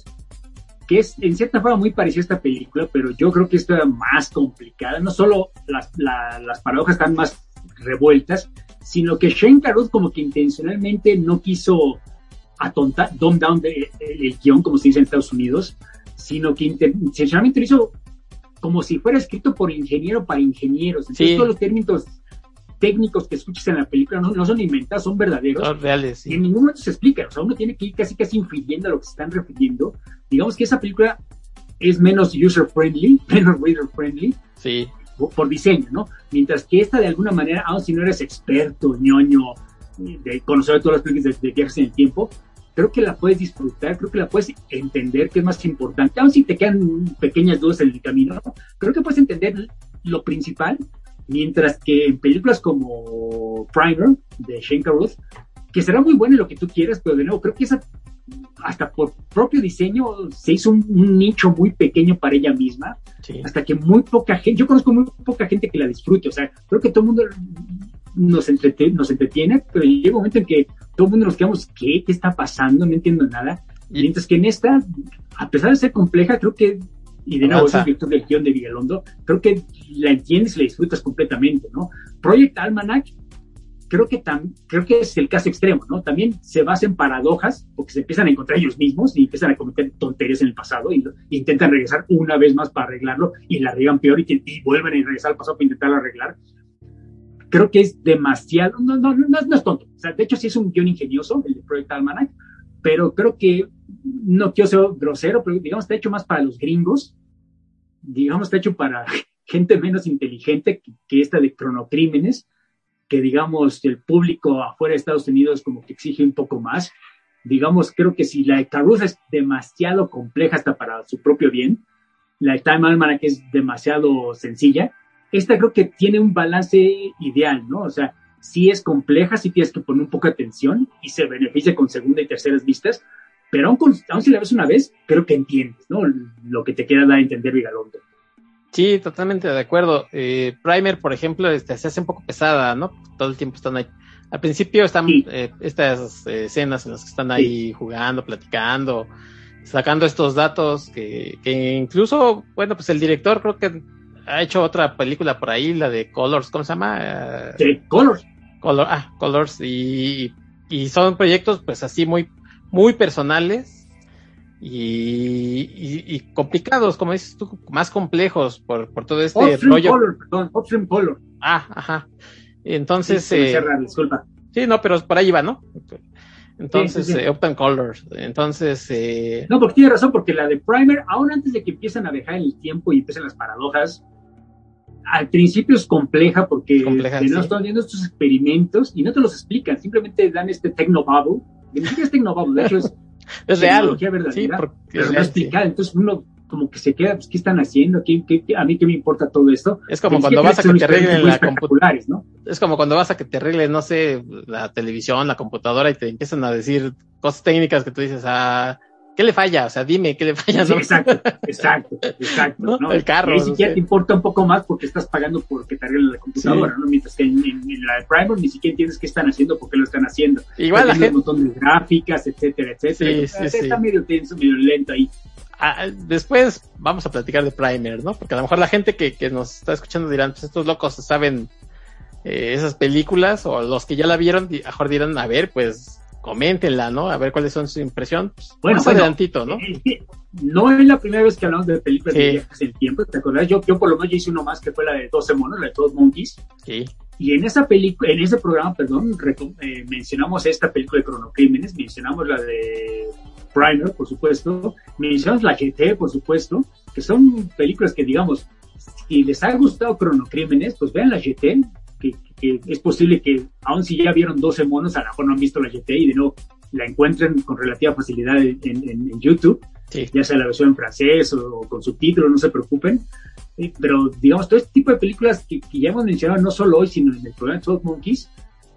que es en cierta forma muy parecida a esta película, pero yo creo que esta era más complicada. No solo las, la- las paradojas están más revueltas, sino que Shane Carruth como que intencionalmente no quiso atontar, dumb down de- el, el guion, como se dice en Estados Unidos, sino que inten- intencionalmente lo hizo como si fuera escrito por ingeniero para ingenieros. Entonces Sí. todos los términos técnicos que escuchas en la película no, no son inventados, son verdaderos. Son reales, Y en sí. ningún momento se explica, o sea, uno tiene que ir casi casi influyendo a lo que se están refiriendo. Digamos que esa película es menos user friendly, menos reader friendly Sí, por, por diseño, ¿no? Mientras que esta de alguna manera, aun si no eres experto, ñoño, de conocer todas las películas de, de viajes en el tiempo, creo que la puedes disfrutar, creo que la puedes entender, que es más importante, aun si te quedan pequeñas dudas en el camino, ¿no? creo que puedes entender lo principal, mientras que en películas como Primer, de Shane Carruth, que será muy buena en lo que tú quieras, pero de nuevo, creo que esa, hasta por propio diseño, se hizo un, un nicho muy pequeño para ella misma, sí. hasta que muy poca gente, yo conozco muy poca gente que la disfrute, o sea, creo que todo el mundo nos, entrete- nos entretiene, pero llega un momento en que todo el mundo nos quedamos, ¿qué? ¿Qué está pasando? No entiendo nada. Y- Mientras que en esta, a pesar de ser compleja, creo que, y de nuevo, es director del guion de Vigalondo, creo que la entiendes y la disfrutas completamente, ¿no? Project Almanac, creo que, tam, creo que es el caso extremo, ¿no? También se basa en paradojas, porque se empiezan a encontrar ellos mismos y empiezan a cometer tonterías en el pasado y, intentan regresar una vez más para arreglarlo y la riegan peor y, y vuelven a regresar al pasado para intentarlo arreglar. Creo que es demasiado, no, no, no, no es- tonto. O sea, de hecho sí es un guion ingenioso, el de Project Almanac, pero creo que, no quiero ser grosero, pero digamos está hecho más para los gringos, digamos está hecho para gente menos inteligente que, que esta de cronocrímenes, que digamos el público afuera de Estados Unidos como que exige un poco más. Digamos, creo que si la de Caruso es demasiado compleja hasta para su propio bien, la de Time Almanac es demasiado sencilla, esta creo que tiene un balance ideal, ¿no? O sea, sí es compleja, sí tienes que poner un poco de atención y se beneficia con segunda y terceras vistas, pero aún, con- aún si la ves una vez, creo que entiendes, ¿no? Lo que te quiera dar a entender Vigalondo. Sí, totalmente de acuerdo. Eh, Primer, por ejemplo, este, se hace un poco pesada, ¿no? Todo el tiempo están ahí. Al principio están Sí. eh, estas eh, escenas en las que están ahí jugando, platicando, sacando estos datos que, que incluso, bueno, pues el director creo que ha hecho otra película por ahí, la de Colors, ¿cómo se llama? Sí, Colors. Color, ah, Colors, y, y son proyectos pues así muy, muy personales y, y, complicados, como dices tú, más complejos por, por todo este rollo. Color, perdón, Upstream Color. Ah, ajá. Entonces. Sí, eh, disculpa. Sí, no, pero por ahí va, ¿no? Entonces, sí, Open Colors. Entonces. Eh... No, porque tiene razón, porque la de Primer, aún antes de que empiecen a dejar el tiempo y empiecen las paradojas, al principio es compleja porque compleja, sí. están viendo estos experimentos y no te los explican, simplemente dan este technobubble. Ni siquiera es technobubble, de hecho es es real. Sí, pero es no explicada. Entonces uno como que se queda, pues, ¿qué están haciendo? ¿Qué, qué, a mí qué me importa todo esto? Es como cuando vas a que te arreglen la computadora, ¿no? Es como cuando vas a que te arreglen, no sé, la televisión, la computadora y te empiezan a decir cosas técnicas que tú dices, ah, ¿qué le falla? O sea, dime, ¿qué le falla? Sí, exacto, exacto, exacto. ¿no? El carro. Y ni siquiera te importa un poco más porque estás pagando por que te arreglen la computadora, ¿no? Mientras que en, la de Primer ni siquiera entiendes qué están haciendo, por qué lo están haciendo. Igual la gente... Un montón de gráficas, etcétera, etcétera. Sí, sí, está medio tenso, medio lento ahí. Ah, después vamos a platicar de Primer, ¿no? Porque a lo mejor la gente que, que nos está escuchando dirán, pues estos locos saben eh, esas películas, o los que ya la vieron, a lo mejor dirán, a ver, pues coméntenla, ¿no? A ver cuáles son su impresión. Pues, bueno, más adelantito, ¿no? no es la primera vez que hablamos de películas de viajes en tiempo, ¿te acuerdas? Yo, yo por lo menos hice uno más que fue la de 12 monos, la de todos Monkeys. Sí. Y en esa película, en ese programa, perdón, eh, mencionamos esta película de cronocrímenes, mencionamos la de Primer, por supuesto, mencionamos la GT, por supuesto, que son películas que, digamos, si les ha gustado cronocrímenes, pues vean la GT, que, es posible que, aun si ya vieron 12 monos, a lo mejor no han visto la GT y de nuevo la encuentren con relativa facilidad en, en, YouTube, ya sea la versión en francés o, con subtítulos, no se preocupen. pero digamos, todo este tipo de películas que, ya hemos mencionado no solo hoy, sino en el programa de Todd Monkeys,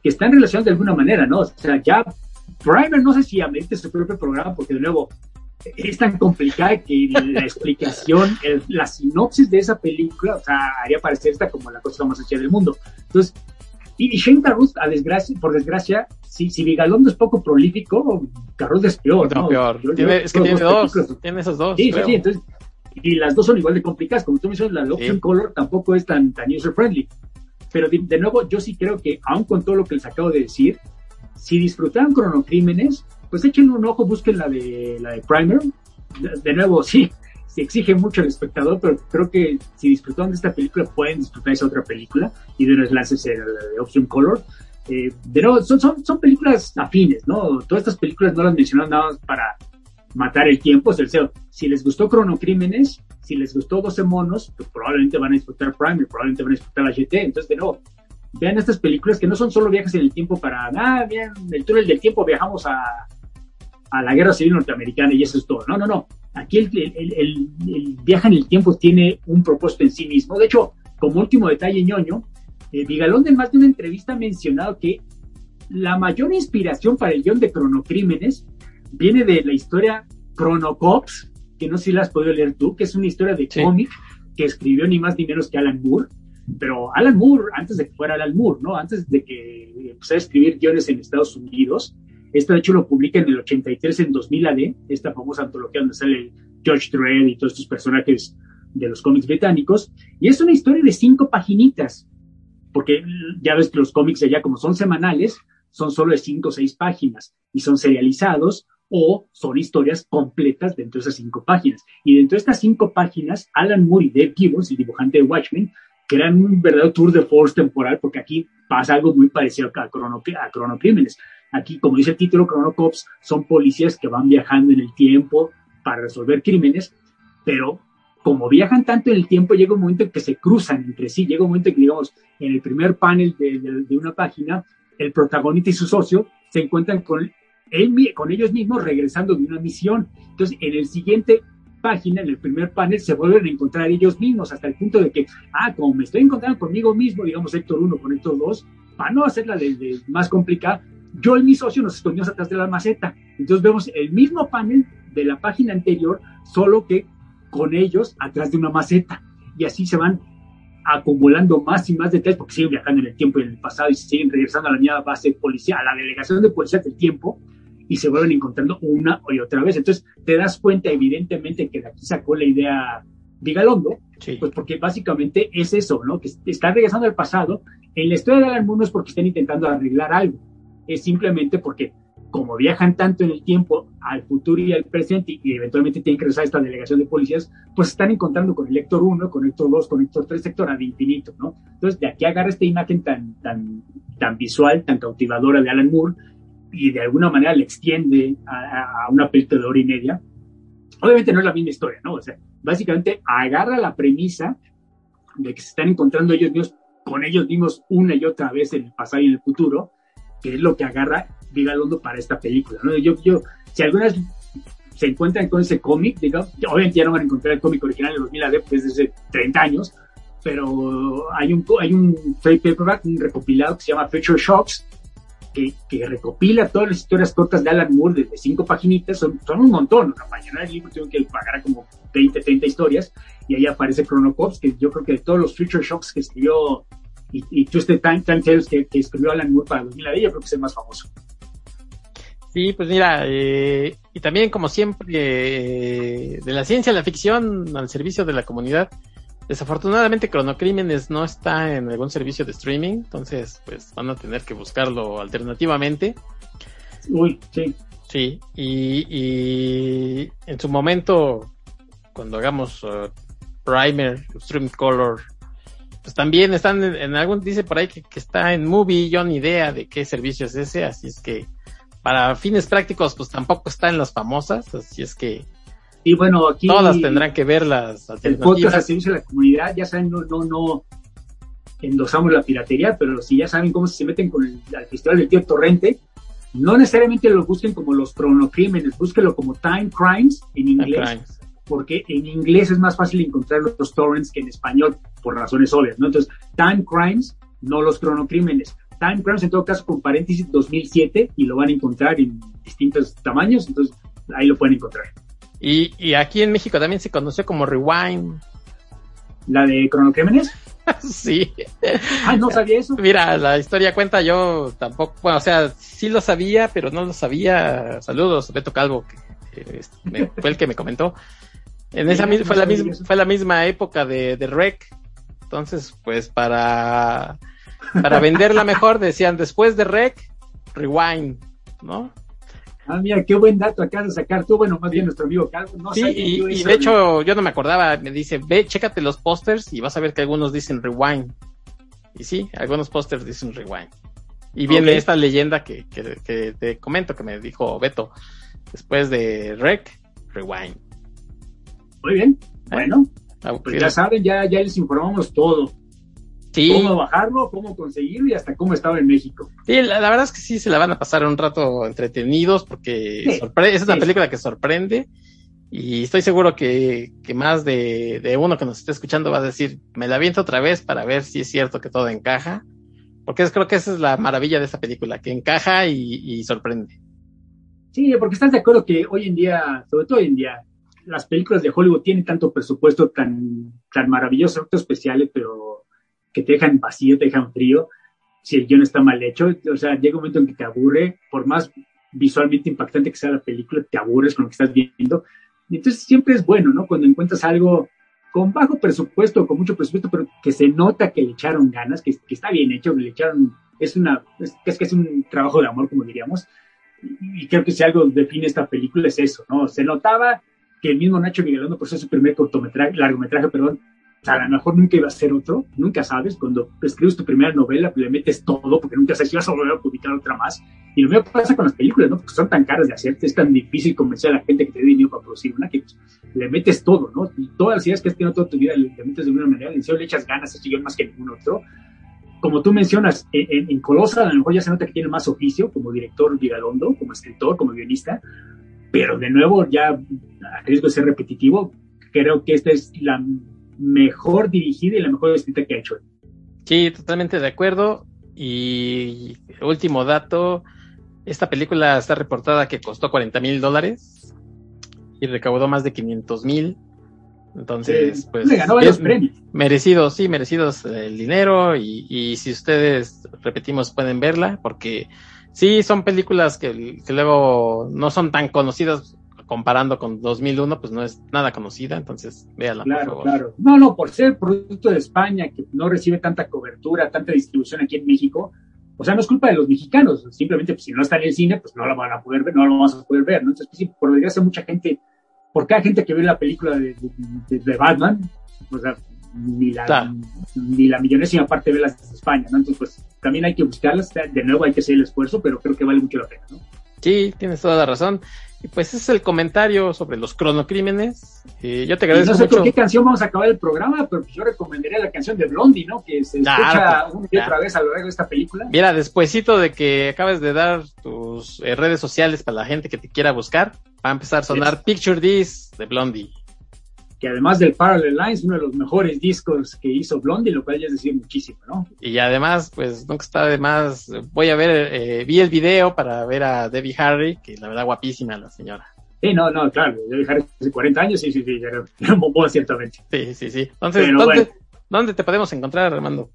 que están relacionadas de alguna manera, ¿no? O sea, ya Primer no sé si amerite su propio programa, porque de nuevo, es tan complicada que la explicación, la sinopsis de esa película, o sea, haría parecer esta como la cosa más hecha del mundo. Entonces, y, Shane Carruth, a desgracia, por desgracia, si, si Vigalondo es poco prolífico, Carruth es peor, ¿no? peor. tiene, es que tiene dos, tiene esos dos. Sí, sí, sí, entonces, y las dos son igual de complicadas, como tú me dices, la Option Color tampoco es tan, tan user-friendly. Pero de, de, nuevo, yo sí creo que, aun con todo lo que les acabo de decir, si disfrutaron cronocrímenes, pues echen un ojo, busquen la de, la de Primer. De, nuevo, sí, se exige mucho al espectador, pero creo que si disfrutaron de esta película, pueden disfrutar esa otra película y de los lances de Option Color. Eh, de nuevo, son, son, son películas afines, ¿no? Todas estas películas no las mencionan nada más para matar el tiempo. O sea, si les gustó Cronocrímenes, si les gustó 12 monos, pues probablemente van a disfrutar Primer, probablemente van a disfrutar la GT. Entonces, de nuevo, vean estas películas que no son solo viajes en el tiempo para, ah, bien, el túnel del tiempo viajamos a, a la guerra civil norteamericana y eso es todo. No, no, no. Aquí el, el, el, viaje en el tiempo tiene un propósito en sí mismo. De hecho, como último detalle ñoño, eh, Vigalón de más de una entrevista ha mencionado que la mayor inspiración para el guion de Cronocrímenes viene de la historia Chronocops, que no sé si la has podido leer tú, que es una historia de cómic que escribió ni más ni menos que Alan Moore. Pero Alan Moore, antes de que fuera Alan Moore, ¿no? Antes de que empezara a escribir guiones en Estados Unidos, esto de hecho lo publica en el 83 en 2000 AD, esta famosa antología donde sale George Dredd y todos estos personajes de los cómics británicos. Y es una historia de cinco paginitas, porque ya ves que los cómics allá como son semanales, son solo de cinco o seis páginas y son serializados o son historias completas dentro de esas cinco páginas. Y dentro de estas cinco páginas, Alan Moore y Dave Gibbons, el dibujante de Watchmen, crean un verdadero tour de force temporal porque aquí pasa algo muy parecido a, crono, a cronocrímenes. Aquí, como dice el título, Chronocops son policías que van viajando en el tiempo para resolver crímenes, pero como viajan tanto en el tiempo, llega un momento en que se cruzan entre sí, llega un momento en que, digamos, en el primer panel de, una página, el protagonista y su socio se encuentran con, él, con ellos mismos regresando de una misión. Entonces, en el siguiente página, en el primer panel, se vuelven a encontrar ellos mismos, hasta el punto de que, ah, como me estoy encontrando conmigo mismo, digamos Héctor 1 con Héctor 2, para no hacerla de más complicada, yo y mi socio nos escondimos atrás de la maceta. Entonces vemos el mismo panel de la página anterior, solo que con ellos atrás de una maceta. Y así se van acumulando más y más detalles porque siguen viajando en el tiempo y en el pasado y siguen regresando a la misma base policial, a la delegación de policía del tiempo y se vuelven encontrando una y otra vez. Entonces te das cuenta evidentemente que de aquí sacó la idea Vigalondo, pues porque básicamente es eso, ¿no? Que está regresando al pasado. En la historia de Alan Moore no es porque estén intentando arreglar algo, es simplemente porque como viajan tanto en el tiempo al futuro y al presente y eventualmente tienen que regresar a esta delegación de policías, pues están encontrando con el Héctor 1, con Héctor 2, con Héctor 3, Héctor ad infinito, ¿no? Entonces, de aquí agarra esta imagen tan, tan, tan visual, tan cautivadora de Alan Moore y de alguna manera le extiende a, a una película de hora y media. Obviamente no es la misma historia, ¿no? O sea, básicamente agarra la premisa de que se están encontrando ellos mismos con ellos mismos una y otra vez en el pasado y en el futuro, que es lo que agarra Vigalondo para esta película. ¿no? Yo, yo, si algunas se encuentran con ese cómic, obviamente ya no van a encontrar el cómic original de 2000 AD desde hace 30 años, pero hay un, hay un trade paperback, un recopilado que se llama Future Shocks, que, que, recopila todas las historias cortas de Alan Moore desde cinco paginitas, son, son un montón, la mayoría del libro tengo que pagar como 20, 30 historias, y ahí aparece Chronocops, que yo creo que de todos los Future Shocks que escribió y, y Twisted Time, Time Tales que, que escribió Alan Moore para 2000 AD, yo creo que es el más famoso. Sí, pues mira, eh, y también como siempre, eh, de la ciencia a la ficción al servicio de la comunidad. Desafortunadamente Cronocrímenes no está en algún servicio de streaming, entonces pues van a tener que buscarlo alternativamente. Uy, sí. Sí, y, y en su momento, cuando hagamos uh, Primer, Stream Color, pues también están en, algún, dice por ahí que, que, está en Movie, yo ni idea de qué servicio es ese, así es que para fines prácticos, pues tampoco está en las famosas, así es que. Y bueno, aquí. Todas tendrán que ver las alternativas. El podcast de la comunidad, ya saben, no, no, no endosamos la piratería, pero si ya saben cómo se meten con el, festival del tío Torrente, no necesariamente lo busquen como los cronocrímenes, búsquenlo como Time Crimes en inglés. Porque en inglés es más fácil encontrar los torrents que en español, por razones obvias, ¿no? Entonces, Time Crimes, no los cronocrímenes. Time Crimes en todo caso con paréntesis 2007 y lo van a encontrar en distintos tamaños, entonces ahí lo pueden encontrar. Y, y aquí en México también se conoció como Rewind. ¿La de Cronocrímenes? sí. Ah, no sabía eso. Mira, la historia cuenta yo tampoco, bueno, o sea, sí lo sabía, pero no lo sabía. Saludos, Beto Calvo, que, fue el que me comentó. En esa misma, fue la misma, fue la misma época de, de Rec. Entonces, pues para para venderla mejor decían después de rec, rewind, ¿no? Ah, mira, qué buen dato acá de sacar tú, bueno, más bien nuestro amigo Calvo. No sí, y, de hecho yo no me acordaba, me dice, ve, chécate los pósters y vas a ver que algunos dicen rewind. Y sí, algunos pósters dicen rewind. Y viene esta leyenda que, que, te comento, que me dijo Beto, después de rec, rewind. Muy bien, bueno, ah, pues ya saben, ya, ya les informamos todo. Cómo bajarlo, cómo conseguirlo y hasta cómo estaba en México. Sí, la, verdad es que sí se la van a pasar un rato entretenidos porque es una película que sorprende y estoy seguro que, más de, uno que nos esté escuchando va a decir, me la aviento otra vez para ver si es cierto que todo encaja, porque creo que esa es la maravilla de esta película, que encaja y, sorprende. Sí, porque estás de acuerdo que hoy en día, sobre todo hoy en día, las películas de Hollywood tienen tanto presupuesto tan, tan maravilloso, efectos especiales, pero que te dejan vacío, te dejan frío, si el guion está mal hecho, o sea, llega un momento en que te aburre, por más visualmente impactante que sea la película, te aburres con lo que estás viendo. Entonces siempre es bueno, ¿no? Cuando encuentras algo con bajo presupuesto, con mucho presupuesto, pero que se nota que le echaron ganas, que, está bien hecho, que le echaron, es una, es, es que es un trabajo de amor, como diríamos. Y, creo que si algo define esta película es eso, ¿no? Se notaba que el mismo Nacho Miguelón, por eso su primer cortometraje, largometraje, perdón, a lo mejor nunca iba a ser otro, nunca sabes. Cuando escribes tu primera novela, le metes todo, porque nunca sabes si vas a volver a publicar otra más. Y lo mismo pasa con las películas, ¿no? Porque son tan caras de hacer, es tan difícil convencer a la gente que te dé dinero para producir una, que pues, le metes todo, ¿no? Y todas las ideas que has tenido toda tu vida le, metes de una manera, le, le echas ganas a este más que ningún otro. Como tú mencionas, en, en Colosa a lo mejor ya se nota que tiene más oficio, como director Vigalondo, como escritor, como guionista, pero de nuevo, ya a riesgo de ser repetitivo, creo que esta es la mejor dirigida y la mejor escrita que ha hecho. Sí, totalmente de acuerdo. Y último dato, esta película está reportada que costó 40 mil dólares y recaudó más de 500 mil. Entonces, pues... ganó varios premios. Merecidos, sí, merecidos el dinero y, y, si ustedes, repetimos, pueden verla porque sí, son películas que, que luego no son tan conocidas comparando con 2001, pues no es nada conocida, entonces véala, Claro, por favor. claro. No, no, por ser producto de España, que no recibe tanta cobertura, tanta distribución aquí en México, o sea, no es culpa de los mexicanos, simplemente pues, si no está en el cine, pues no lo van a poder ver, no lo vamos a poder ver, ¿no? Entonces, pues, sí, por desgracia, mucha gente, por cada gente que ve la película de, de- de Batman, o sea, ni la, Claro. ni la millonésima parte ve las de España, ¿no? Entonces, pues también hay que buscarlas, de nuevo hay que hacer el esfuerzo, pero creo que vale mucho la pena, ¿no? Sí, tienes toda la razón. Y pues ese es el comentario sobre los cronocrímenes. Eh, yo te Y agradezco no sé mucho. con qué canción vamos a acabar el programa, pero yo recomendaría la canción de Blondie, ¿no? Que se escucha pues, una y otra vez a lo largo de esta película. Mira, despuesito de que acabes de dar tus eh, redes sociales para la gente que te quiera buscar, va a empezar a sonar Picture This de Blondie. Que además del Parallel Lines, uno de los mejores discos que hizo Blondie, lo cual ya es decir muchísimo, ¿no? Y además, pues nunca está de más. Voy a ver, eh, vi el video para ver a Debbie Harry, que la verdad guapísima la señora. Sí, no, no, claro, debe dejar hace 40 años, sí, sí, sí, era era un bombón, ciertamente. Sí, sí, sí. Entonces, ¿dónde, bueno. ¿dónde te podemos encontrar, Armando?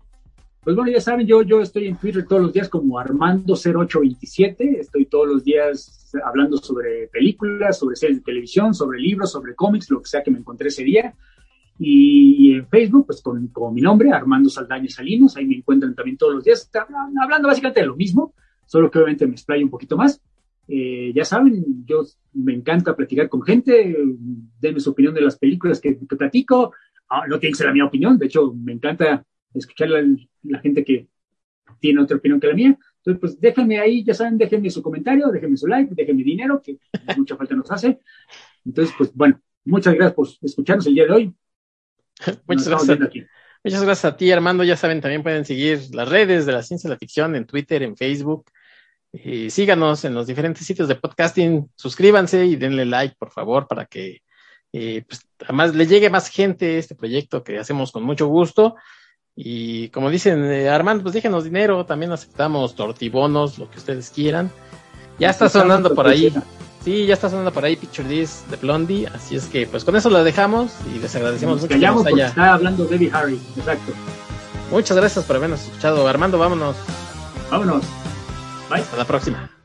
Pues bueno, ya saben, yo, yo estoy en Twitter todos los días como Armando0827, estoy todos los días hablando sobre películas, sobre series de televisión, sobre libros, sobre cómics, lo que sea que me encontré ese día. Y en Facebook, pues con, con mi nombre, Armando Saldaña Salinos, ahí me encuentran también todos los días, hablando básicamente de lo mismo, solo que obviamente me explayo un poquito más. Eh, ya saben, yo me encanta platicar con gente, denme su opinión de las películas que, que platico, Ah, no tiene que ser la mía opinión, de hecho me encanta escuchar la, la gente que tiene otra opinión que la mía. Entonces, pues déjenme ahí, ya saben, déjenme su comentario, déjenme su like, déjenme dinero, que mucha falta nos hace. Entonces, pues bueno, muchas gracias por escucharnos el día de hoy. Muchas gracias. aquí. Muchas gracias a ti, Armando. Ya saben, también pueden seguir las redes de la ciencia de la ficción en Twitter, en Facebook. Y síganos en los diferentes sitios de podcasting. Suscríbanse y denle like, por favor, para que eh, pues, además le llegue más gente este proyecto que hacemos con mucho gusto. Y como dicen, eh, Armando, pues déjenos dinero. También aceptamos tortibonos, lo que ustedes quieran. Ya está sonando por ahí. Sí, ya está sonando por ahí Picture This de Blondie. Así es que, pues con eso la dejamos y les agradecemos Nos mucho que callamos nos haya. está hablando Debbie Harry, exacto. Muchas gracias por habernos escuchado. Armando, vámonos. Vámonos. Bye. Hasta la próxima.